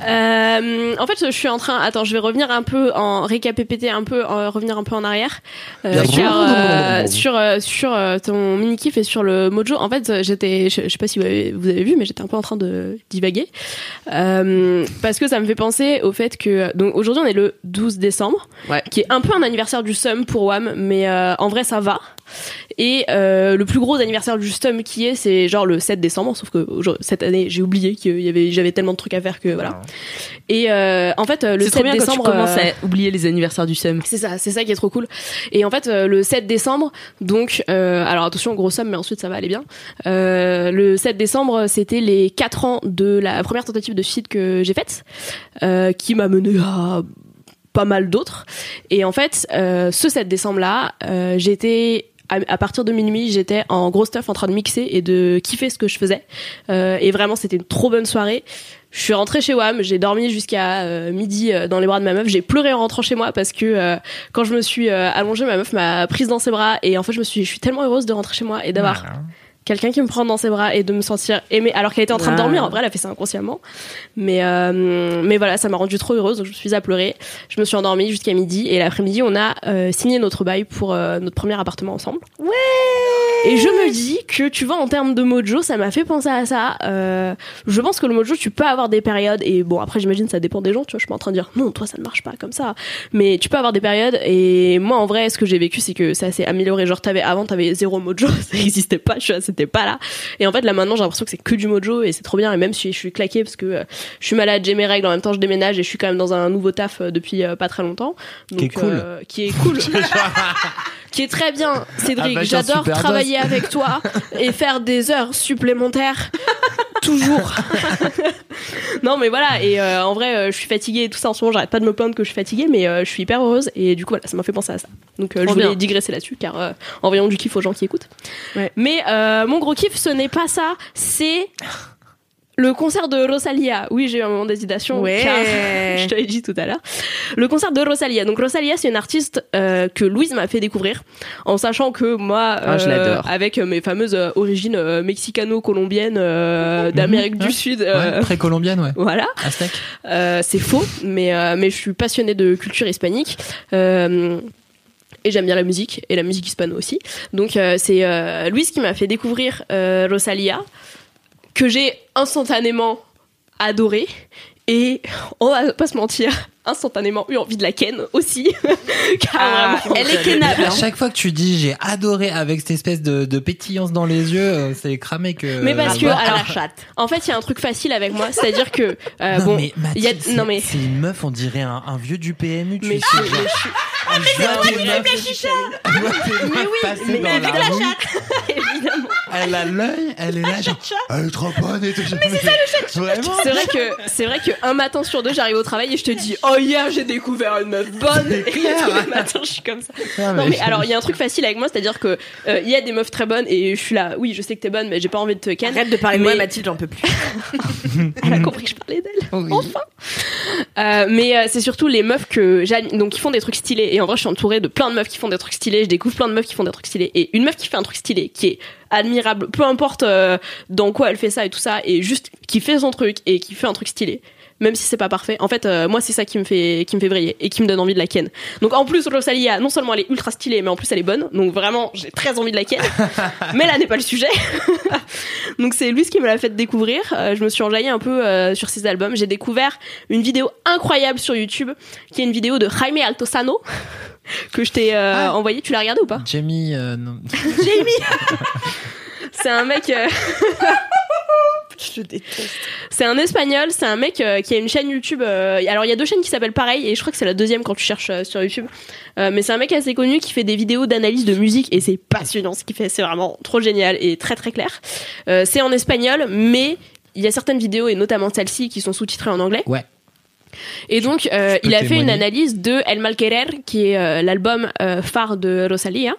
Euh, en fait, je suis en train. Attends, je vais revenir un peu en récapépéter un peu, en, revenir un peu en arrière, euh, car, euh, sur euh, sur euh, ton mini kiff et sur le mojo. En fait, j'étais, je, je sais pas si vous avez, vous avez vu, mais j'étais un peu en train de divaguer euh, parce que ça me fait penser au fait que donc aujourd'hui on est le 12 décembre, Ouais. qui est un peu un anniversaire du Sum pour Wam, mais euh, en vrai ça va. Et euh, le plus gros anniversaire du Stum qui est, c'est genre le 7 décembre, sauf que cette année j'ai oublié qu'il y avait, j'avais tellement de trucs à faire que voilà. Et euh, en fait, euh, le C'est 7 trop bien quand tu décembre, commences euh, à oublier les anniversaires du SEM. c'est ça, c'est ça qui est trop cool. Et en fait, euh, le 7 décembre, donc, euh, alors attention, gros somme, mais ensuite ça va aller bien. Euh, le 7 décembre, c'était les 4 ans de la première tentative de suicide que j'ai faite, euh, qui m'a mené à pas mal d'autres. Et en fait, euh, ce 7 décembre-là, euh, j'étais à, à partir de minuit, j'étais en gros stuff en train de mixer et de kiffer ce que je faisais. Euh, et vraiment, c'était une trop bonne soirée. Je suis rentrée chez WAM, j'ai dormi jusqu'à euh, midi euh, dans les bras de ma meuf. J'ai pleuré en rentrant chez moi parce que euh, quand je me suis euh, allongée, ma meuf m'a prise dans ses bras et en fait, je me suis, je suis tellement heureuse de rentrer chez moi et d'avoir quelqu'un qui me prend dans ses bras et de me sentir aimée alors qu'elle était en train de dormir. En vrai, elle a fait ça inconsciemment. Mais, euh, mais voilà, ça m'a rendue trop heureuse. Donc, je me suis à pleurer. Je me suis endormie jusqu'à midi. Et l'après-midi, on a euh, signé notre bail pour euh, notre premier appartement ensemble. Ouais Et je me dis que, tu vois, en termes de mojo, ça m'a fait penser à ça. Je pense que le mojo, tu peux avoir des périodes. Et bon, après, j'imagine, ça dépend des gens. Tu vois, je suis pas en train de dire, non, toi, ça ne marche pas comme ça. Mais tu peux avoir des périodes. Et moi, en vrai, ce que j'ai vécu, c'est que ça s'est amélioré. Genre, t'avais, avant, t'avais zéro mojo. (laughs) Ça n'existait pas. Je suis- Pas là. Et en fait, là, maintenant, j'ai l'impression que c'est que du mojo. Et c'est trop bien. Et même si je suis claquée parce que euh, je suis malade, j'ai mes règles. En même temps, je déménage. Et je suis quand même dans un nouveau taf euh, depuis euh, pas très longtemps. Donc, Qui est cool. qui est cool. (laughs) (laughs) qui est très bien, Cédric. Ah bah, J'adore travailler avec toi (laughs) et faire des heures supplémentaires. Toujours. (laughs) non, mais voilà. Et euh, en vrai, euh, je suis fatiguée et tout ça en ce moment. J'arrête pas de me plaindre que je suis fatiguée, mais euh, je suis hyper heureuse. Et du coup, voilà, ça m'a fait penser à ça. Donc, euh, je voulais bien. digresser là-dessus, car euh, en voyant du kiff aux gens qui écoutent. Ouais. Mais euh, mon gros kiff, ce n'est pas ça. C'est Le concert de Rosalia. Oui, j'ai eu un moment d'hésitation. Ouais. car (laughs) je te l'ai dit tout à l'heure. Le concert de Rosalia. Donc Rosalia, c'est une artiste euh, que Louise m'a fait découvrir, en sachant que moi, Ah, je l'adore. avec mes fameuses euh, origines euh, mexicano-colombiennes euh, d'Amérique du ouais. Sud. euh, Ouais, Précolombienne, ouais. Voilà. Euh, c'est faux, mais, euh, mais je suis passionnée de culture hispanique. Euh, et j'aime bien la musique, et la musique hispano aussi. Donc euh, c'est euh, Louise qui m'a fait découvrir euh, Rosalia, que j'ai instantanément adoré. Et on va pas se mentir, instantanément eu envie de la ken aussi. (laughs) Car Ah, vraiment, elle est kennable. À hein. chaque fois que tu dis j'ai adoré avec cette espèce de, de pétillance dans les yeux, euh, c'est cramé que. Mais parce que, Ouais. alors, en fait, il y a un truc facile avec moi, c'est-à-dire que euh, non, bon, mais il y a, Mathilde, c'est- non mais, c'est une meuf, on dirait un, un vieux du PMU. Tu mais, sais, mais je suis- vois des meufs- je vois des meufs passer mais dans mais la avec la rue, chatte, (laughs) évidemment. Elle a l'œil, elle est là, genre, elle est trop bonne et tout. Mais c'est ça le chat. Vraiment. C'est vrai que c'est vrai que un matin sur deux, j'arrive au travail et je te dis oh hier j'ai découvert une meuf bonne. C'est Et clair. tous les matins je suis comme ça. Ah, Non mais- mais alors il y a un truc facile avec moi, c'est-à-dire que euh, il y a des meufs très bonnes et je suis là. Oui, je sais que t'es bonne, mais j'ai pas envie de te ken. Arrête de parler de moi, Mathilde, j'en peux plus. (laughs) Elle a compris que je parlais d'elle. Oui. Enfin. Euh, mais euh, c'est surtout les meufs que j'admire. Donc, ils font des trucs stylés. Et en vrai, je suis entourée de plein de meufs qui font des trucs stylés. Je découvre plein de meufs qui font des trucs stylés. Et une meuf qui fait un truc stylé, qui est admirable, peu importe euh, dans quoi elle fait ça et tout ça, et juste qui fait son truc et qui fait un truc stylé. Même si c'est pas parfait. En fait, euh, moi, c'est ça qui me fait, qui me fait briller et qui me donne envie de la ken. Donc, en plus, Rosalia, non seulement elle est ultra stylée, mais en plus, elle est bonne. Donc, vraiment, j'ai très envie de la ken. (laughs) mais là n'est pas le sujet. (laughs) Donc c'est lui qui me l'a fait découvrir. Euh, je me suis enjaillée un peu euh, sur ses albums. J'ai découvert une vidéo incroyable sur YouTube, qui est une vidéo de Jaime Altosano (laughs) que je t'ai euh, Ah. envoyée. Tu l'as regardé ou pas? Jamie, euh, non. C'est un mec. (laughs) Je déteste. C'est un espagnol, c'est un mec euh, qui a une chaîne YouTube. euh, alors il y a deux chaînes qui s'appellent pareil et je crois que c'est la deuxième quand tu cherches euh, sur YouTube. Euh, mais c'est un mec assez connu qui fait des vidéos d'analyse de musique et c'est passionnant ce qu'il fait. C'est vraiment trop génial et très très clair. Euh, c'est en espagnol, mais il y a certaines vidéos et notamment celle-ci qui sont sous-titrées en anglais. Ouais. Et donc euh, peux il a fait une analyse de El Malquerer qui est euh, l'album euh, phare de Rosalia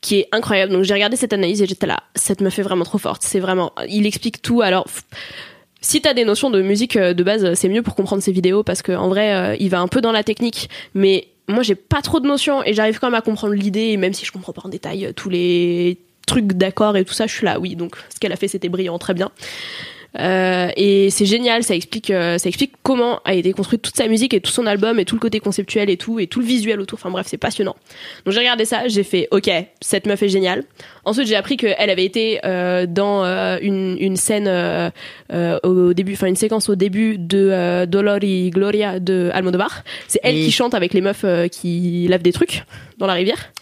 qui est incroyable. Donc j'ai regardé cette analyse et j'étais là, cette meuf est vraiment trop forte. C'est vraiment, il explique tout. Alors si t'as des notions de musique euh, de base, c'est mieux pour comprendre ses vidéos parce qu'en vrai, euh, il va un peu dans la technique, mais moi j'ai pas trop de notions et j'arrive quand même à comprendre l'idée, même si je comprends pas en détail euh, tous les trucs d'accords et tout ça, je suis là, oui. Donc ce qu'elle a fait, c'était brillant, très bien. Euh, et c'est génial, ça explique, euh, ça explique comment a été construite toute sa musique et tout son album et tout le côté conceptuel et tout et tout le visuel autour. Enfin bref, c'est passionnant. Donc j'ai regardé ça, j'ai fait OK, cette meuf est géniale. Ensuite j'ai appris qu'elle avait été euh, dans euh, une, une scène euh, euh, au début, enfin une séquence au début de euh, Dolor y Gloria de Almodovar. C'est elle qui chante avec les meufs euh, qui lavent des trucs dans la rivière.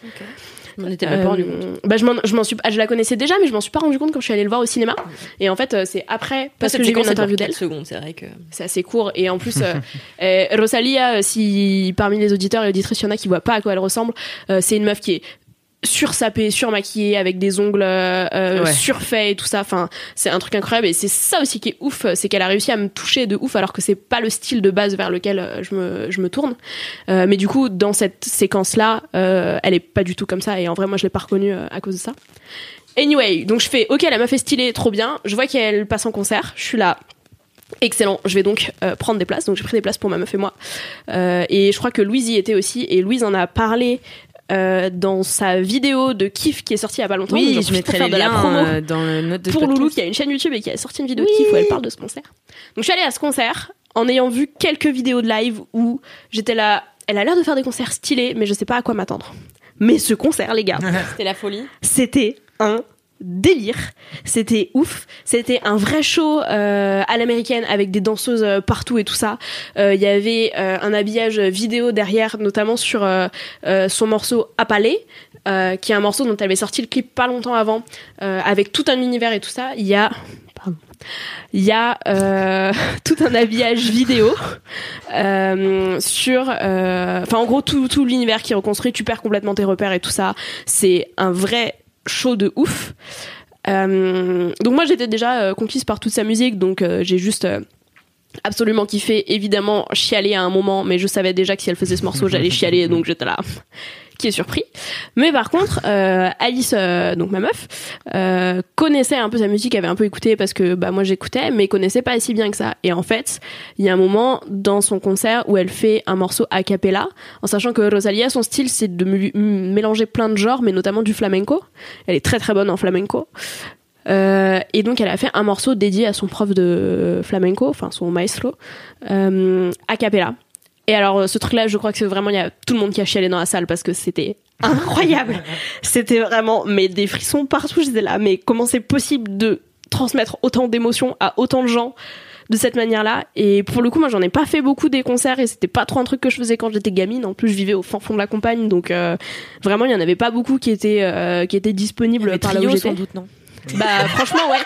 On n'était même pas rendu compte. Euh, bah, je m'en, je m'en suis, ah, je la connaissais déjà, mais je m'en suis pas rendu compte quand je suis allée le voir au cinéma. Et en fait, euh, c'est après, parce que j'ai vu une interview d'elle. secondes, c'est vrai que. C'est assez court. Et en plus, (laughs) euh, Rosalia, si parmi les auditeurs et auditrices, il y en a qui voient pas à quoi elle ressemble, c'est une meuf qui est sursapée, surmaquillée, avec des ongles euh, euh, Ouais. surfaits et tout ça. Enfin, c'est un truc incroyable. Et c'est ça aussi qui est ouf, c'est qu'elle a réussi à me toucher de ouf, alors que c'est pas le style de base vers lequel euh, je me, je me tourne. Euh, mais du coup, dans cette séquence-là, euh, elle est pas du tout comme ça. Et en vrai, moi, je l'ai pas reconnue euh, à cause de ça. Anyway, donc je fais, ok, la meuf est stylée, trop bien. Je vois qu'elle passe en concert. Je suis là. Excellent. Je vais donc euh, prendre des places. Donc j'ai pris des places pour ma meuf et moi. Euh, et je crois que Louise y était aussi. Et Louise en a parlé euh, dans sa vidéo de kiff qui est sortie il y a pas longtemps. Oui, je mettrai faire les de la liens promo euh, dans le note de pour podcast. Loulou qui a une chaîne YouTube et qui a sorti une vidéo de kiff où elle parle de ce concert. Donc je suis allée à ce concert en ayant vu quelques vidéos de live où j'étais là. Elle a l'air de faire des concerts stylés, mais je sais pas à quoi m'attendre. Mais ce concert, les gars, (laughs) C'était la folie. c'était un délire. C'était ouf. C'était un vrai show euh, à l'américaine avec des danseuses euh, partout et tout ça. Euh, Il y avait un habillage vidéo derrière, notamment sur son morceau Appalé, euh, qui est un morceau dont elle avait sorti le clip pas longtemps avant, avec tout un univers et tout ça. Il y a pardon. Il y a (laughs) tout un habillage vidéo sur, enfin en gros tout, tout l'univers qui est reconstruit. Tu perds complètement tes repères et tout ça. C'est un vrai show de ouf. Euh, donc moi j'étais déjà euh, conquise par toute sa musique, donc euh, j'ai juste absolument kiffé. Évidemment chialé à un moment, mais je savais déjà que si elle faisait ce morceau, j'allais chialer, donc j'étais là. Qui est surpris. Mais par contre, euh, Alice, euh, donc ma meuf, euh, connaissait un peu sa musique, avait un peu écouté parce que bah moi j'écoutais, mais connaissait pas si bien que ça. Et en fait, il y a un moment dans son concert où elle fait un morceau a cappella, en sachant que Rosalia, son style, c'est de mélanger plein de genres, mais notamment du flamenco. Elle est très très bonne en flamenco. Et donc elle a fait un morceau dédié à son prof de flamenco, enfin son maestro, a cappella. Et alors ce truc-là, je crois que c'est vraiment il y a tout le monde qui a chialé dans la salle parce que c'était incroyable. (laughs) c'était vraiment mais des frissons partout. J'étais là, mais comment c'est possible de transmettre autant d'émotions à autant de gens de cette manière-là? Et pour le coup, moi j'en ai pas fait beaucoup des concerts et c'était pas trop un truc que je faisais quand j'étais gamine. En plus, je vivais au fin fond de la campagne, donc euh, vraiment il y en avait pas beaucoup qui étaient euh, qui étaient disponibles Le par là où trio, j'étais. sans doute, non? Bah franchement ouais.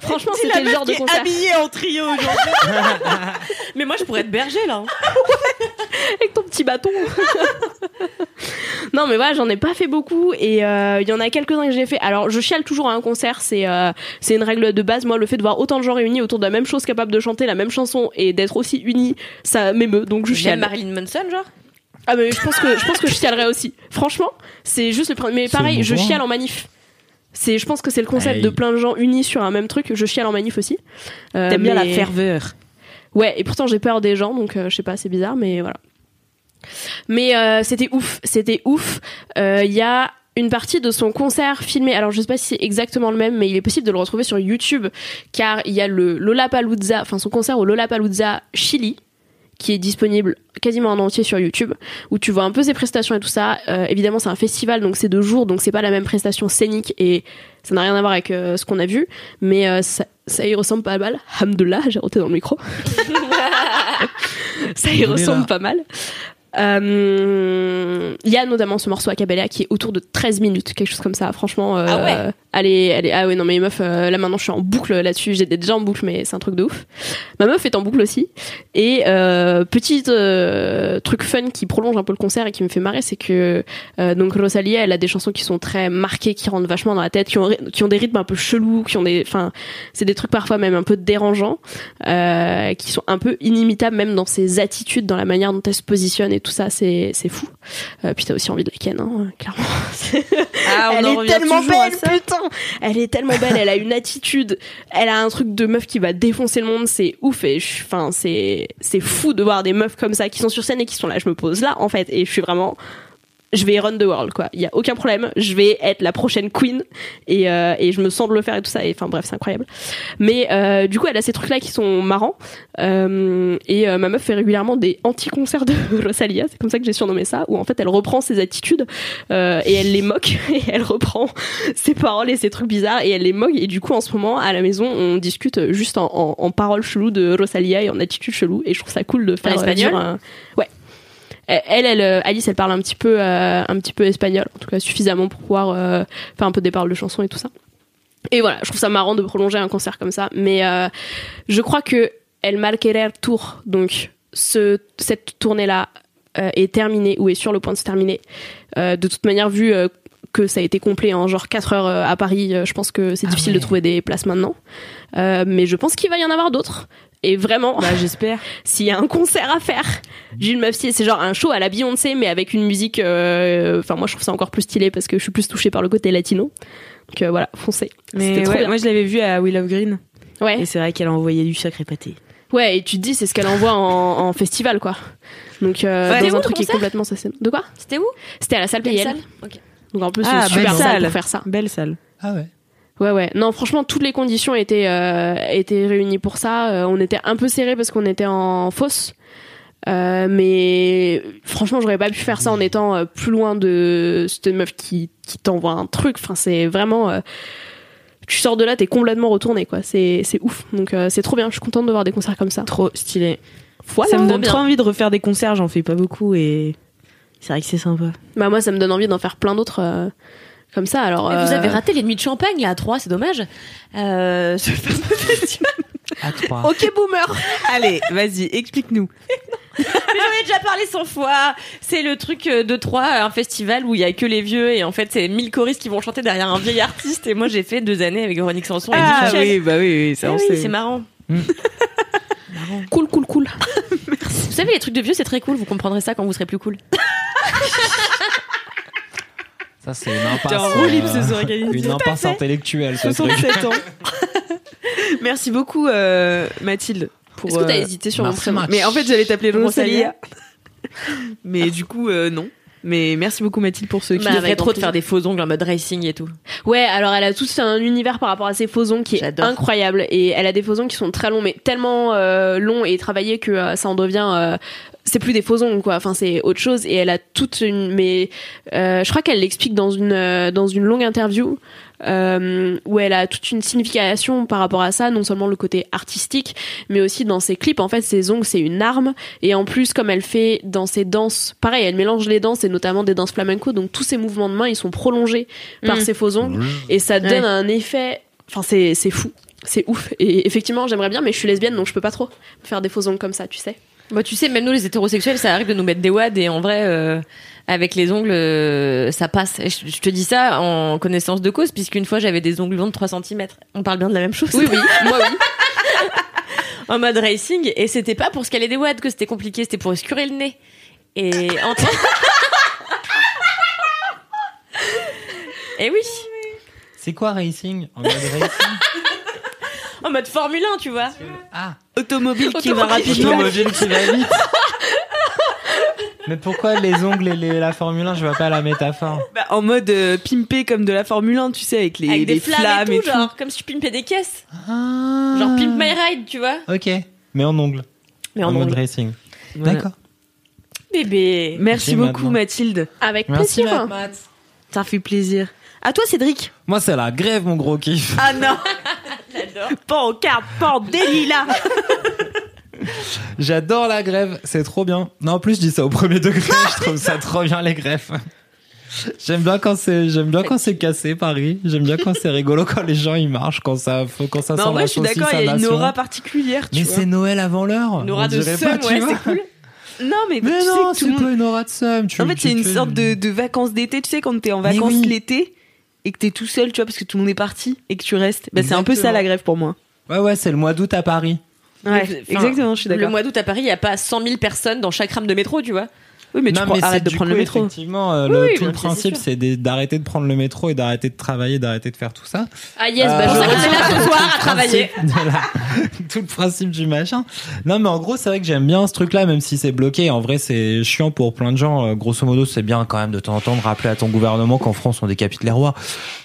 Franchement c'était le genre de concert. habillée en trio aujourd'hui. (laughs) Mais moi, je pourrais être berger, là. avec ton petit bâton. non mais voilà, j'en ai pas fait beaucoup et euh, il y en a quelques-uns que j'ai fait. Alors je chiale toujours à un concert, c'est euh, c'est une règle de base. Moi, le fait de voir autant de gens réunis autour de la même chose, capable de chanter la même chanson et d'être aussi unis, ça m'émeut. Donc je chiale. Marilyn Manson, genre? Ah mais je pense que je pense que je chialerais aussi. Franchement, c'est juste le premier. Mais pareil, je chiale en manif. C'est, je pense que c'est le concept Aïe. de plein de gens unis sur un même truc. Je chiale en manif aussi. Euh, T'aimes bien la ferveur. Ouais, et pourtant j'ai peur des gens, donc euh, je sais pas, c'est bizarre, mais voilà. Mais euh, c'était ouf, c'était ouf. Euh, Il y a une partie de son concert filmé. Alors je sais pas si c'est exactement le même, mais il est possible de le retrouver sur YouTube, car il y a le Lollapalooza, enfin son concert au Lollapalooza Chili, qui est disponible quasiment en entier sur YouTube, où tu vois un peu ses prestations et tout ça. Euh, évidemment, c'est un festival, donc c'est deux jours, donc c'est pas la même prestation scénique et ça n'a rien à voir avec euh, ce qu'on a vu, mais euh, ça, ça y ressemble pas mal. Hamdullah, j'ai roté dans le micro. (laughs) ça y ressemble pas mal. Euh, Il y a notamment ce morceau à Cabella qui est autour de 13 minutes, quelque chose comme ça. Franchement, euh, Ah ouais. Elle est, ah ouais, non, mais meuf, euh, là maintenant je suis en boucle là-dessus. J'étais déjà en boucle, mais c'est un truc de ouf. Ma meuf est en boucle aussi. Et euh, petit euh, truc fun qui prolonge un peu le concert et qui me fait marrer, c'est que euh, donc Rosalia, elle a des chansons qui sont très marquées, qui rentrent vachement dans la tête, qui ont, qui ont des rythmes un peu chelous, qui ont des, enfin, c'est des trucs parfois même un peu dérangeants, euh, qui sont un peu inimitables même dans ses attitudes, dans la manière dont elle se positionne et tout ça, c'est c'est fou. Euh, puis t'as aussi envie de la ken, hein, clairement. Ah, on elle en est tellement belle, putain. Elle est tellement belle. Elle a une attitude. Elle a un truc de meuf qui va défoncer le monde. C'est ouf. Et enfin, c'est c'est fou de voir des meufs comme ça qui sont sur scène et qui sont là. Je me pose là en fait et je suis vraiment. Je vais run the world quoi. Il y a aucun problème. Je vais être la prochaine queen et euh, et je me sens de le faire et tout ça. Et enfin bref, c'est incroyable. Mais euh, du coup, elle a ces trucs là qui sont marrants. Euh, et euh, ma meuf fait régulièrement des anti-concerts de (laughs) Rosalia. C'est comme ça que j'ai surnommé ça. Où en fait, elle reprend ses attitudes euh, et elle les moque (laughs) et elle reprend (laughs) ses paroles et ses trucs bizarres et elle les moque et du coup en ce moment à la maison on discute juste en, en, en paroles cheloues de Rosalia et en attitude chelou et je trouve ça cool de faire euh, espagnol? un- ouais elle, elle, euh, Alice, elle parle un petit peu, euh, un petit peu espagnol, en tout cas suffisamment pour pouvoir euh, faire un peu des paroles de chansons et tout ça. Et voilà, je trouve ça marrant de prolonger un concert comme ça, mais je crois que El Malquerer Tour, donc ce, cette tournée-là euh, est terminée ou est sur le point de se terminer. Euh, de toute manière, vu euh, que ça a été complet en genre 4 heures à Paris, je pense que c'est difficile de trouver des places maintenant. Mais je pense qu'il va y en avoir d'autres. Et vraiment, Bah, j'espère. (laughs) s'il y a un concert à faire meuf stylée, c'est genre un show à la Beyoncé, mais avec une musique. euh, Enfin, moi, je trouve ça encore plus stylé parce que je suis plus touchée par le côté latino. Donc euh, voilà, foncez. Mais trop ouais, bien. moi, je l'avais vu à Will of Green. Ouais. Et c'est vrai qu'elle a envoyé du sacré pâté. Ouais, et tu te dis, c'est ce qu'elle envoie en, en festival, quoi. Donc, euh, Ouais. dans un truc qui est complètement ça. De quoi? C'était où? C'était à la salle Quelle PL. salle? Ok. Donc en plus, Ah, c'est une super belle salle salle. pour faire ça. Belle salle. Ah ouais. Ouais, ouais. Non, franchement, toutes les conditions étaient, euh, étaient réunies pour ça. Euh, on était un peu serré parce qu'on était en fosse. Euh, mais franchement, j'aurais pas pu faire ça en étant euh, plus loin de cette meuf qui, qui t'envoie un truc. Enfin, c'est vraiment. euh, tu sors de là, t'es complètement retourné, quoi. C'est c'est ouf. Donc, euh, c'est trop bien. Je suis contente de voir des concerts comme ça. Trop stylé. Voilà. ça me donne bien. trop envie de refaire des concerts, j'en fais pas beaucoup et c'est vrai que c'est sympa. Bah, moi, ça me donne envie d'en faire plein d'autres euh, comme ça. Alors, Vous euh, avez raté les nuits de champagne là à 3, c'est dommage. Euh, ce fameux (laughs) festival. À trois. Ok boomer Allez, vas-y, explique-nous. (laughs) Mais j'en ai déjà parlé 100 fois. C'est le truc euh, de 3, un festival où il y a que les vieux et en fait c'est 1000 choristes qui vont chanter derrière un vieil artiste et moi j'ai fait deux années avec Véronique Sanson et Ah oui, bah oui, oui, ça Eh on oui, sait. c'est marrant. (laughs) cool, cool, cool. Vous savez, les trucs de vieux, c'est très cool. Vous comprendrez ça quand vous serez plus cool. Ça, c'est une impasse. T'es en roue libre euh, ce soir, Camille. Une impasse intellectuelle, ce truc. 67 ans. (laughs) Merci beaucoup, euh, Mathilde. pour, Est-ce que t'as euh, hésité sur mon prénom. Mais en fait, j'allais t'appeler Rosalia. Rosalia. (laughs) Mais du coup, euh, non. Mais merci beaucoup, Mathilde, pour ce Qui Bah, avec trop de faire des faux ongles en mode racing et tout. Ouais, alors elle a tout un univers par rapport à ses faux ongles qui est incroyable. Et elle a des faux ongles qui sont très longs mais tellement euh, longs et travaillés que euh, ça en devient euh, c'est plus des faux ongles quoi, enfin c'est autre chose. Et elle a toute une mais euh, je crois qu'elle l'explique dans une euh, dans une longue interview euh, où elle a toute une signification par rapport à ça, non seulement le côté artistique, mais aussi dans ses clips. En fait, ses ongles, c'est une arme. Et en plus, comme elle fait dans ses danses, pareil, elle mélange les danses et notamment des danses flamenco. Donc tous ses mouvements de main, ils sont prolongés par Mm. ses faux ongles. Et ça donne Ouais. un effet. Enfin, c'est c'est fou. C'est ouf. Et effectivement, j'aimerais bien, mais je suis lesbienne, donc je peux pas trop faire des faux ongles comme ça, tu sais. Bah, tu sais, même nous, les hétérosexuels, ça arrive de nous mettre des wads et en vrai, euh, avec les ongles, euh, ça passe. Je, je te dis ça en connaissance de cause, puisqu'une fois, j'avais des ongles longs de 3 cm. On parle bien de la même chose. Oui, oui, moi oui. (laughs) en mode racing. Et c'était pas pour scaler des wads que c'était compliqué, c'était pour escurer le nez. Et entre... (laughs) Et oui, C'est quoi racing? En mode racing? En mode Formule 1, tu vois. Ah, automobile qui va rapidement. automobile qui va vite. (laughs) Mais pourquoi les ongles et les- la Formule 1 Je vois pas la métaphore? Bah, en mode euh, pimpé comme de la Formule 1, tu sais, avec les, Avec les des flammes, et tout, et tout. genre, comme si tu pimpais des caisses. Ah. Genre Pimp My Ride, tu vois. Ok, mais en ongles. Mais en mode ongles. racing. Voilà. D'accord. Bébé. Merci beaucoup, maintenant. Mathilde. Avec Merci, plaisir. Matt. Ça fait plaisir. À toi, Cédric. Moi, c'est la grève, mon gros kiff. Ah non, (laughs) J'adore. pancarte, pandélie là. (laughs) (laughs) J'adore la grève, c'est trop bien. Non, en plus, je dis ça au premier degré, je (laughs) trouve ça trop bien, les greffes. J'aime bien quand c'est, j'aime bien quand c'est cassé, Paris. J'aime bien quand c'est rigolo, quand les gens, ils marchent, quand ça, quand ça sent en vrai, la je suis d'accord, il y a une aura particulière, tu Mais c'est Noël avant l'heure. Une aura de seum, pas, tu ouais, vois. c'est cool. Non, mais, Mais tu non, c'est monde- pas une aura de. Tu, En fait, c'est une fais sorte de, de vacances d'été, tu sais, quand t'es en vacances oui. l'été et que t'es tout seul, tu vois, parce que tout le monde est parti et que tu restes. Bah, c'est un peu ça la grève pour moi. Ouais, ouais, c'est le mois d'août à Paris. Ouais, Enfin, exactement, je suis Le d'accord. mois d'août à Paris, il n'y a pas 100 000 personnes dans chaque rame de métro, tu vois. Oui, mais tu non, prends- mais arrête de prendre coup, le métro. Effectivement, euh, Oui, le, oui, tout le principe, c'est d'arrêter de prendre le métro et d'arrêter de travailler, d'arrêter de faire tout ça. Ah yes, bah Euh, je est là ce soir à (laughs) travailler. (laughs) la- tout le principe du machin. Non, mais en gros, c'est vrai que j'aime bien ce truc-là, même si c'est bloqué. En vrai, c'est chiant pour plein de gens. Euh, grosso modo, c'est bien quand même de temps en temps de rappeler à ton gouvernement qu'en France, on décapite les rois.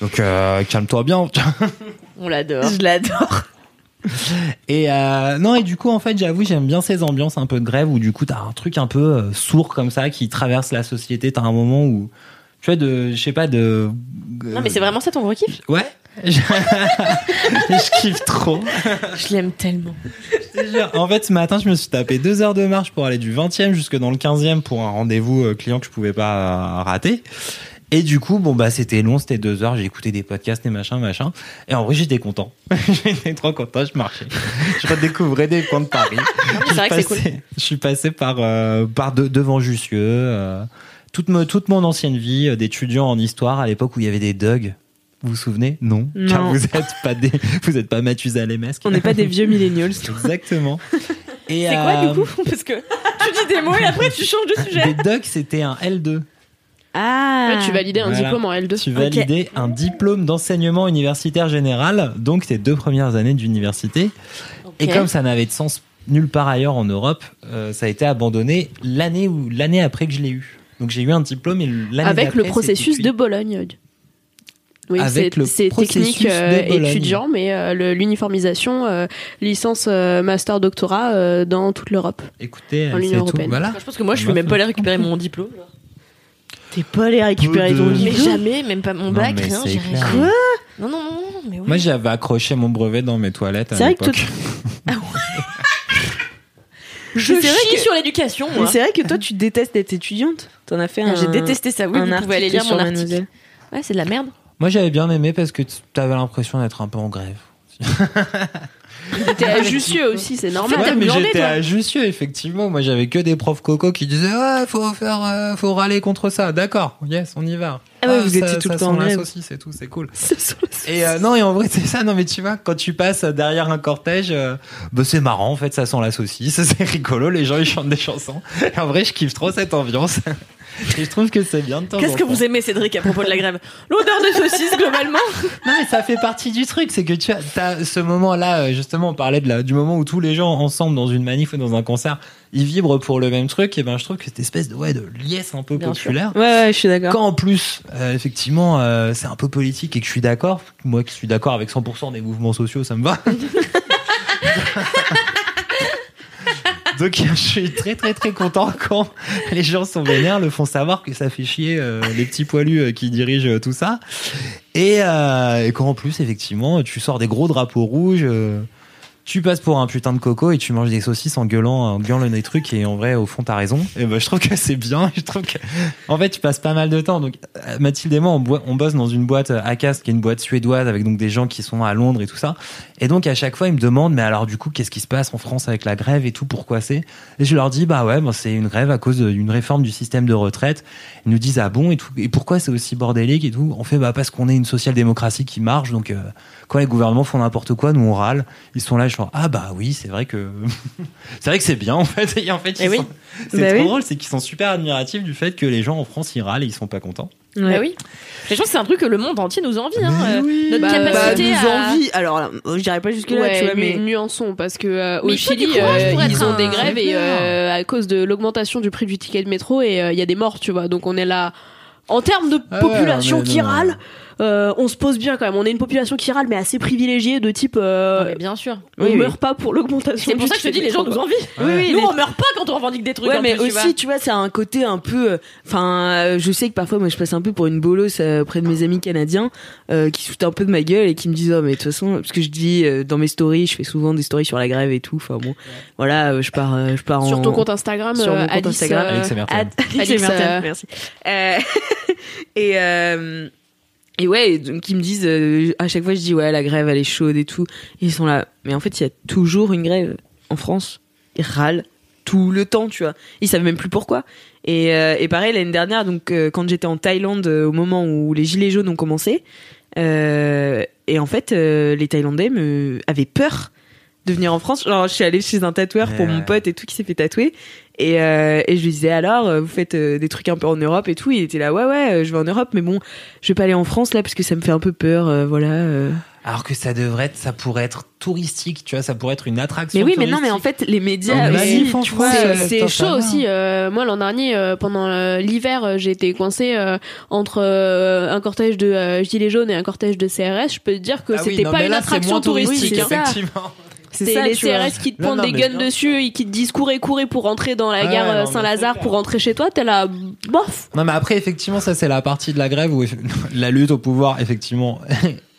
Donc, euh, calme-toi bien. (laughs) On l'adore. Je l'adore. (laughs) Et euh, non, et du coup, en fait, j'avoue, j'aime bien ces ambiances un peu de grève où du coup, t'as un truc un peu euh, sourd comme ça qui traverse la société. T'as un moment où, tu vois, de, je sais pas, de. Non, mais c'est vraiment ça ton gros kiff? Ouais. (laughs) je je kiffe trop. Je l'aime tellement. Je te jure. En fait, ce matin, je me suis tapé deux heures de marche pour aller du 20e jusque dans le 15e pour un rendez-vous euh, client que je pouvais pas euh, rater. Et du coup, bon, bah, c'était long, c'était deux heures, j'ai écouté des podcasts et machin, machin. Et en vrai, j'étais content. (laughs) j'étais trop content, je marchais. Je redécouvrais des coins de Paris. (laughs) c'est vrai que c'est cool. Je suis passé par, euh, par de- devant Jussieu, euh, toute, me- toute mon ancienne vie euh, d'étudiant en histoire à l'époque où il y avait des dogs. Vous vous souvenez? Non. Non. Car vous êtes pas des, (laughs) vous êtes pas Mathusalemesques. On n'est pas des vieux millennials. Exactement. Et C'est quoi euh, du coup? Parce que tu dis des mots et après tu changes de sujet. Des dogs, c'était un L2. Ah. Ouais, tu validais un Voilà. diplôme en L2. Tu validais un diplôme d'enseignement universitaire général, donc tes deux premières années d'université. Et comme ça n'avait de sens nulle part ailleurs en Europe, euh, ça a été abandonné l'année où l'année après que je l'ai eu. Donc j'ai eu un diplôme et l'année Avec le processus de Bologne. Oui, Avec c'est le c'est processus technique euh, étudiant, mais euh, l'uniformisation, euh, licence, euh, master, doctorat euh, dans toute l'Europe. Écoutez, Dans c'est l'Union tout. européenne. Voilà. Je pense que moi je suis va même pas allé récupérer mon diplôme. T'es pas allé récupérer ton Mais diplôme. jamais, même pas mon bac, rien. j'ai rien. Non, non, non, non, mais oui. Moi j'avais accroché mon brevet dans mes toilettes à C'est vrai que l'époque. (laughs) je Mais c'est vrai chie que- sur l'éducation, Mais moi. c'est vrai que toi, tu détestes d'être étudiante. T'en as fait un. Ah, J'ai détesté ça. Oui, un vous pouvez aller article lire sur mon article. Ouais, c'est de la merde. Moi j'avais bien aimé parce que tu avais l'impression d'être un peu en grève. (laughs) T'es à Jussieu aussi, c'est normal. Ouais, mais j'étais à Jussieu, effectivement. Moi, j'avais que des profs coco qui disaient ouais, faut faire, euh, faut râler contre ça. D'accord, yes, on y va. Ah ouais, vous ça- étiez tout le temps la saucisse et tout, c'est cool. (laughs) Et euh, non, et en vrai, c'est ça. Non, mais tu vois, quand tu passes derrière un cortège, euh, bah, c'est marrant. En fait, ça sent la saucisse, c'est rigolo. Les gens ils chantent des chansons. Et en vrai, je kiffe trop cette ambiance. (laughs) Et je trouve que c'est bien de temps Qu'est-ce que vous aimez, Cédric, à propos de la grève? L'odeur de saucisse, globalement? Non mais ça fait partie du truc, c'est que tu as, ce moment-là, euh, justement, on parlait de la, du moment où tous les gens ensemble dans une manif ou dans un concert, ils vibrent pour le même truc. Et ben je trouve que cette espèce de ouais de liesse un peu Bien sûr. populaire. Ouais, ouais, je suis d'accord. Quand en plus, euh, effectivement, euh, c'est un peu politique et que je suis d'accord, moi qui suis d'accord avec 100% des mouvements sociaux, ça me va. (laughs) Donc je suis très très très content quand les gens sont vénères, le font savoir que ça fait chier euh, les petits poilus euh, qui dirigent euh, tout ça. Et, et quand en plus, effectivement, tu sors des gros drapeaux rouges, tu passes pour un putain de coco et tu manges des saucisses en gueulant, en gueulant des trucs et en vrai, au fond, t'as raison. Et ben, je trouve que c'est bien. (laughs) Je trouve que, en fait, tu passes pas mal de temps. Donc, Mathilde et moi, on, bosse dans une boîte euh, ACAST, qui est une boîte suédoise avec donc des gens qui sont à Londres et tout ça. Et donc, à chaque fois, ils me demandent, mais alors, du coup, qu'est-ce qui se passe en France avec la grève et tout? Pourquoi c'est? Et je leur dis, bah ouais, bon, c'est une grève à cause d'une réforme du système de retraite. Ils nous disent, ah bon, et tout. Et pourquoi c'est aussi bordélique et tout? On fait, bah, parce qu'on est une social-démocratie qui marche. Donc, euh, quand les gouvernements font n'importe quoi, nous, on râle. Ils sont là, je fais, ah bah oui, c'est vrai que, (laughs) c'est vrai que c'est bien, en fait. Et en fait, Eh oui. sont- c'est Bah trop oui. drôle, c'est qu'ils sont super admiratifs du fait que les gens en France, ils râlent et ils sont pas contents. Bah oui. Les gens, c'est un truc que le monde entier nous envie. Hein. Euh, oui. Notre Bah, Bah, capacité nous à... envie. Alors, là, je dirais pas jusque là, Ouais, tu vois, mais. nu- nuançons parce que euh, au Mais Chili euh, ils ont un- des grèves et euh, à cause de l'augmentation du prix du ticket de métro et euh, il y a des morts tu vois donc on est là en termes de Ah ouais, population qui non. râle euh, on se pose bien quand même on est une population qui râle mais assez privilégiée de type euh, Ah, mais bien sûr. on Oui, oui. meurt pas pour l'augmentation C'est pour ça que je te dis, les gens nous envient. Oui, oui, Nous, les- on meurt pas quand on revendique des trucs. Ouais, mais plus, aussi, tu vois, c'est un côté un peu. euh, Enfin, euh, je sais que parfois, moi, je passe un peu pour une bolosse euh, auprès de mes amis canadiens euh, qui se foutent un peu de ma gueule et qui me disent, oh, mais de toute façon, parce que je dis euh, dans mes stories, je fais souvent des stories sur la grève et tout. Enfin bon, voilà, euh, je pars, euh, je pars en. sur ton compte Instagram Sur mon euh, compte Alice, Instagram. euh, Alex. Ad- (laughs) euh, merci. Euh, (laughs) et euh, et ouais, donc ils me disent euh, à chaque fois, je dis ouais, la grève elle est chaude et tout. Ils sont là, mais en fait, il y a toujours une grève en France. Ils râlent tout le temps, tu vois. Ils savent même plus pourquoi. Et, euh, pareil l'année dernière, donc euh, quand j'étais en Thaïlande au moment où les gilets jaunes ont commencé, et en fait, les Thaïlandais me avaient peur de venir en France. Genre, je suis allée chez un tatoueur pour Ouais. mon pote et tout qui s'est fait tatouer. Et, euh, et je lui disais alors, euh, vous faites euh, des trucs un peu en Europe et tout. Il était là, ouais, ouais, euh, je vais en Europe, mais bon, je vais pas aller en France là parce que ça me fait un peu peur, euh, voilà. euh. Alors que ça devrait être, ça pourrait être touristique, tu vois, ça pourrait être une attraction. Mais oui, mais non, mais en fait, les médias aussi, euh, C'est chaud aussi. Euh, moi, l'an dernier, euh, pendant l'hiver, j'ai été coincée euh, entre euh, un cortège de euh, gilets jaunes et un cortège de CRS. Je peux te dire que Ah oui, c'était non, pas mais une là, c'est attraction moins touristique. c'est hein. ça. C'est les tu vois. CRS qui te Non, non, des guns dessus et qui te disent courez, courez pour rentrer dans la Ouais, gare euh, Saint-Lazare pour rentrer chez toi. T'es là, bof. Non, mais après, effectivement, ça, c'est la partie de la grève où (laughs) la lutte au pouvoir, effectivement. (laughs)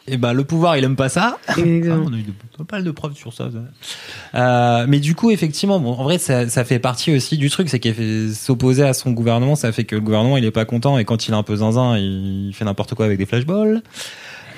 Et ben, le pouvoir, il aime pas ça. Ah, Exactement. on a eu de- pas mal de preuves sur ça. ça. Euh, mais du coup, effectivement, bon, en vrai, ça, ça fait partie aussi du truc, c'est qu'il fait s'opposer à son gouvernement, ça fait que le gouvernement, il est pas content et quand il est un peu zinzin, il fait n'importe quoi avec des flashballs.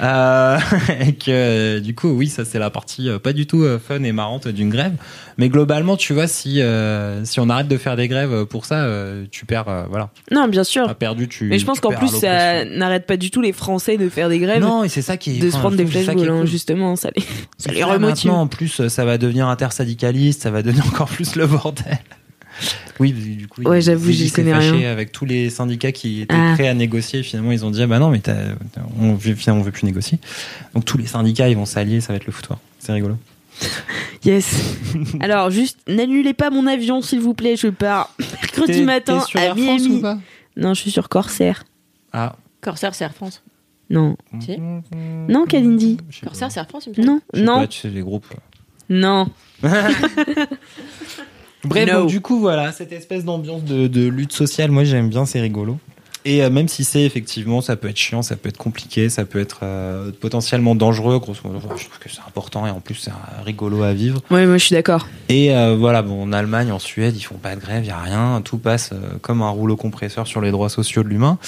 Euh, (laughs) et que du coup, oui, ça c'est la partie euh, pas du tout euh, fun et marrante d'une grève. Mais globalement, tu vois, si euh, si on arrête de faire des grèves pour ça, euh, tu perds, euh, voilà, Non, bien sûr. t'as perdu. Tu. Mais je pense qu'en plus, ça n'arrête pas du tout les Français de faire des grèves, Non, et c'est ça qui est de se prendre des cool. justement, ça les, ça les remotive. Maintenant, en plus, ça va devenir intersyndicaliste, ça va devenir encore plus le bordel. Oui, parce que du coup, Ouais, j'avoue, j'y connais rien. avec tous les syndicats qui étaient Ah. prêts à négocier. Finalement, ils ont dit ah bah non, mais on veut, finalement, on veut plus négocier. Donc tous les syndicats, ils vont s'allier, ça va être le foutoir. C'est rigolo. (laughs) Yes. (laughs) Alors, juste, n'annulez pas mon avion, s'il vous plaît, je pars (laughs) mercredi matin sur à Air France Miami. ou pas Non, je suis sur Corsair. Ah. Corsair, c'est Air France. Non. Si. Non, Kalindi. Je sais Corsair, pas. c'est Air France, il me semble. Non, non, pas, tu sais, les groupes. non. Bref, No. donc, du coup, voilà, cette espèce d'ambiance de, de lutte sociale, moi j'aime bien, c'est rigolo. Et euh, même si c'est effectivement, ça peut être chiant, ça peut être compliqué, ça peut être euh, potentiellement dangereux, grosso modo, je trouve que c'est important et en plus c'est rigolo à vivre. Ouais, moi, je suis d'accord. Et euh, voilà, bon, en Allemagne, en Suède, ils font pas de grève, il y a rien, tout passe comme un rouleau compresseur sur les droits sociaux de l'humain.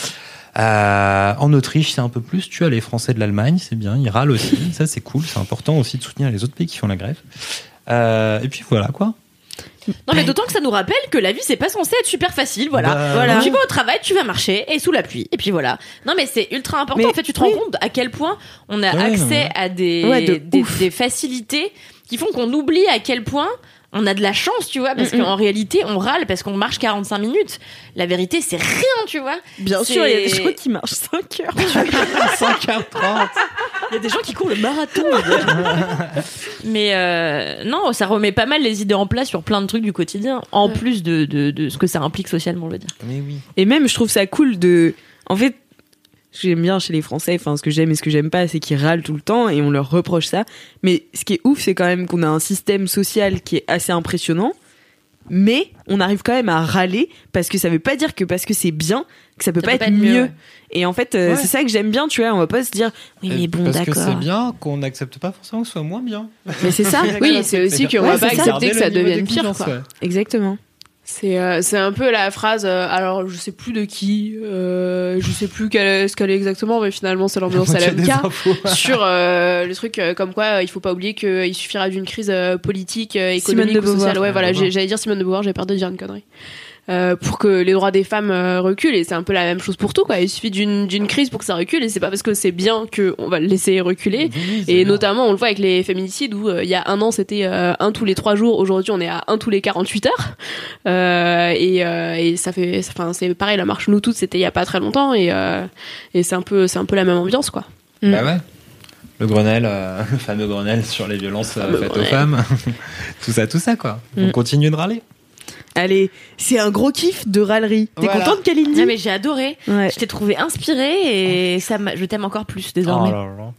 En Autriche, c'est un peu plus. Tu as les Français de l'Allemagne, c'est bien, ils râlent aussi. Ça, c'est cool. C'est important aussi de soutenir les autres pays qui font la grève. Et puis voilà quoi. Non, mais d'autant que ça nous rappelle que la vie, c'est pas censé être super facile, voilà. Bah, voilà. ouais. Tu vas au travail, tu vas marcher, et sous la pluie, et puis voilà. Non, mais c'est ultra important. Mais en fait, tu te oui. rends compte à quel point on a Ouais, accès à des, Ouais, de des, ouf. des facilités qui font qu'on oublie à quel point on a de la chance, tu vois, parce Mm, qu'en réalité, on râle parce qu'on marche 45 minutes. La vérité, c'est rien, tu vois. Bien sûr, il y a des gens qui marchent 5 heures. (laughs) 5h30. Il y a des gens qui courent le marathon. (laughs) Mais euh, non, ça remet pas mal les idées en place sur plein de trucs du quotidien, en plus de, de, de ce que ça implique socialement, je veux dire. Mais oui. Et même, je trouve ça cool de. En fait, ce que j'aime bien chez les Français, enfin, ce que j'aime et ce que j'aime pas, c'est qu'ils râlent tout le temps et on leur reproche ça. Mais ce qui est ouf, c'est quand même qu'on a un système social qui est assez impressionnant. Mais on arrive quand même à râler parce que ça veut pas dire que parce que c'est bien que ça peut, pas, être mieux. Et en fait, euh, Ouais. c'est ça que j'aime bien, tu vois. On va pas se dire oui, mais bon, Parce que c'est d'accord. bien qu'on n'accepte pas forcément que ce soit moins bien. Mais c'est ça. (laughs) Oui, c'est aussi qu'on va pas accepter que ça devienne pire. Quoi. Exactement. C'est euh, c'est un peu la phrase. euh, alors je sais plus de qui, euh, je sais plus quelle, ce qu'elle est exactement, mais finalement c'est (laughs) l'ambiance à l'MK infos. (laughs) sur euh, le truc euh, comme quoi euh, il faut pas oublier qu'il suffira d'une crise euh, politique, euh, économique ou sociale. Ouais, voilà, j'allais dire Simone de Beauvoir, j'ai peur de dire une connerie. Euh, pour que les droits des femmes euh, reculent et c'est un peu la même chose pour tout quoi il suffit d'une d'une crise pour que ça recule et c'est pas parce que c'est bien que on va le laisser reculer Oui, et bien. notamment, on le voit avec les féminicides où euh, il y a un an c'était euh, un tous les trois jours. Aujourd'hui, on est à un tous les 48 heures. Euh, et, euh, et ça fait, enfin c'est pareil. La marche nous toutes, c'était il y a pas très longtemps et, euh, et c'est un peu, c'est un peu la même ambiance quoi. Bah ouais. Le Grenelle, euh, (laughs) le fameux Grenelle sur les violences euh, fameux faites aux femmes. (laughs) tout ça, tout ça, quoi. On Mm. continue de râler. Allez, c'est un gros kiff de râlerie. T'es Voilà. contente, Kalindi Non, mais j'ai adoré. Ouais. Je t'ai trouvé inspirée et ça je t'aime encore plus désormais. Oh là là.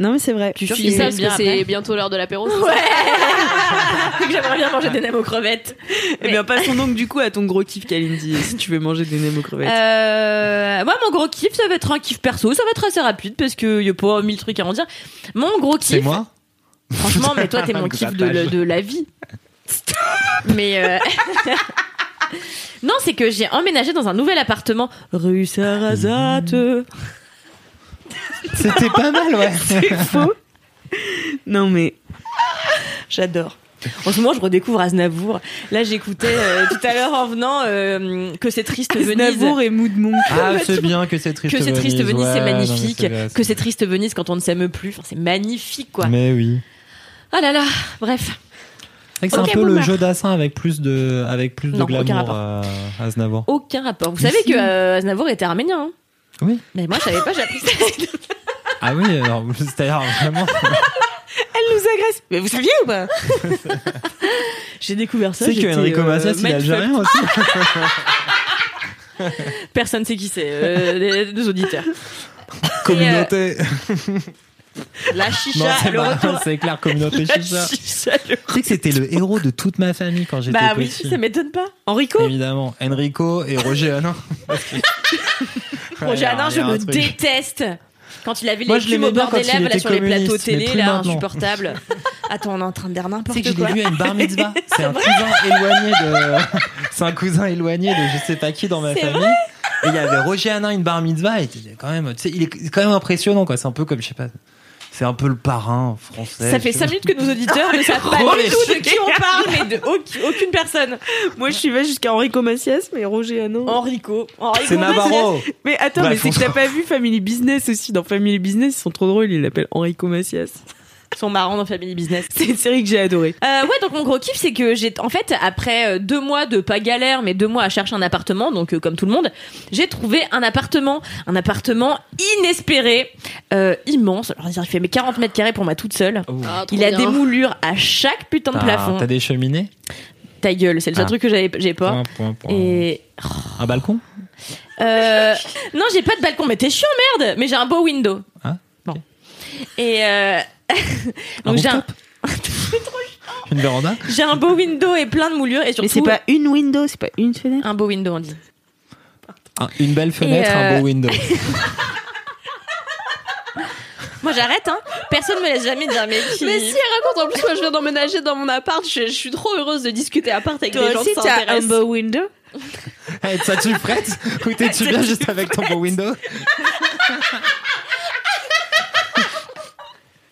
Non, mais c'est vrai. Tu dis ça parce que c'est bientôt l'heure de l'apéro. Ouais (laughs) Que J'aimerais bien manger des nems aux crevettes. Eh bien, passons donc du coup à ton gros kiff, Kalindi, si tu veux manger des nems aux crevettes. Euh, moi, mon gros kiff, ça va être un kiff perso. Ça va être assez rapide parce qu'il y a pas mille trucs à en dire. Mon gros kiff. C'est moi? Franchement, mais toi, t'es (laughs) mon kiff de la vie. Mais. euh, (laughs) non, c'est que j'ai emménagé dans un nouvel appartement rue Sarrazate. C'était pas mal, ouais. (laughs) C'est faux. Non, mais J'adore. En ce moment, je redécouvre Aznavour. Là, j'écoutais euh, tout à l'heure en venant euh, que c'est triste Venise. Aznavour et Mood Monk. Ah, c'est bien que c'est triste. Que c'est triste Venise, c'est ouais, magnifique. que c'est triste Venise quand on ne s'aime plus. Enfin, c'est magnifique, quoi. Mais oui. Ah là là. Bref. C'est c'est un peu le jeu d'assin avec plus de, avec plus de aucun glamour rapport. euh, Aznavour. Aucun rapport. Vous savez si. que euh, Aznavour était arménien. Hein Oui. Mais moi, je savais pas. J'ai appris ça. (laughs) Ah oui, c'est-à-dire vraiment. (laughs) Elle nous agresse. Mais vous saviez ou pas? (laughs) J'ai découvert ça. Sais que Enrico euh, Macias, il est algérien aussi. Personne sait qui c'est. Euh, les auditeurs. Communauté. La Non, chicha, c'est le retour. c'est clair, communauté La chicha. chicha, le- Tu sais que c'était le héros de toute ma famille quand j'étais Bah oui, petit. ça m'étonne pas. Enrico Évidemment, Enrico et Roger Hanin. (laughs) Roger Hanin, je me truc. déteste. Quand il avait Moi, les plumes au bord des lèvres, là, sur les plateaux télé, là, maintenant. insupportable. (laughs) Attends, on est en train de dire Tu sais n'importe que je l'ai quoi. vu à une bar mitzvah. C'est un cousin éloigné de. (laughs) C'est un cousin éloigné de je sais pas qui dans ma C'est famille. Et il y avait Roger Hanin, une bar mitzvah. Et quand même, tu sais, il est quand même impressionnant, quoi. C'est un peu comme, je sais pas. C'est un peu le parrain français. Ça fait je 5 sais minutes que nos auditeurs ne savent (laughs) pas Oh, du les tout de qui on parle, mais de aucune, personne. Moi, je suis va jusqu'à Enrico Macias, mais Roger Hanon. Enrico. Enrico C'est Navarro. Mais attends, Bref, mais c'est que t'as pas vu Family Business aussi. Dans Family Business, ils sont trop drôles. Ils l'appellent Enrico Macias. Ils sont marrants dans Family Business. (laughs) C'est une série que j'ai adorée. Euh, ouais, donc mon gros kiff, c'est que j'ai, en fait, après euh, deux mois de pas galère, mais deux mois à chercher un appartement, donc euh, comme tout le monde, j'ai trouvé un appartement, un appartement inespéré, euh, immense. Alors, il fait mes 40 mètres carrés pour moi toute seule. Oh. Ah, Il a bien. des moulures à chaque putain de plafond. T'as des cheminées? Ta gueule, c'est le seul Ah. truc que j'avais, j'ai pas. Point, point, point. Et Un balcon? Euh, (laughs) non, j'ai pas de balcon, mais t'es chiant, merde. Mais j'ai un beau window. Bon. Et euh... (laughs) Un donc j'ai un, (laughs) Une véranda j'ai un beau window et plein de moulures et surtout Mais c'est pas une window, c'est pas une fenêtre. un beau window, on dit. Un- Une belle fenêtre, un euh, beau window. (laughs) Moi, j'arrête, hein. Personne me laisse jamais dire mais qui. Mais si, raconte. En plus, moi, je viens d'emménager dans mon appart. Je, je suis trop heureuse de discuter appart avec Toi des gens aussi, qui t'as un s'intéressent. beau window. Hey, ça tu prête Ou t'es-tu bien juste avec ton beau window?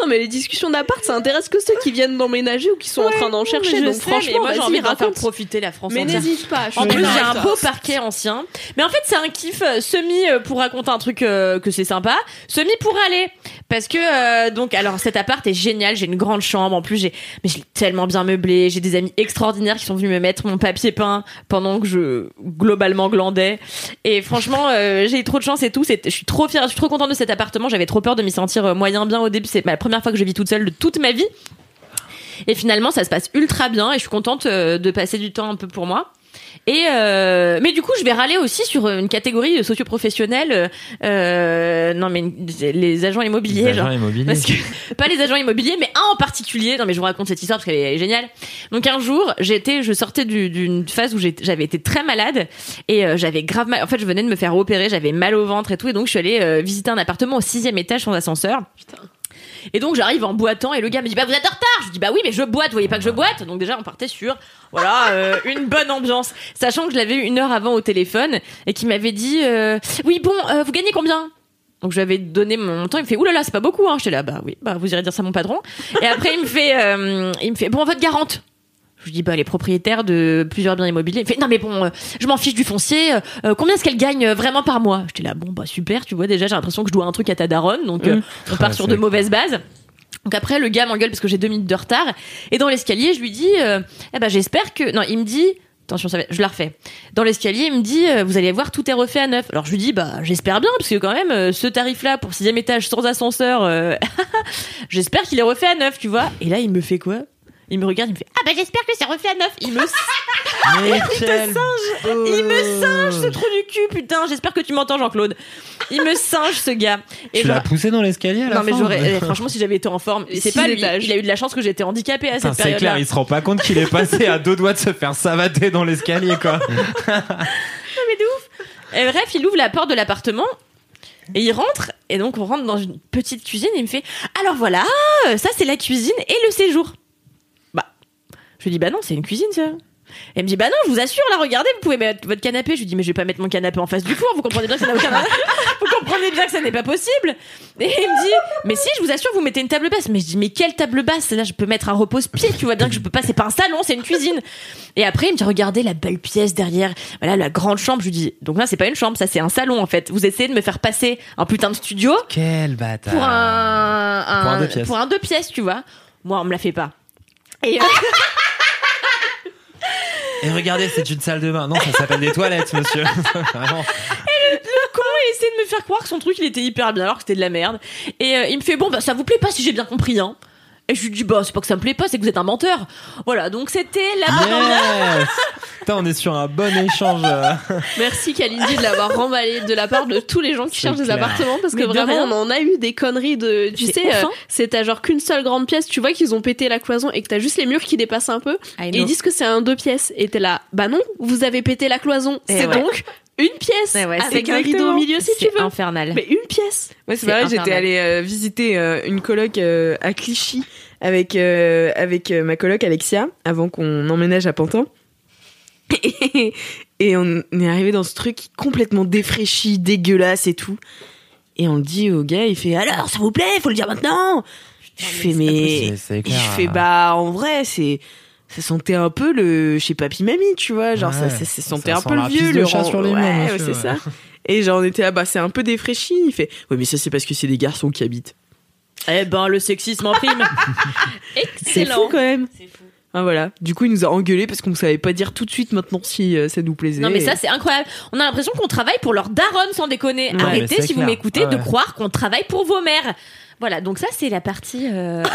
Non, mais les discussions d'appart, ça intéresse que ceux qui viennent d'emménager ou qui sont en train d'en chercher. Donc, sais, franchement, moi j'ai envie d'en faire profiter la France Mais n'hésite pas. je En plus, j'ai un beau parquet ancien. Mais en fait, c'est un kiff euh, semi euh, pour raconter un truc euh, que c'est sympa, semi pour aller. Parce que euh, donc, alors cet appart est génial. J'ai une grande chambre. En plus, j'ai mais je l'ai tellement bien meublé. J'ai des amis extraordinaires qui sont venus me mettre mon papier peint pendant que je globalement glandais. Et franchement, euh, j'ai eu trop de chance et tout. Je suis trop fière. Je suis trop contente de cet appartement. J'avais trop peur de m'y sentir euh, moyen bien au début. C'est ma première fois que je vis toute seule de toute ma vie. Et finalement, ça se passe ultra bien et je suis contente euh, de passer du temps un peu pour moi. Et euh, mais du coup, je vais râler aussi sur une catégorie socio-professionnelle. euh, euh, non, mais les agents immobiliers, Les agents genre. immobiliers. Parce que (laughs) pas les agents immobiliers, mais un en particulier. Non, mais je vous raconte cette histoire parce qu'elle est, géniale. Donc un jour, j'étais, je sortais du- d'une phase où j'avais été très malade et euh, j'avais grave mal. En fait, je venais de me faire opérer, j'avais mal au ventre et tout, et donc je suis allée euh, visiter un appartement au sixième étage sans ascenseur. Et donc j'arrive en boitant et le gars me dit bah vous êtes en retard. Je dis bah oui mais je boite, vous voyez pas que je boite? Donc déjà on partait sur voilà euh, (laughs) une bonne ambiance, sachant que je l'avais eu une heure avant au téléphone et qui m'avait dit euh, oui bon euh, vous gagnez combien? Donc je lui avais donné mon montant, il me fait oulala c'est pas beaucoup hein. J'étais là bah oui bah vous irez dire ça à mon patron. Et après il me fait euh, il me fait bon votre garante. Je lui dis bah les propriétaires de plusieurs biens immobiliers. Il fait non mais bon euh, je m'en fiche du foncier. euh, combien est-ce qu'elle gagne euh, vraiment par mois? J'étais là bon bah super tu vois déjà j'ai l'impression que je dois un truc à ta daronne donc euh, on part Ouais, sur de mauvaises bases. Donc après, le gars m'engueule parce que j'ai deux minutes de retard. Et dans l'escalier, je lui dis, euh, eh ben j'espère que... Non, il me dit... Attention, ça va- je la refais. Dans l'escalier, il me dit, euh, vous allez voir, tout est refait à neuf. Alors je lui dis, bah j'espère bien, parce que quand même, euh, ce tarif-là pour sixième étage sans ascenseur, euh, (laughs) j'espère qu'il est refait à neuf, tu vois. Et là, il me fait quoi? Il me regarde, il me fait, ah bah j'espère que c'est refait à neuf. Il me (laughs) Mais il singe Il me singe ce trou du cul, putain. J'espère que tu m'entends, Jean-Claude. Il me singe ce gars. Et Tu l'as poussé dans l'escalier à la non mais j'aurais eh, franchement si j'avais été en forme c'est pas lui étages. il a eu de la chance que j'étais handicapée à cette C'est période clair, là il se rend pas compte qu'il est passé à deux doigts de se faire savater dans l'escalier, quoi. (laughs) et bref il ouvre la porte de l'appartement et il rentre et donc on rentre dans une petite cuisine et il me fait alors voilà ça c'est la cuisine et le séjour je lui dis bah non c'est une cuisine ça. Et elle me dit bah non je vous assure là regardez vous pouvez mettre votre canapé. Je lui dis mais je vais pas mettre mon canapé en face du four vous comprenez bien que ça n'a aucun (laughs) (laughs) vous comprenez bien que ça n'est pas possible. Et il me dit mais si je vous assure vous mettez une table basse. Mais je dis mais quelle table basse? Là je peux mettre un repose-pied tu vois bien que je peux pas c'est pas un salon c'est une cuisine. Et après il me dit regardez la belle pièce derrière voilà la grande chambre. Je lui dis donc là c'est pas une chambre ça c'est un salon en fait. Vous essayez de me faire passer un putain de studio Quel bâtard. pour un, Pour un deux pièces. pour un deux pièces tu vois. Moi on me la fait pas. Et euh, (laughs) Et regardez, c'est une salle de bain. Non, ça s'appelle des toilettes, monsieur. (laughs) Vraiment. comment il essaie de me faire croire que son truc il était hyper bien alors que c'était de la merde et euh, il me fait bon bah ça vous plaît pas si j'ai bien compris hein et je lui dis bah c'est pas que ça me plaît pas c'est que vous êtes un menteur voilà donc c'était la Yes Putain, on est sur un bon échange. (laughs) Merci Kalindi de l'avoir remballé de la part de tous les gens qui cherchent des appartements parce que Mais vraiment rien. on en a eu des conneries de tu sais euh, hein. c'est t'as genre qu'une seule grande pièce tu vois qu'ils ont pété la cloison et que t'as juste les murs qui dépassent un peu et ils disent que c'est un deux pièces et t'es là bah non vous avez pété la cloison Eh c'est ouais. donc une pièce Ouais, ouais, c'est avec un rideau au milieu si tu c'est veux infernal mais une pièce Ouais, c'est vrai, j'étais allée euh, visiter euh, une coloc euh, à Clichy avec euh, avec euh, ma coloc Alexia avant qu'on emménage à Pantin. Et, (laughs) et on est arrivé dans ce truc complètement défraîchi, dégueulasse et tout. Et on le dit au gars, il fait alors, s'il vous plaît, faut le dire maintenant. Je fais mais, je clair. fais bah en vrai c'est ça sentait un peu le chez papy mamie tu vois genre ça, Ouais. ça, ça sentait Ça un peu le vieux le chat sur les murs, ouais, ouais, c'est ouais. ça. Et genre on était là bah c'est un peu défraîchi. Il fait ouais mais ça c'est parce que c'est des garçons qui habitent. Eh ben le sexisme en prime. (laughs) C'est fou quand même. Ah voilà. Du coup il nous a engueulé parce qu'on savait pas dire tout de suite maintenant si euh, ça nous plaisait. Non mais ça c'est incroyable. On a l'impression qu'on travaille pour leur daronne sans déconner. Ouais, arrêtez si vous m'écoutez de Ouais. croire qu'on travaille pour vos mères voilà donc ça c'est la partie euh, (laughs)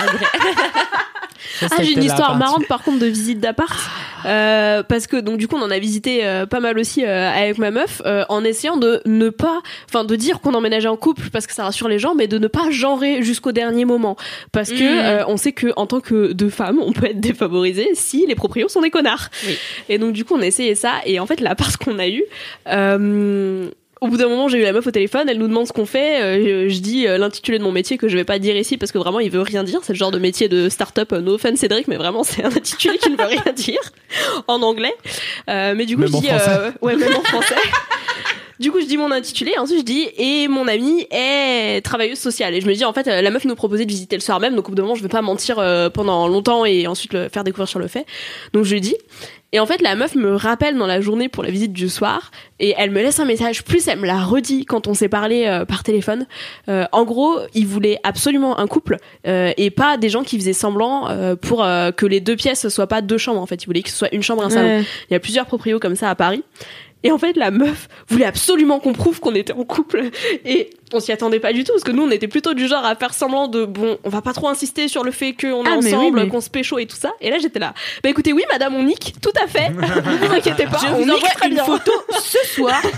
Ça, Ah, j'ai une histoire marrante par contre de visite d'appart. Euh, parce que donc du coup on en a visité euh, pas mal aussi euh, avec ma meuf euh, en essayant de ne pas, enfin de dire qu'on emménageait en couple parce que ça rassure les gens, mais de ne pas genrer jusqu'au dernier moment. Parce que euh, on sait que en tant que deux femmes, on peut être défavorisé si les proprios sont des connards. Oui. Et donc du coup on a essayé ça et en fait l'appart qu'on a eu. Au bout d'un moment, j'ai eu la meuf au téléphone, elle nous demande ce qu'on fait. euh, je, je dis euh, l'intitulé de mon métier que je vais pas dire ici parce que vraiment il veut rien dire. C'est le genre de métier de start-up, euh, no offense Cédric, mais vraiment (laughs) c'est un intitulé qui ne veut rien dire en anglais. Euh, mais du coup, Même je dis, euh, ouais, même en français. (laughs) Du coup, je dis mon intitulé, et ensuite je dis et mon amie est travailleuse sociale. Et je me dis en fait, la meuf nous proposait de visiter le soir même, donc au bout d'un moment, je vais pas mentir euh, pendant longtemps et ensuite le faire découvrir sur le fait. Donc je lui dis. Et en fait, la meuf me rappelle dans la journée pour la visite du soir et elle me laisse un message. Plus elle me l'a redit quand on s'est parlé euh, par téléphone. Euh, en gros, il voulait absolument un couple euh, et pas des gens qui faisaient semblant euh, pour euh, que les deux pièces soient pas deux chambres. En fait, il voulait que ce soit une chambre un salon. Ouais. Il y a plusieurs proprios comme ça à Paris. Et en fait, la meuf voulait absolument qu'on prouve qu'on était en couple. Et on s'y attendait pas du tout, parce que nous, on était plutôt du genre à faire semblant de, bon, on va pas trop insister sur le fait qu'on est Ah, ensemble, oui, mais- qu'on se pécho et tout ça. Et là, j'étais là. Bah écoutez, oui, madame, on nique, tout à fait. Ne vous inquiétez pas, Je on vous nique envoie très une bien. photo ce soir. (laughs)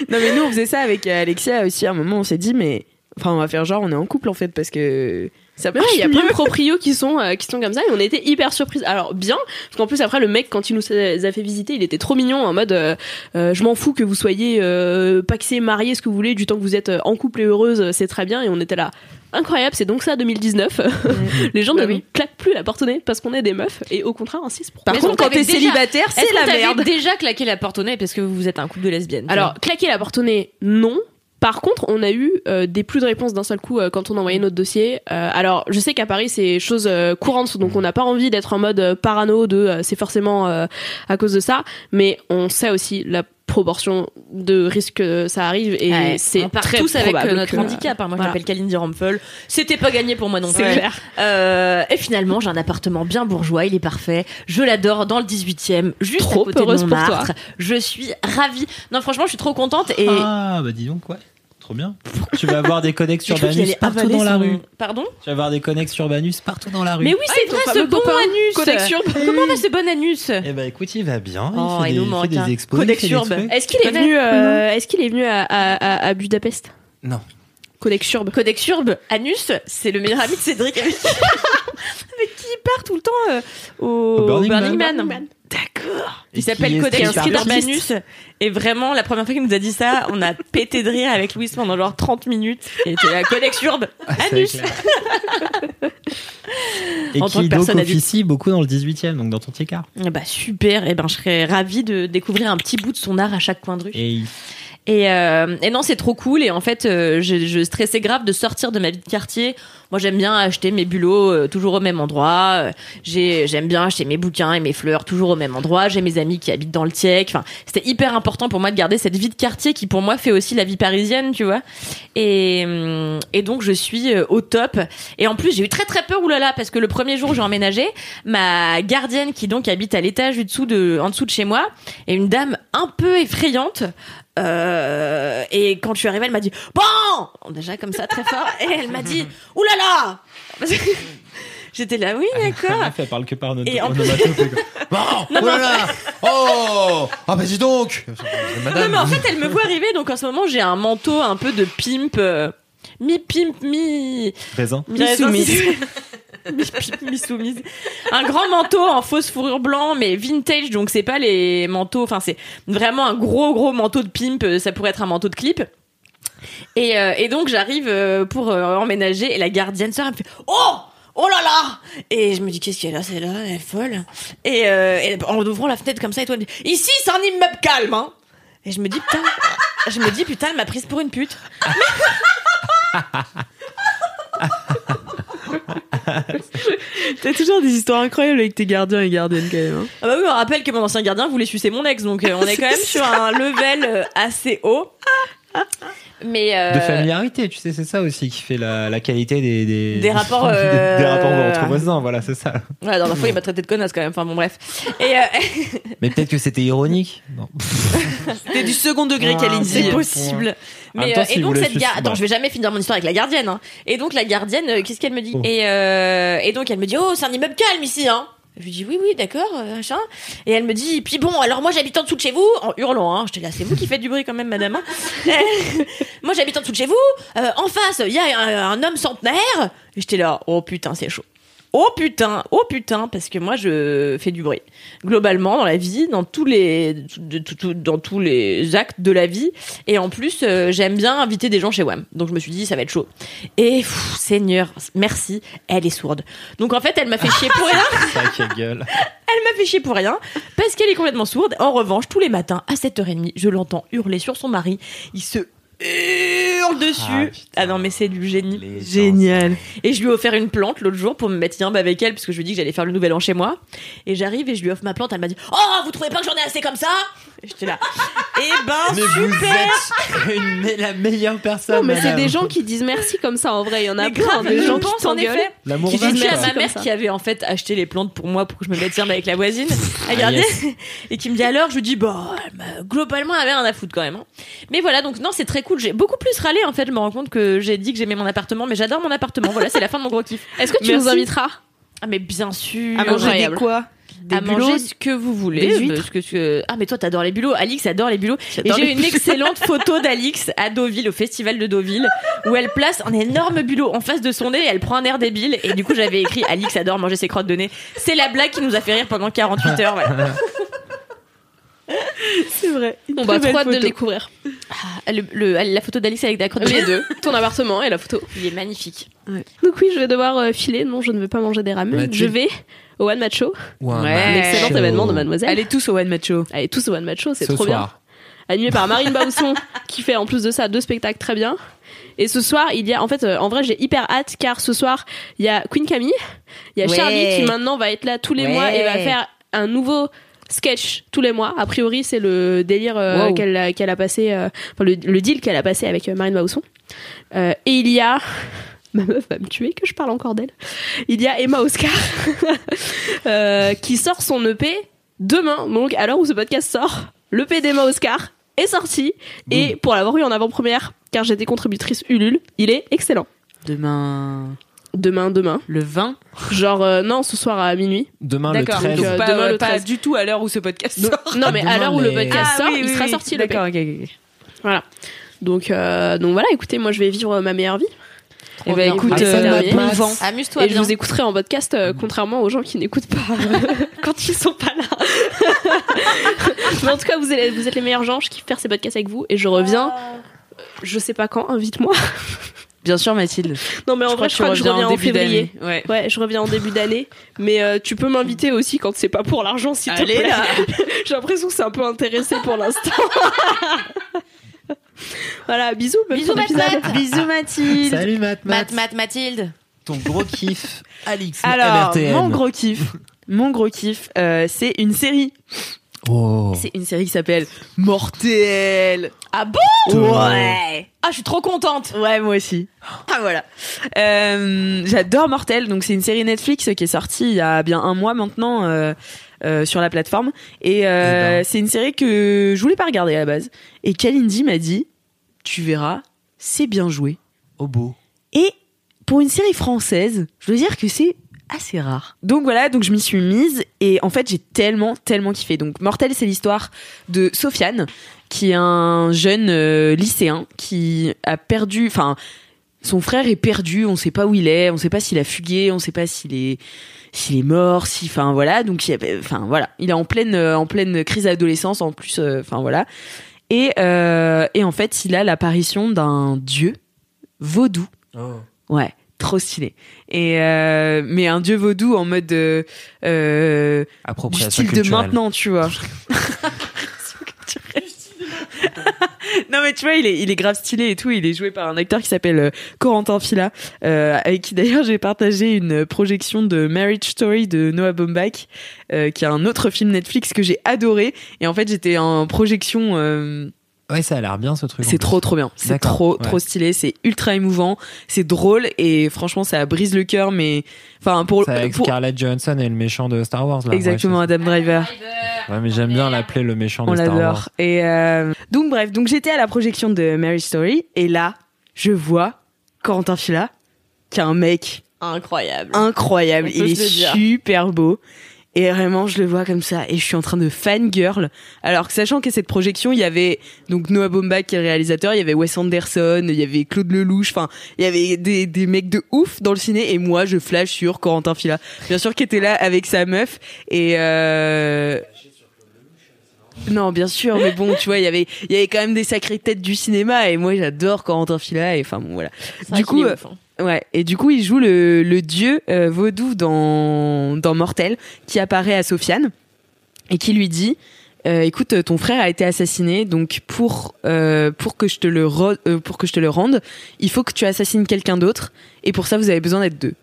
(laughs) non mais nous on faisait ça avec euh, Alexia aussi à un moment on s'est dit mais enfin on va faire genre on est en couple en fait parce que ça Ouais, marche il y a plein de (laughs) proprios qui sont euh, qui sont comme ça et on était hyper surprises. Alors bien, parce qu'en plus après le mec quand il nous a fait visiter, il était trop mignon en mode euh, euh, je m'en fous que vous soyez euh, paxé, marié, ce que vous voulez, du temps que vous êtes en couple et heureuse, c'est très bien et on était là. Incroyable, c'est donc ça 2019. (laughs) Les gens Bah ne oui. nous claquent plus la porte au nez parce qu'on est des meufs et au contraire insistent pour Par Mais contre quand t'es célibataire c'est que la merde. déjà claqué la porte au nez parce que vous êtes un couple de lesbiennes Alors, claquer la porte au nez, non. Par contre, on a eu euh, des plus de réponses d'un seul coup euh, quand on envoyait notre dossier. Euh, alors, je sais qu'à Paris, c'est chose euh, courante, donc on n'a pas envie d'être en mode euh, parano de euh, c'est forcément euh, à cause de ça, mais on sait aussi la proportion de risque que ça arrive et Ouais, c'est très tous avec probable notre que- handicap. hein. Moi, voilà. je m'appelle Kalindi Rampfel. C'était pas gagné pour moi non C'est plus. clair. Euh, et finalement, j'ai un appartement bien bourgeois. Il est parfait. Je l'adore dans le 18e, juste Trop à côté heureuse de Montmartre. Je suis ravie. Non, franchement, je suis trop contente. Et Ah, bah dis donc, ouais. Trop bien. Tu vas avoir des qu'il urbanus partout dans la son- rue. Pardon Tu vas avoir des connexes urbanus partout dans la rue. Mais oui, c'est ton vrai, ce bon anus. Comment va ce bon anus Eh ben écoute, il va bien. Oh, il fait il des, nous manque trucs. Est-ce qu'il est venu euh, Est-ce qu'il est venu à, à, à, à Budapest Non. Codex Urbe. Codex Urbe, Anus, c'est le meilleur ami de Cédric (laughs) (laughs) avec qui, avec qui il part tout le temps euh, au, Au Burning Burning Man. Man. D'accord. Il s'appelle Codex Urbanus. Et vraiment, la première fois qu'il nous a dit ça, on a (laughs) pété de rire avec Louis pendant genre 30 minutes. Et était là, Codex Urbe, (laughs) C'est Anus. (laughs) Et En tant qui donc personne adulte. officie beaucoup dans le 18 e donc dans ton petit car. Eh Bah super, et ben je serais ravie de découvrir un petit bout de son art à chaque coin de rue. Et Et, euh, et non, c'est trop cool. Et en fait, euh, je, je stressais grave de sortir de ma vie de quartier. Moi, j'aime bien acheter mes bulots euh, toujours au même endroit. Euh, J'ai, j'aime bien acheter mes bouquins et mes fleurs toujours au même endroit. J'ai mes amis qui habitent dans le Tiec. Enfin, c'était hyper important pour moi de garder cette vie de quartier qui, pour moi, fait aussi la vie parisienne, tu vois. Et, hum, et donc, je suis euh, au top. Et en plus, j'ai eu très très peur, oulala, parce que le premier jour où j'ai emménagé, ma gardienne qui donc habite à l'étage du dessous de, en dessous de chez moi, est une dame un peu effrayante. Euh, et quand je suis arrivée, elle m'a dit bon, déjà comme ça très fort, et elle m'a dit oulala. (laughs) J'étais là, oui, d'accord. La meuf, elle parle que par notre Et en plus- onomatopée, quoi. (laughs) Bon, Non, oh Oh Ah bah dis donc Madame Non, mais en fait, elle me voit arriver, donc en ce moment, j'ai un manteau un peu de pimp, euh, mi-pimp, mi. Présent. mi-soumise. mi-pimp, (laughs) Un grand manteau en fausse fourrure blanc, mais vintage, donc c'est pas les manteaux, enfin, c'est vraiment un gros, gros manteau de pimp, euh, ça pourrait être un manteau de clip. Et, euh, donc, j'arrive euh, pour emménager, et la gardienne sœur, elle me fait Oh Oh là là Et je me dis qu'est-ce qu'elle a celle-là Elle est folle. Et, et en ouvrant la fenêtre comme ça, et toi, elle me dit ici c'est un immeuble calme, hein. Et je me dis putain, je me dis putain, elle m'a prise pour une pute. (laughs) (laughs) T'as toujours des histoires incroyables avec tes gardiens et gardiennes quand même. hein. Ah bah oui, on rappelle que mon ancien gardien voulait sucer mon ex, donc euh, on (laughs) est quand même sur un level euh, assez haut. (laughs) Mais euh, De familiarité, tu sais, c'est ça aussi qui fait la, la qualité des, des, Des rapports, (laughs) des- euh, des, rapports entre voisins, voilà, c'est ça. Ouais, la dernière fois, il m'a traité de connasse quand même. Enfin bon, bref. Et euh, (laughs) Mais peut-être que c'était ironique. C'était du second degré Ouais, Kalindi. c'est possible. En même Mais temps, et donc cette gar- attends, je vais jamais finir mon histoire avec la gardienne. Hein. Et donc la gardienne, qu'est-ce qu'elle me dit? Oh. Et et donc elle me dit oh c'est un immeuble calme ici hein. Je lui dis oui oui d'accord euh, machin. Et elle me dit puis bon alors moi j'habite en dessous de chez vous en hurlant hein. J'étais là c'est vous qui faites du bruit quand même madame. hein. (laughs) moi j'habite en dessous de chez vous. Euh, en face il y a un, un homme centenaire. Et j'étais là oh putain c'est chaud. Oh putain, oh putain, parce que moi je fais du bruit. Globalement dans la vie, dans tous les, de- tout- tout- dans tous les actes de la vie, et en plus euh, j'aime bien inviter des gens chez WAM. Donc je me suis dit ça va être chaud. Et pff, Seigneur, merci, elle est sourde. Donc en fait elle m'a fait chier pour rien. (laughs) Ça, gueule. Elle m'a fait chier pour rien parce qu'elle est complètement sourde. En revanche, tous les matins à 7h30, je l'entends hurler sur son mari. Il se hurle dessus. Ah, non, mais c'est du génie. Génial. Et je lui ai offert une plante l'autre jour pour me mettre bien avec elle parce que je lui ai dit que j'allais faire le nouvel an chez moi. Et j'arrive et je lui offre ma plante. Elle m'a dit Oh, vous trouvez pas que j'en ai assez comme ça? J'étais là. Eh ben, Mais vous super êtes une- la meilleure personne. Non, mais c'est des gens qui disent merci comme ça en vrai. Il y en a Mais plein, grave, des gens qui pense en s'engueulent. effet. L'amour J'ai vache, dit à ma mère qui avait en fait acheté les plantes pour moi pour que je me mette bien avec la voisine. Ah, Regardez. yes. (laughs) Et qui me dit alors, je lui dis, bah, globalement, elle avait rien à foutre quand même. hein. Mais voilà, donc non, c'est très cool. J'ai beaucoup plus râlé en fait. Je me rends compte que j'ai dit que j'aimais mon appartement, mais j'adore mon appartement. Voilà, c'est la fin de mon gros kiff. Est-ce que tu Merci. nous inviteras? Ah, mais bien sûr. À manger des quoi? Des à bulots manger ce que vous voulez. Des huîtres parce que, que- Ah, mais toi, t'adores les bulots. Alix adore les bulots. Et j'ai une excellente (laughs) photo d'Alix à Deauville, au festival de Deauville, où elle place un énorme bulot en face de son nez et elle prend un air débile. Et du coup, j'avais écrit Alix adore manger ses crottes de nez. C'est la blague qui nous a fait rire pendant 48 heures. Voilà. (laughs) C'est vrai. On va trop hâte de le découvrir. Ah, le- le- la photo d'Alix avec la crotte de Les nez. deux, ton appartement et la photo. Il est magnifique. Donc oui, je vais devoir euh, filer. Non, je ne vais pas manger des ramen. Mathilde. Je vais au One Match Show, Ou un Ouais. un match excellent show. événement de Mademoiselle. Allez tous au One Match Show. Allez tous au One Match Show, c'est Ce trop bien. Animé par Marine Bausson, (laughs) qui fait en plus de ça deux spectacles très bien. Et ce soir, il y a, en fait, euh, en vrai, j'ai hyper hâte car ce soir, il y a Queen Camille, il y a Ouais. Charlie qui maintenant va être là tous les Ouais. mois et va faire un nouveau sketch tous les mois. A priori, c'est le délire euh, Wow. qu'elle a, passé, euh, enfin, le, le deal qu'elle a passé avec Marine Bausson. Euh, et il y a, ma meuf va me tuer que je parle encore d'elle. Il y a Emma Oscar (laughs) euh, qui sort son EP demain. Donc à l'heure où ce podcast sort, l'EP d'Emma Oscar est sorti et pour l'avoir eu en avant-première, car j'étais contributrice Ulule, il est excellent. Demain, Demain, demain. le 20. Genre euh, non, ce soir à minuit. Demain le D'accord. 13. Donc euh, pas, demain, le pas 13. du tout à l'heure où ce podcast Donc- sort. non mais à demain, l'heure où le podcast Ah sort, oui, il oui, sera oui. sorti le D'accord, ok, ok, ok. Voilà. Donc euh, donc voilà, écoutez, moi je vais vivre ma meilleure vie. Eh ben bien. écoute, euh. Amuse-toi Et je bien. vous écouterai en podcast, euh, contrairement aux gens qui n'écoutent pas (laughs) quand ils sont pas là. (laughs) Mais en tout cas, vous êtes, vous êtes les meilleurs gens. Je kiffe faire ces podcasts avec vous et je reviens. euh, Je sais pas quand, invite-moi. (laughs) Bien sûr, Mathilde. Non, mais en vrai, je crois que je reviens en février. d'année. Ouais. Ouais, je reviens en début d'année. Mais euh, tu peux m'inviter aussi quand c'est pas pour l'argent, s'il te Allez, plaît. là. J'ai l'impression que c'est un peu intéressé pour l'instant. Voilà, bisous. Bisous. Bisous Mathilde. Salut Matt, Mat, Matt. Mat, Mathilde. Ton gros kiff, (laughs) Alix. Alors, mon gros kiff, mon gros kiff, euh, c'est une série. Oh. C'est une série qui s'appelle Mortel. Ah bon? Ouais. Ah, je suis trop contente. Ouais, moi aussi. Ah voilà. Euh, J'adore Mortel. Donc c'est une série Netflix qui est sortie il y a bien un mois maintenant euh, euh, sur la plateforme. Et euh, Eh ben. c'est une série que je voulais pas regarder à la base. Et Kalindi m'a dit, tu verras, c'est bien joué. Au beau. Et pour une série française, je dois dire que c'est assez rare. Donc voilà, donc je m'y suis mise et en fait j'ai tellement tellement kiffé. Donc Mortel, c'est l'histoire de Sofiane, qui est un jeune euh, lycéen qui a perdu, enfin son frère est perdu, on sait pas où il est, on sait pas s'il a fugué, on sait pas s'il est s'il est mort, si enfin voilà, donc il y avait- enfin voilà, il est en pleine euh, en pleine crise d'adolescence en plus euh, enfin voilà. Et euh, et en fait, il a l'apparition d'un dieu vaudou Ouais, trop stylé. Et euh, mais un dieu vaudou en mode euh, euh, du style de culturelle. maintenant, tu vois. (laughs) (laughs) non mais tu vois, il est, il est grave stylé et tout. Il est joué par un acteur qui s'appelle euh, Corentin Fila, euh, avec qui d'ailleurs j'ai partagé une projection de Marriage Story de Noah Baumbach, euh, qui est un autre film Netflix que j'ai adoré. Et en fait, j'étais en projection. euh, Ouais, ça a l'air bien ce truc. c'est trop trop bien. C'est trop ouais. trop stylé. C'est ultra émouvant. C'est drôle et franchement ça brise le cœur. Mais enfin pour, C'est avec pour- Scarlett Johansson et le méchant de Star Wars. Là. exactement Ouais, Adam Driver. Ouais, mais j'aime bien l'appeler le méchant On de Star l'adore. Wars. Et euh, donc bref, donc j'étais à la projection de Mary Story et là je vois Corentin Fila qui est un mec Incroyable. incroyable. Il est super beau. Et vraiment, je le vois comme ça. Et je suis en train de fangirl. Alors que sachant que cette projection, il y avait donc Noah Baumbach qui est réalisateur, il y avait Wes Anderson, il y avait Claude Lelouch, enfin, il y avait des, des mecs de ouf dans le ciné. Et moi, je flash sur Corentin Fila. Bien sûr, qui était là avec sa meuf. Et euh... Non, bien sûr, mais bon, tu vois, il y avait, il y avait quand même des sacrées têtes du cinéma, et moi, j'adore Corentin Fila, et enfin, bon, voilà. Du coup, ouf, hein. Ouais, et du coup, il joue le, le dieu euh, vaudou dans, dans Mortel, qui apparaît à Sofiane, et qui lui dit euh, Écoute, ton frère a été assassiné, donc pour, euh, pour, que je te le euh, pour que je te le rende, il faut que tu assassines quelqu'un d'autre, et pour ça, vous avez besoin d'être deux.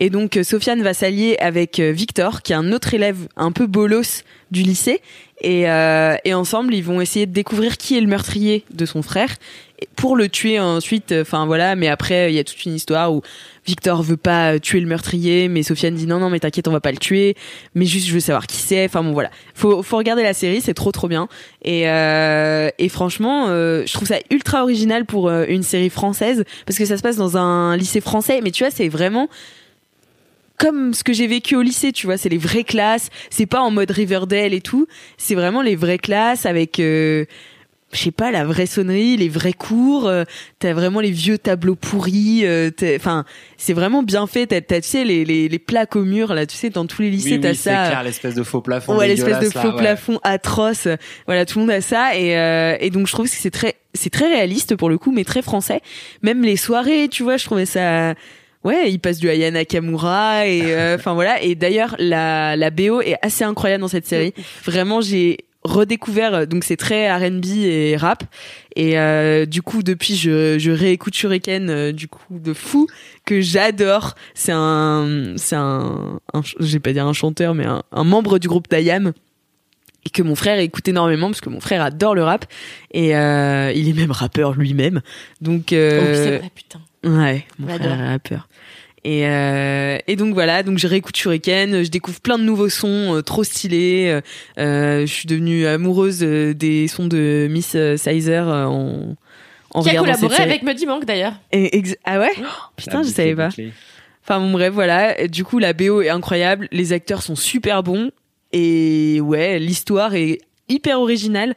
Et donc, euh, Sofiane va s'allier avec euh, Victor, qui est un autre élève un peu bolos du lycée, et, euh, et ensemble, ils vont essayer de découvrir qui est le meurtrier de son frère pour le tuer ensuite. Enfin voilà, mais après, il y a toute une histoire où Victor veut pas tuer le meurtrier, mais Sofiane dit non, non, mais t'inquiète, on va pas le tuer. Mais juste, je veux savoir qui c'est. Enfin bon, voilà. Faut, faut regarder la série, c'est trop, trop bien. Et, euh, et franchement, euh, je trouve ça ultra original pour euh, une série française parce que ça se passe dans un lycée français. Mais tu vois, c'est vraiment comme ce que j'ai vécu au lycée, tu vois, c'est les vraies classes, c'est pas en mode Riverdale et tout, c'est vraiment les vraies classes avec euh, je sais pas la vraie sonnerie, les vrais cours, euh, t'as vraiment les vieux tableaux pourris, euh, t'es- enfin, c'est vraiment bien fait, t'as, tu sais les, les les plaques au mur là, tu sais dans tous les lycées Oui, t'as oui, c'est ça. clair, l'espèce de faux plafond. Ouais, l'espèce de faux là, ouais. plafond atroce. Voilà, tout le monde a ça et euh, et donc je trouve que c'est très c'est très réaliste pour le coup, mais très français. Même les soirées, tu vois, je trouvais ça. Ouais, il passe du Aya Nakamura et euh, (laughs) enfin voilà. Et d'ailleurs, la la BO est assez incroyable dans cette série. Vraiment, j'ai redécouvert euh, donc c'est très R&B et rap. Et euh, du coup depuis je je réécoute Shuriken euh, du coup de fou que j'adore. C'est un c'est un, vais pas dire un chanteur mais un, un membre du groupe d'Ayam et que mon frère écoute énormément parce que mon frère adore le rap. Et euh, il est même rappeur lui-même. Donc Oh, c'est vrai, putain. ouais mon On frère est rappeur et, euh, et donc voilà, donc je réécoute Shuriken, je découvre plein de nouveaux sons euh, trop stylés. euh, euh, je suis devenue amoureuse euh, des sons de Miss euh, Sizer en, en Qui a regardant cette collaboré série. avec Muddy Mank d'ailleurs. Ah ouais? (gasps) Putain, je savais pas. Enfin bon bref, voilà. Du coup, la BO est incroyable, les acteurs sont super bons et ouais, l'histoire est hyper originale.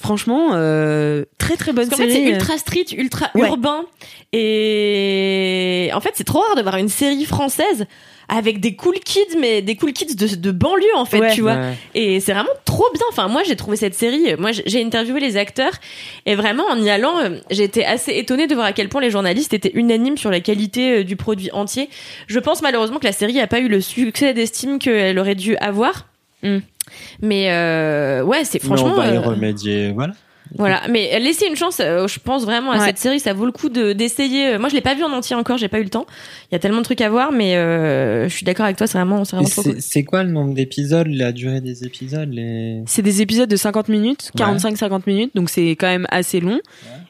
Franchement, euh, très très bonne Parce qu'en fait, série. c'est ultra street, ultra Ouais. urbain. Et en fait, c'est trop rare de voir une série française avec des cool kids, mais des cool kids de, de banlieue, en fait, Ouais. tu vois. Ouais. Et c'est vraiment trop bien. Enfin, moi, j'ai trouvé cette série. Moi, j'ai- interviewé les acteurs. Et vraiment, en y allant, euh, j'ai été assez étonnée de voir à quel point les journalistes étaient unanimes sur la qualité euh, du produit entier. Je pense malheureusement que la série n'a pas eu le succès d'estime qu'elle aurait dû avoir. Mm. Mais euh, ouais, c'est Mais franchement. on va y euh, remédier, voilà. voilà, mais laissez une chance, euh, je pense vraiment à Ouais. cette série, ça vaut le coup de d'essayer. Moi, je l'ai pas vu en entier encore, j'ai pas eu le temps. Il y a tellement de trucs à voir, mais euh, je suis d'accord avec toi, c'est vraiment, vraiment trop C'est cool. c'est quoi le nombre d'épisodes, la durée des épisodes les... C'est des épisodes de 50 minutes, 45-50 minutes, donc c'est quand même assez long.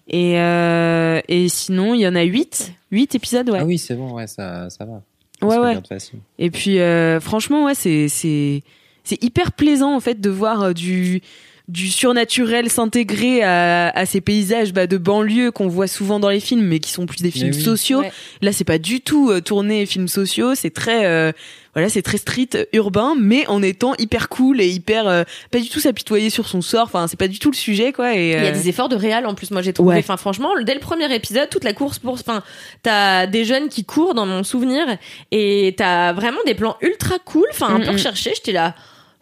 Et, euh, et sinon, il y en a 8. 8 épisodes, ouais. Ah oui, c'est bon, ouais, ça, ça va. Ouais, ouais. Et puis, euh, franchement, ouais, c'est, c'est, hyper plaisant, en fait, de voir euh, du, du surnaturel s'intégrer à, à ces paysages bah, de banlieue qu'on voit souvent dans les films, mais qui sont plus des films oui. sociaux. Ouais. Là, c'est pas du tout euh, tourné films sociaux, c'est très, euh, voilà, c'est très street euh, urbain, mais en étant hyper cool et hyper, euh, pas du tout s'apitoyer sur son sort. Enfin, c'est pas du tout le sujet, quoi. Et, Il y a des efforts de réal en plus, moi j'ai trouvé. Ouais. Enfin, franchement, dès le premier épisode, toute la course pour. Enfin, t'as des jeunes qui courent dans mon souvenir et t'as vraiment des plans ultra cool, enfin, un peu Mm, mm. recherchés. J'étais là.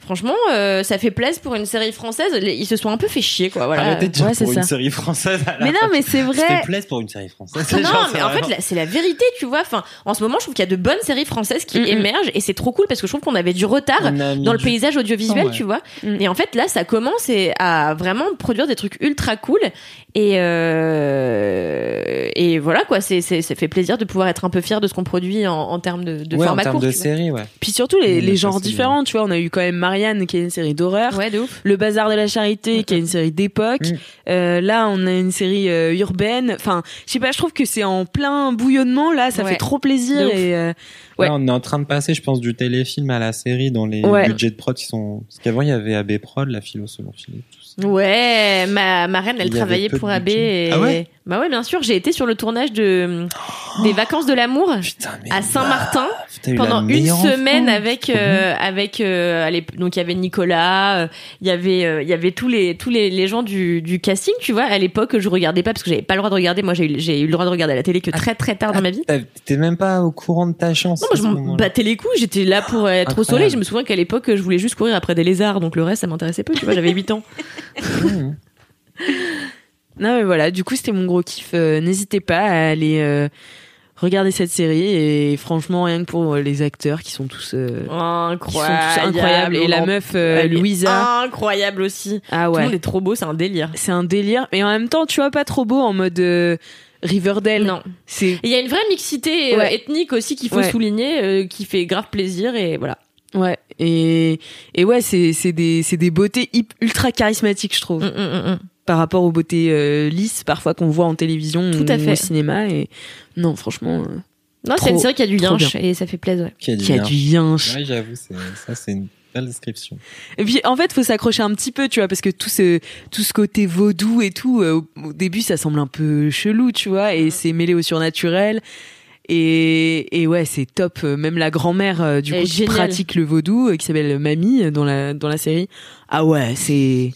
Franchement, euh, ça fait plaisir pour une série française. Ils se sont un peu fait chier, quoi. Voilà. Arrêtez de dire ouais, pour ça. une série française. Mais non, mais c'est Ça vrai. fait plaisir pour une série française. Non, Genre, mais en fait, vraiment- là, c'est la vérité, tu vois. Enfin, en ce moment, je trouve qu'il y a de bonnes séries françaises qui Mm, mm. émergent et c'est trop cool parce que je trouve qu'on avait du retard dans le du- paysage audiovisuel, Ouais. tu vois. Mm. Et en fait, là, ça commence et à vraiment produire des trucs ultra cool. Et euh, et voilà quoi, c'est c'est ça fait plaisir de pouvoir être un peu fier de ce qu'on produit en, en termes de, de ouais, en format termes court. de série, ouais. Puis surtout les, Oui, les genres ça, différents, tu vois. On a eu quand même Marianne qui est une série d'horreur. Ouais, de ouf. Le Bazar de la Charité, qui est une série d'époque. Mm. Euh, là, on a une série euh, urbaine. Enfin, je sais pas, je trouve que c'est en plein bouillonnement. Là, ça Ouais. fait trop plaisir. Et, euh, Ouais. On est en train de passer, je pense, du téléfilm à la série dans les Ouais. budgets de prod qui sont. Parce qu'avant, il y avait AB Prod, la philo selon Philippe. tout ça. Ouais, ma, ma reine, elle travaillait pour AB. Et... Ah ouais? Bah ouais, bien sûr. J'ai été sur le tournage de (gasps) des vacances de l'amour mais. à Saint-Martin. Eu la pendant une semaine avec euh, avec euh, à donc il y avait Nicolas euh, il y avait euh, il y avait tous les tous les, les gens du, du casting tu vois à l'époque je regardais pas parce que j'avais pas le droit de regarder moi j'ai eu j'ai eu le droit de regarder la télé que très très tard dans ma vie T'as- T'étais même pas au courant de ta chance. non à moi je m'en battais les couilles j'étais là pour être au soleil je me souviens qu'à l'époque je voulais juste courir après des lézards donc le reste ça m'intéressait peu tu vois j'avais 8 ans. (laughs) Non, mais voilà. Du coup, c'était mon gros kiff. Euh, N'hésitez pas à aller euh, regardez cette série et franchement rien que pour euh, les acteurs qui sont tous euh, qui sont Incroyable. tous incroyables et la meuf euh, Elle est Louisa Incroyable aussi. ah Tout le ouais monde est trop beau, c'est un délire. c'est un délire et en même temps tu vois pas trop beau en mode euh, Riverdale Non. c'est Et Il y a une vraie mixité euh, Ouais. ethnique aussi qu'il faut Ouais. souligner, euh, qui fait grave plaisir et voilà. ouais et et ouais c'est c'est des c'est des beautés hip- ultra charismatiques je trouve Mm, mm, mm, mm. Par rapport aux beautés euh, lisses parfois qu'on voit en télévision Tout ou à fait. au cinéma et non franchement euh, Non, c'est une série qui a du lynch bien. et ça fait plaisir. Qui a qui a du yinche Ouais, j'avoue, c'est- ça c'est une belle description. Et puis en fait, faut s'accrocher un petit peu, tu vois, parce que tout ce tout ce côté vaudou et tout, euh, au, au début, ça semble un peu chelou, tu vois, et c'est mêlé au surnaturel. Et, et ouais, c'est top. Même la grand-mère, euh, du coup, qui pratique le vaudou, euh, qui s'appelle Mamie euh, dans la dans la série. Ah ouais, c'est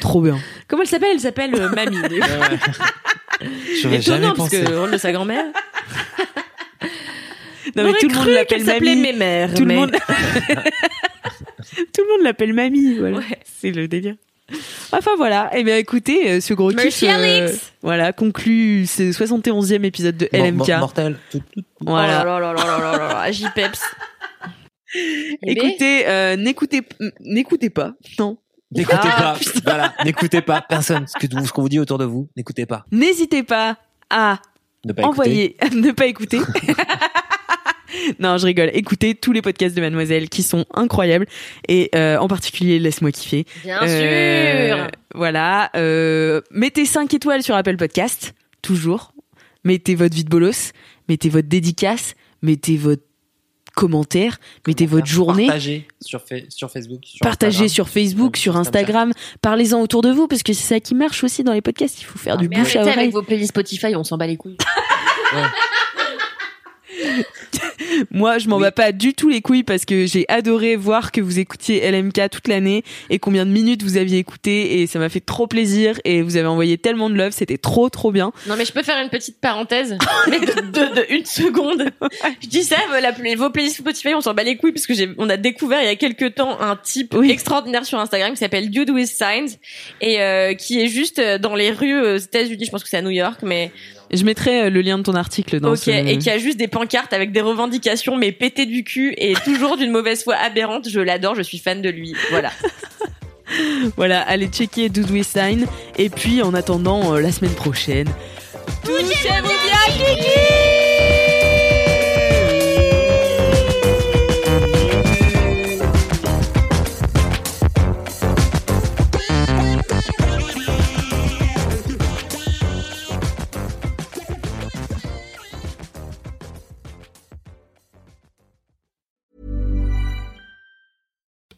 trop bien. Comment elle s'appelle? Elle s'appelle euh, Mamie. (laughs) J'aurais jamais Étonnant parce pensé. que le rôle de sa grand-mère. Non On mais tout le monde l'appelle Mamie. Mémère. Tout mais- le monde. (laughs) (laughs) tout le monde l'appelle Mamie. Voilà. Ouais. C'est le délire. Enfin voilà, et bien écoutez, euh, ce gros Merci, kiff, euh, Alex. voilà, conclut ce 71e épisode de LMK. mor- mortel. Voilà. Oh là là là là là là là, J-Peps. Eh Écoutez, euh, n'écoutez, n'écoutez pas, non. N'écoutez Ah, pas. Voilà, n'écoutez pas. Personne. Ce que vous- ce qu'on vous dit autour de vous, n'écoutez pas. N'hésitez pas à Ne pas écouter. envoyer, (laughs) ne pas écouter. (laughs) (laughs) non, je rigole. Écoutez tous les podcasts de Mademoiselle qui sont incroyables et euh, en particulier Laisse-moi kiffer. Bien Euh, sûr. Voilà. Euh, mettez 5 étoiles sur Apple Podcast, toujours. Mettez votre vie de bolos, mettez votre dédicace, mettez votre commentaire, mettez votre journée. Partagez sur, fa- sur Facebook. Sur Partagez Instagram. sur Facebook, sur Instagram, parlez-en autour de vous parce que c'est ça qui marche aussi dans les podcasts. Il faut faire du Mais bouche à oreille. avec vos playlists Spotify, on s'en bat les couilles. (laughs) (laughs) Moi, je m'en bats pas du tout les couilles parce que j'ai adoré voir que vous écoutiez LMK toute l'année et combien de minutes vous aviez écouté et ça m'a fait trop plaisir et vous avez envoyé tellement de love, c'était trop trop bien. Non, mais je peux faire une petite parenthèse, (laughs) mais de, de- de une seconde. Je dis ça, la play- vos playlists Spotify, on s'en bat les couilles parce que j'ai, on a découvert il y a quelques temps un type Oui. extraordinaire sur Instagram qui s'appelle Dude with Signs et euh, qui est juste euh, dans les rues aux États-Unis. Je pense que c'est à New York, mais Je mettrai euh, le lien de ton article dans ok. ce... Et qui a juste des pancartes avec des revendications, mais pétées du cul et (laughs) toujours d'une mauvaise foi aberrante. Je l'adore, je suis fan de lui. Voilà. (laughs) Voilà, allez checker Dude with Sign et puis en attendant euh, la semaine prochaine. Touchez-vous bien, Kiki